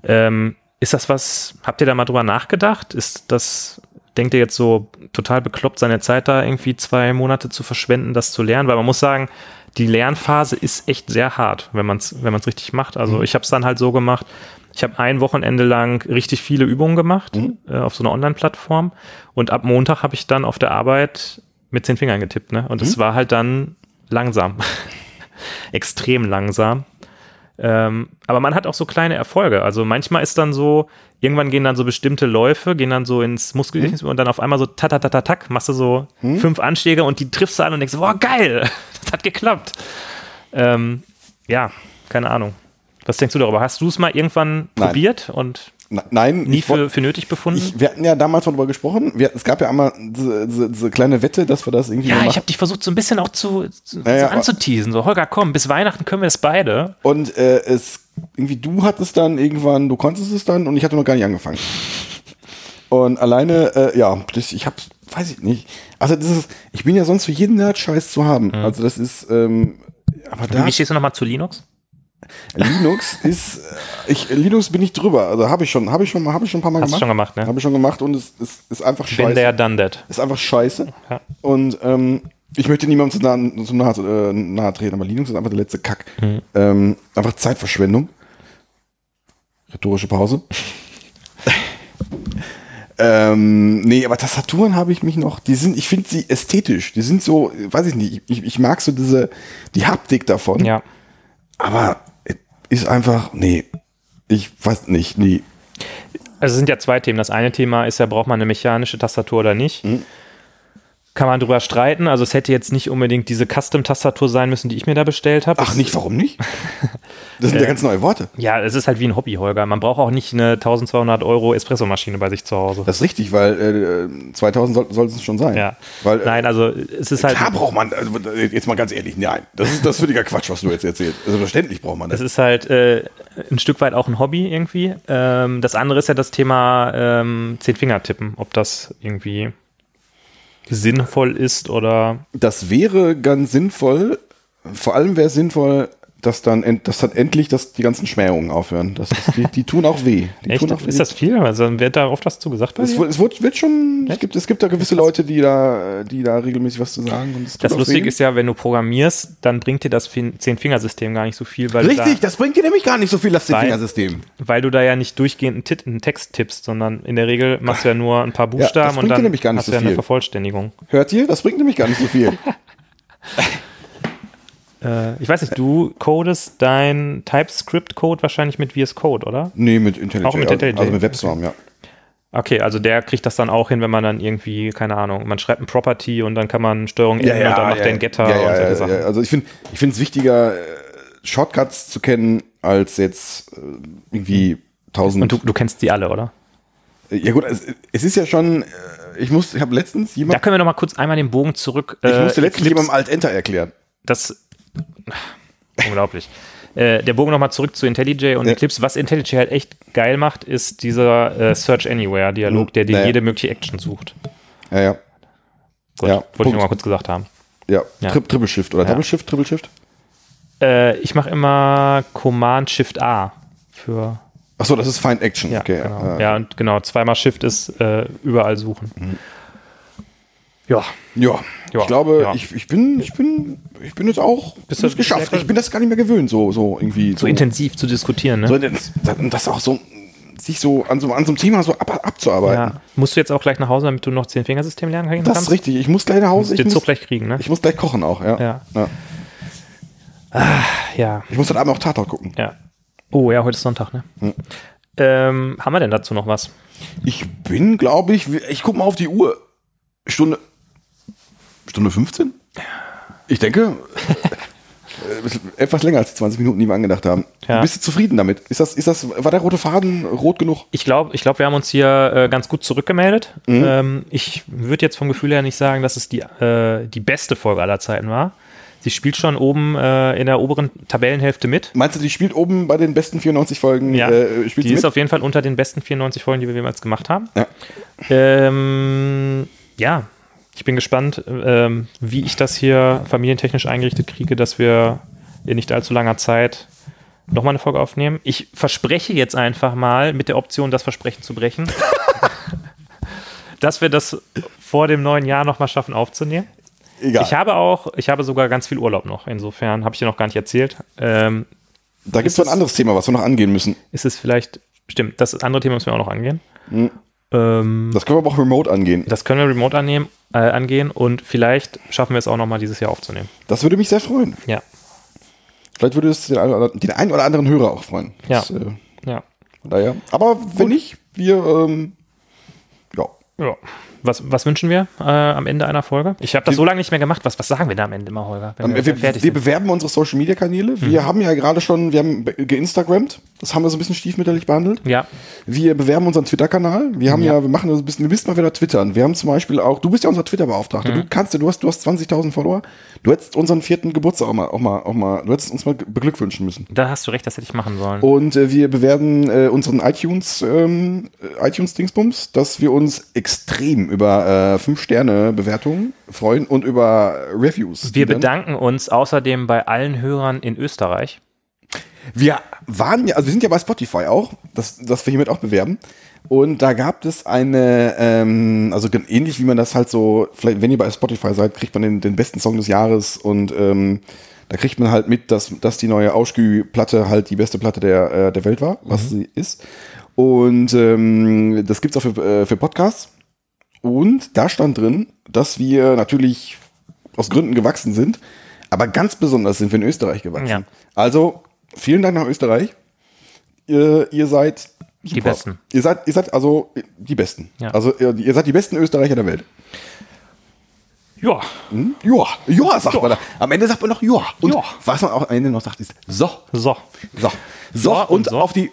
S2: Ähm, ist das was, habt ihr da mal drüber nachgedacht? Ist das, denkt ihr jetzt so total bekloppt, seine Zeit da irgendwie zwei Monate zu verschwenden, das zu lernen? Weil man muss sagen, die Lernphase ist echt sehr hart, wenn man es wenn man's richtig macht. Also ich habe es dann halt so gemacht, ich habe ein Wochenende lang richtig viele Übungen gemacht äh, auf so einer Online-Plattform und ab Montag habe ich dann auf der Arbeit mit zehn Fingern getippt. Ne? Und es war halt dann langsam, [LAUGHS] extrem langsam. Ähm, aber man hat auch so kleine Erfolge. Also manchmal ist dann so, irgendwann gehen dann so bestimmte Läufe, gehen dann so ins Muskelgedächtnis und dann auf einmal so tatatatatak, machst du so fünf Anschläge und die triffst du an und denkst, boah, geil, [LAUGHS] das hat geklappt. Ähm, ja, keine Ahnung. Was denkst du darüber? Hast du es mal irgendwann
S3: Nein.
S2: probiert und
S3: nein,
S2: nie für, für nötig befunden?
S3: Ich, wir hatten ja damals mal drüber gesprochen. Wir, es gab ja einmal diese, diese, diese kleine Wette, dass wir das irgendwie
S2: ja, ich habe dich versucht, so ein bisschen auch zu, zu
S3: Ja, ja,
S2: so anzuteasen. So, Holger, komm, bis Weihnachten können wir das beide.
S3: Und äh, es irgendwie du hattest dann irgendwann, du konntest es dann und ich hatte noch gar nicht angefangen. Und alleine, äh, ja, das, ich hab's, weiß ich nicht. Also das ist, ich bin ja sonst für jeden Nerd-Scheiß zu haben. Also das ist, ähm, aber da
S2: Wie stehst du nochmal zu Linux?
S3: Linux ist, äh, ich Linux bin ich drüber. Also habe ich schon, habe ich schon, habe ich schon ein paar Mal
S2: Hast
S3: gemacht.
S2: schon gemacht, ne?
S3: Habe ich schon gemacht und es ist, ist einfach
S2: Bin
S3: scheiße.
S2: der done that.
S3: ist einfach scheiße.
S2: Ja.
S3: Und ähm, ich möchte niemandem zu nahe, zu nahe, äh, nahe treten, aber Linux ist einfach der letzte Kack.
S2: Mhm.
S3: Ähm, einfach Zeitverschwendung. Rhetorische Pause. [LAUGHS] ähm, nee, aber Tastaturen habe ich mich noch, die sind, ich finde sie ästhetisch. Die sind so, weiß ich nicht, ich, ich mag so diese, die Haptik davon.
S2: Ja.
S3: Aber es ist einfach, nee, ich weiß nicht, nee.
S2: Also es sind ja zwei Themen. Das eine Thema ist ja, braucht man eine mechanische Tastatur oder nicht? Kann man drüber streiten. Also es hätte jetzt nicht unbedingt diese Custom-Tastatur sein müssen, die ich mir da bestellt habe.
S3: Ach, nicht, warum nicht? [LAUGHS] Das sind ja ganz neue Worte.
S2: Ja, es ist halt wie ein Hobby, Holger. Man braucht auch nicht eine 1200 Euro Espressomaschine bei sich zu Hause.
S3: Das ist richtig, weil äh, 2000 soll, es schon sein.
S2: ja.
S3: Weil, äh,
S2: Nein, also es ist halt,
S3: Klar braucht man, also, jetzt mal ganz ehrlich, nein, das ist das ist völliger Quatsch, was du jetzt erzählst. Also verständlich braucht man
S2: es
S3: das.
S2: ist halt äh, ein Stück weit auch ein Hobby irgendwie. Ähm, das andere ist ja das Thema ähm, Zehn-Finger-Tippen, ob das irgendwie sinnvoll ist oder
S3: Das wäre ganz sinnvoll. Vor allem wäre sinnvoll, dass dann, dass dann endlich dass die ganzen Schmähungen aufhören. Das, das, die, die tun auch weh. Die
S2: echt,
S3: tun auch
S2: ist das viel? Also wird da oft was zu gesagt
S3: Es, es wird, wird schon, es gibt, es gibt da gewisse Leute, die da, die da regelmäßig was zu sagen. Und
S2: Das Lustige ist ja, wenn du programmierst, dann bringt dir das Fin- Zehn-Fingersystem gar nicht so viel, weil,
S3: Richtig,
S2: da,
S3: das bringt dir nämlich gar nicht so viel, das
S2: Weil-
S3: Fingersystem.
S2: weil du da ja nicht durchgehend einen, einen Text tippst, sondern in der Regel machst du ja nur ein paar Buchstaben
S3: bringt
S2: und dann hast
S3: so
S2: du ja eine. Vervollständigung.
S3: Hört ihr? Das bringt nämlich gar nicht so viel. [LAUGHS]
S2: Äh, ich weiß nicht, du codest dein TypeScript-Code wahrscheinlich mit VS Code, oder?
S3: nee, mit IntelliJ.
S2: Auch mit IntelliJ.
S3: Also mit WebStorm, ja.
S2: Okay, also der kriegt das dann auch hin, wenn man dann irgendwie, keine Ahnung, man schreibt ein Property und dann kann man Steuerung N und dann macht der einen Getter
S3: ja, ja,
S2: und solche
S3: ja,
S2: Sachen.
S3: ja. Also ich finde ich finde es wichtiger, äh, Shortcuts zu kennen, als jetzt äh, irgendwie tausend.
S2: Und du, du kennst die alle, oder?
S3: ja gut, es, es ist ja schon, ich muss, ich habe letztens
S2: Da
S3: jemand,
S2: können wir noch mal kurz einmal den Bogen zurück.
S3: ich musste letztens
S2: Eclipse-
S3: jemandem Alt-Enter erklären.
S2: das [LAUGHS] unglaublich. Äh, der Bogen nochmal zurück zu IntelliJ und
S3: Ja.
S2: Eclipse. Was IntelliJ halt echt geil macht, ist dieser äh, Search Anywhere Dialog, der dir
S3: Naja.
S2: jede mögliche Action sucht.
S3: Ja, ja,
S2: Gut,
S3: Ja,
S2: wollte ich
S3: Punkt.
S2: noch mal kurz gesagt haben.
S3: ja.
S2: Ja.
S3: Tri Triple Shift oder
S2: Ja.
S3: Double Shift, Triple Shift.
S2: Äh, ich mache immer Command Shift A für
S3: Achso, das ist Find Action.
S2: ja,
S3: okay,
S2: genau.
S3: ja.
S2: und genau, zweimal Shift ist äh, überall suchen. Ja,
S3: Ja,
S2: Ja,
S3: ich glaube,
S2: ja.
S3: Ich, ich bin, ich bin, ich bin jetzt auch
S2: Bist
S3: es
S2: du-
S3: geschafft. Ich bin das gar nicht mehr gewöhnt, so, so irgendwie.
S2: so intensiv zu diskutieren, ne?
S3: So, das, das auch so, sich so an so, an so einem Thema so ab, abzuarbeiten.
S2: ja. Musst du jetzt auch gleich nach Hause, damit du noch zehn Fingersystem lernen kannst?
S3: Das ist richtig. Ich muss gleich nach Hause. Ich
S2: Den
S3: muss,
S2: Zug gleich kriegen, ne?
S3: ich muss gleich kochen auch, ja.
S2: Ja.
S3: ja.
S2: Ja,
S3: Ich muss heute Abend auch Tatort gucken.
S2: ja. Oh ja, heute ist Sonntag, ne?
S3: Hm.
S2: Ähm, haben wir denn dazu noch was?
S3: Ich bin, glaube ich, ich gucke mal auf die Uhr. Stunde. Stunde 15? Ich denke. äh, etwas länger als die 20 Minuten, die wir angedacht haben.
S2: Ja.
S3: Bist du zufrieden damit? Ist das, ist das, war der rote Faden rot genug?
S2: Ich glaube, ich glaub, wir haben uns hier äh, ganz gut zurückgemeldet.
S3: Mhm.
S2: Ähm, ich würde jetzt vom Gefühl her nicht sagen, dass es die, äh, die beste Folge aller Zeiten war. Sie spielt schon oben äh, in der oberen Tabellenhälfte mit.
S3: Meinst du, die spielt oben bei den besten 94 Folgen?
S2: Ja,
S3: äh, spielt
S2: die
S3: sie
S2: ist
S3: mit?
S2: auf jeden Fall unter den besten 94 Folgen, die wir jemals gemacht haben.
S3: Ja.
S2: Ähm, ja, ich bin gespannt, ähm, wie ich das hier familientechnisch eingerichtet kriege, dass wir in nicht allzu langer Zeit nochmal eine Folge aufnehmen. Ich verspreche jetzt einfach mal mit der Option, das Versprechen zu brechen, [LAUGHS] dass wir das vor dem neuen Jahr nochmal schaffen aufzunehmen.
S3: Egal.
S2: Ich habe auch, ich habe sogar ganz viel Urlaub noch. Insofern habe ich dir noch gar nicht erzählt. Ähm,
S3: da gibt es noch ein anderes Thema, was wir noch angehen müssen.
S2: ist es vielleicht, stimmt, das andere Thema müssen wir auch noch angehen.
S3: Mhm.
S2: Ähm,
S3: Das können wir aber auch remote angehen.
S2: das können wir remote annehmen, äh, angehen und vielleicht schaffen wir es auch nochmal dieses Jahr aufzunehmen.
S3: Das würde mich sehr freuen.
S2: Ja,
S3: Vielleicht würde es den, einen oder- den einen oder anderen Hörer auch freuen.
S2: Ja.
S3: Das, äh,
S2: ja,
S3: daher. Aber wenn nicht, wir, ähm, ja.
S2: ja. Was, was wünschen wir äh, am Ende einer Folge? Ich habe das so lange nicht mehr gemacht. Was, was sagen wir da am Ende immer, Holger?
S3: Ähm, Wir, wir, wir
S2: sind?
S3: bewerben unsere Social Media Kanäle. Wir haben ja gerade schon, wir haben be- geinstagrammt. Das haben wir so ein bisschen stiefmütterlich behandelt.
S2: Ja,
S3: Wir bewerben unseren Twitter-Kanal. Wir haben ja. wir machen das ein bisschen, wir müssen mal wieder twittern. Wir haben zum Beispiel auch, du bist ja unser Twitter-Beauftragter. Du kannst, ja- du hast, du hast 20.000 Follower. Du hättest unseren vierten Geburtstag auch mal, auch mal, auch mal, du hättest uns mal beglückwünschen müssen.
S2: da hast du recht, das hätte ich machen sollen.
S3: Und äh, wir bewerben äh, unseren iTunes, ähm, äh, iTunes-Dingsbums, dass wir uns extrem über äh, 5-Sterne-Bewertungen freuen und über Reviews.
S2: wir bedanken uns außerdem bei allen Hörern in Österreich.
S3: Wir waren ja, also wir sind ja bei Spotify auch, das, das wir hiermit auch bewerben. Und da gab es eine, ähm, also ähnlich wie man das halt so, vielleicht, wenn ihr bei Spotify seid, kriegt man den, den besten Song des Jahres und ähm, da kriegt man halt mit, dass, dass die neue Auschgü-Platte halt die beste Platte der, äh, der Welt war, was sie ist. Und ähm, das gibt's auch für, äh, für Podcasts. Und da stand drin, dass wir natürlich aus Gründen gewachsen sind, aber ganz besonders sind wir in Österreich gewachsen.
S2: Ja.
S3: Also, vielen Dank nach Österreich. Ihr, ihr seid super.
S2: Die Besten.
S3: Ihr seid, ihr seid also die Besten.
S2: Ja.
S3: Also ihr, ihr seid die besten Österreicher der Welt.
S2: Ja,
S3: Hm? Ja, ja, sagt man da. Am Ende sagt man noch ja. Und
S2: Ja.
S3: was man auch am Ende noch sagt, ist so.
S2: so.
S3: So. So,
S2: und
S3: und,
S2: so.
S3: auf die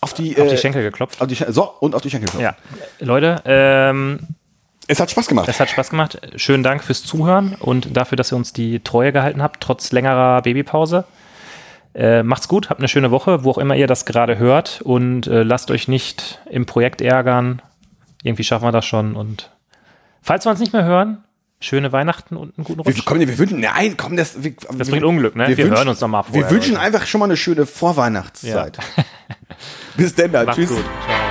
S3: auf die,
S2: Auf
S3: äh,
S2: die Schenkel geklopft.
S3: auf die Schen- so und auf die Schenkel.
S2: Ja, Leute, ähm,
S3: Es hat Spaß gemacht.
S2: Es hat Spaß gemacht. Schönen Dank fürs Zuhören und dafür, dass ihr uns die Treue gehalten habt, trotz längerer Babypause. Äh, macht's gut, habt eine schöne Woche, wo auch immer ihr das gerade hört und äh, lasst euch nicht im Projekt ärgern. Irgendwie schaffen wir das schon und Falls wir uns nicht mehr hören, schöne Weihnachten und einen guten
S3: Wir,
S2: Rutsch.
S3: komm, wir wünschen, nein, komm, das, wir,
S2: Das bringt Unglück, ne? Wir,
S3: wünschen-
S2: hören uns nochmal vorher.
S3: Wir wünschen einfach schon mal eine schöne Vorweihnachtszeit. Bis denn dann.
S2: Macht's
S3: Tschüss.
S2: gut. Ciao.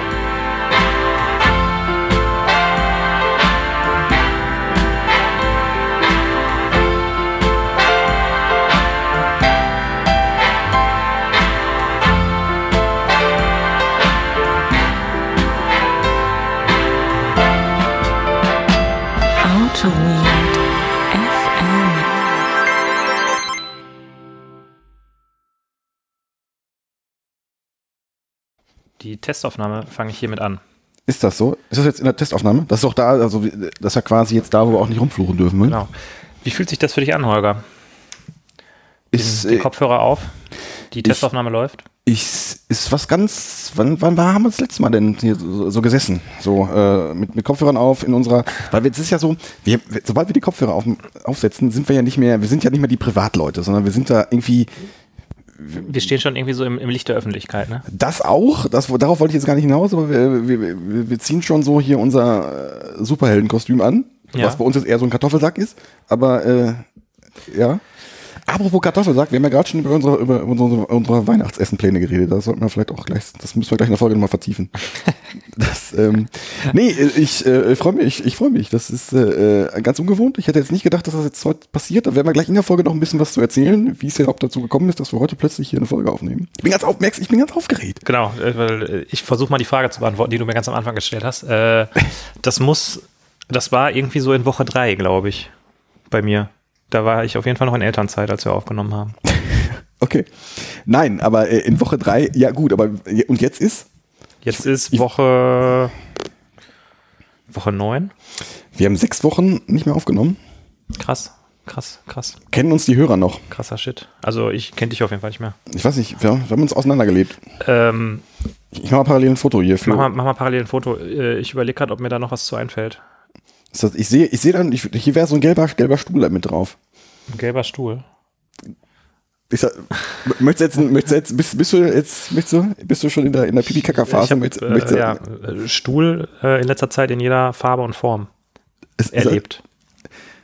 S2: Die Testaufnahme fange ich hiermit an.
S3: Ist das so? Ist das jetzt in der Testaufnahme? Das ist doch da, also das ist ja quasi jetzt da, wo wir auch nicht rumfluchen dürfen. Ne?
S2: Genau. Wie fühlt sich das für dich an, Holger?
S3: Ist,
S2: Die
S3: äh,
S2: Kopfhörer auf, die Testaufnahme läuft.
S3: ich, ist was ganz, wann, wann haben wir das letzte Mal denn hier so, so gesessen? So, äh, mit, mit Kopfhörern auf in unserer, weil es ist ja so, wir, sobald wir die Kopfhörer auf, aufsetzen, sind wir ja nicht mehr, wir sind ja nicht mehr die Privatleute, sondern wir sind da irgendwie,
S2: Wir stehen schon irgendwie so im, im Licht der Öffentlichkeit, ne?
S3: das auch, das, darauf wollte ich jetzt gar nicht hinaus, aber wir, wir, wir, ziehen schon so hier unser äh, Superheldenkostüm an,
S2: Ja.
S3: was bei uns jetzt eher so ein Kartoffelsack ist, aber, äh, ja. Apropos Kartoffelsack, wir haben ja gerade schon über unsere, über unsere, unsere Weihnachtsessenpläne geredet. Das sollten wir vielleicht auch gleich, das müssen wir gleich in der Folge nochmal vertiefen. [LAUGHS] Das, ähm, nee, ich äh, freue mich, ich freue mich. Das ist äh, äh, ganz ungewohnt. Ich hätte jetzt nicht gedacht, dass das jetzt heute passiert. Da werden wir gleich in der Folge noch ein bisschen was zu erzählen, wie es ja überhaupt dazu gekommen ist, dass wir heute plötzlich hier eine Folge aufnehmen. Ich bin ganz auf, merkst, ich bin ganz aufgeregt.
S2: Genau, äh, weil äh, ich versuche mal die Frage zu beantworten, die du mir ganz am Anfang gestellt hast. Äh, das muss, das war irgendwie so in Woche drei, glaube ich, bei mir. Da war ich auf jeden Fall noch in Elternzeit, als wir aufgenommen haben. [LAUGHS]
S3: Okay. Nein, aber äh, in Woche drei, ja gut, aber und jetzt ist?
S2: Jetzt ist Woche Woche neun.
S3: Wir haben sechs Wochen nicht mehr aufgenommen.
S2: Krass, krass, krass,
S3: Kennen uns die Hörer noch?
S2: krasser Shit. Also ich kenne dich auf jeden Fall nicht mehr.
S3: Ich weiß nicht, wir, wir haben uns auseinandergelebt.
S2: Ähm,
S3: Ich mache mal parallel ein Foto hier
S2: mach, mal, mach mal parallel ein Foto. Äh, Ich überlege gerade, ob mir da noch was zu einfällt.
S3: Ist das, ich sehe, ich sehe dann, ich, hier wäre so ein gelber, gelber Stuhl mit drauf.
S2: Ein gelber Stuhl.
S3: Ist das, möchtest du jetzt, möchtest jetzt, bist, bist du jetzt, möchtest du, bist du schon in der, in der Pipi-Kaka-Phase?
S2: Ich äh, ja, äh, Stuhl äh, in letzter Zeit in jeder Farbe und Form
S3: ist, ist,
S2: erlebt.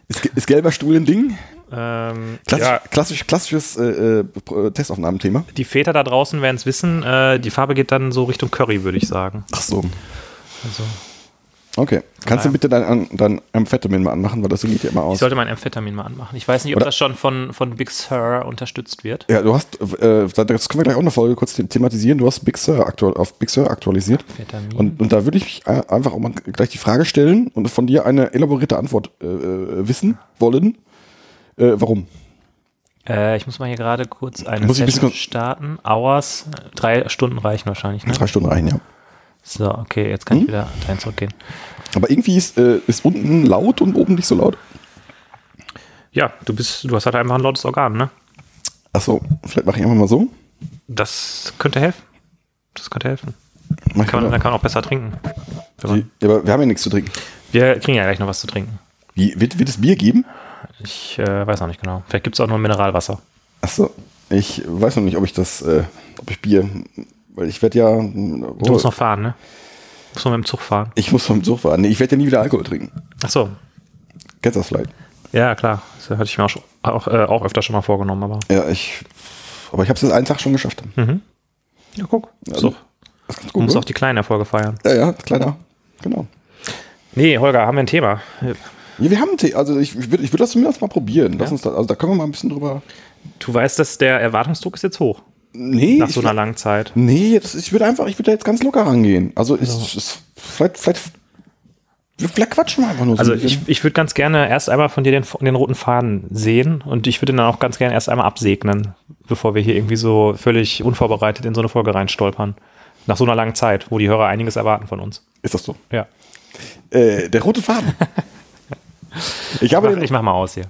S3: ist, ist gelber Stuhl ein Ding?
S2: Ähm,
S3: Klassisch,
S2: ja,
S3: klassisch, klassisches äh, äh, Testaufnahmenthema.
S2: die Väter da draußen werden es wissen. Äh, die Farbe geht dann so Richtung Curry, würde ich sagen.
S3: Ach so.
S2: Also,
S3: Okay. Kannst du bitte dein, dein Amphetamin mal anmachen, weil das sieht ja immer
S2: ich
S3: aus.
S2: sollte mein Amphetamin mal anmachen. Ich weiß nicht, ob
S3: Oder-
S2: das schon von, von Big Sur unterstützt wird.
S3: Ja, du hast, äh, das können wir gleich auch eine Folge kurz the- thematisieren. Du hast Big Sur auf Big Sur aktualisiert.
S2: Amphetamin.
S3: Und, und da würde ich äh, einfach auch mal gleich die Frage stellen und von dir eine elaborierte Antwort äh, äh, wissen wollen. Äh, warum?
S2: Äh, ich muss mal hier gerade kurz eine
S3: Muss ich
S2: Session starten. Hours, drei Stunden reichen wahrscheinlich. Ne?
S3: Drei Stunden reichen, ja.
S2: So, okay, jetzt kann ich wieder dahin zurückgehen.
S3: Aber irgendwie ist, äh, ist unten laut und oben nicht so laut.
S2: Ja, du bist, du hast halt einfach ein lautes Organ, ne?
S3: Achso, vielleicht mache ich einfach mal so.
S2: Das könnte helfen. Das könnte helfen.
S3: Mach
S2: Kann man, dann kann man auch besser trinken.
S3: Die- aber wir haben ja nichts zu trinken.
S2: wir kriegen ja gleich noch was zu trinken.
S3: Wie, wird, wird es Bier geben?
S2: Ich äh, weiß noch nicht genau. Vielleicht gibt es auch nur Mineralwasser.
S3: Achso, ich weiß noch nicht, ob ich das, äh, ob ich Bier, weil ich werde ja,
S2: Du musst noch fahren, ne? Du musst noch mit dem Zug fahren.
S3: ich muss vom Zug fahren. Nee, ich werde ja nie wieder Alkohol trinken.
S2: Ach so.
S3: Kennst das vielleicht?
S2: Ja, klar. Das hatte ich mir auch, schon, auch, äh, auch öfter schon mal vorgenommen, aber.
S3: Ja, ich, aber ich habe es jetzt einen Tag schon geschafft.
S2: Ja, guck.
S3: Also,
S2: so.
S3: Das ist ganz
S2: Du
S3: gut,
S2: musst
S3: ne?
S2: auch die kleinen Erfolge feiern.
S3: Ja, ja, kleiner. Genau.
S2: Nee, Holger, haben wir ein Thema.
S3: Ja, wir haben einen Tee. Also ich, ich würde ich würd das zumindest mal probieren. Lass uns da, also da können wir mal ein bisschen drüber.
S2: Du weißt, dass der Erwartungsdruck ist jetzt hoch.
S3: Nee,
S2: Nach
S3: ich,
S2: so einer langen Zeit.
S3: nee jetzt, ich würde einfach, ich würde da jetzt ganz locker rangehen. Also ist, ist vielleicht, vielleicht, vielleicht quatschen wir einfach nur so.
S2: Also ich, ich würde ganz gerne erst einmal von dir den, den roten Faden sehen und ich würde ihn dann auch ganz gerne erst einmal absegnen, bevor wir hier irgendwie so völlig unvorbereitet in so eine Folge reinstolpern. Nach so einer langen Zeit, wo die Hörer einiges erwarten von uns.
S3: Ist das so?
S2: Ja.
S3: Äh, der rote Faden. [LAUGHS] ich habe
S2: Mach,
S3: den,
S2: ich mach mal aus hier.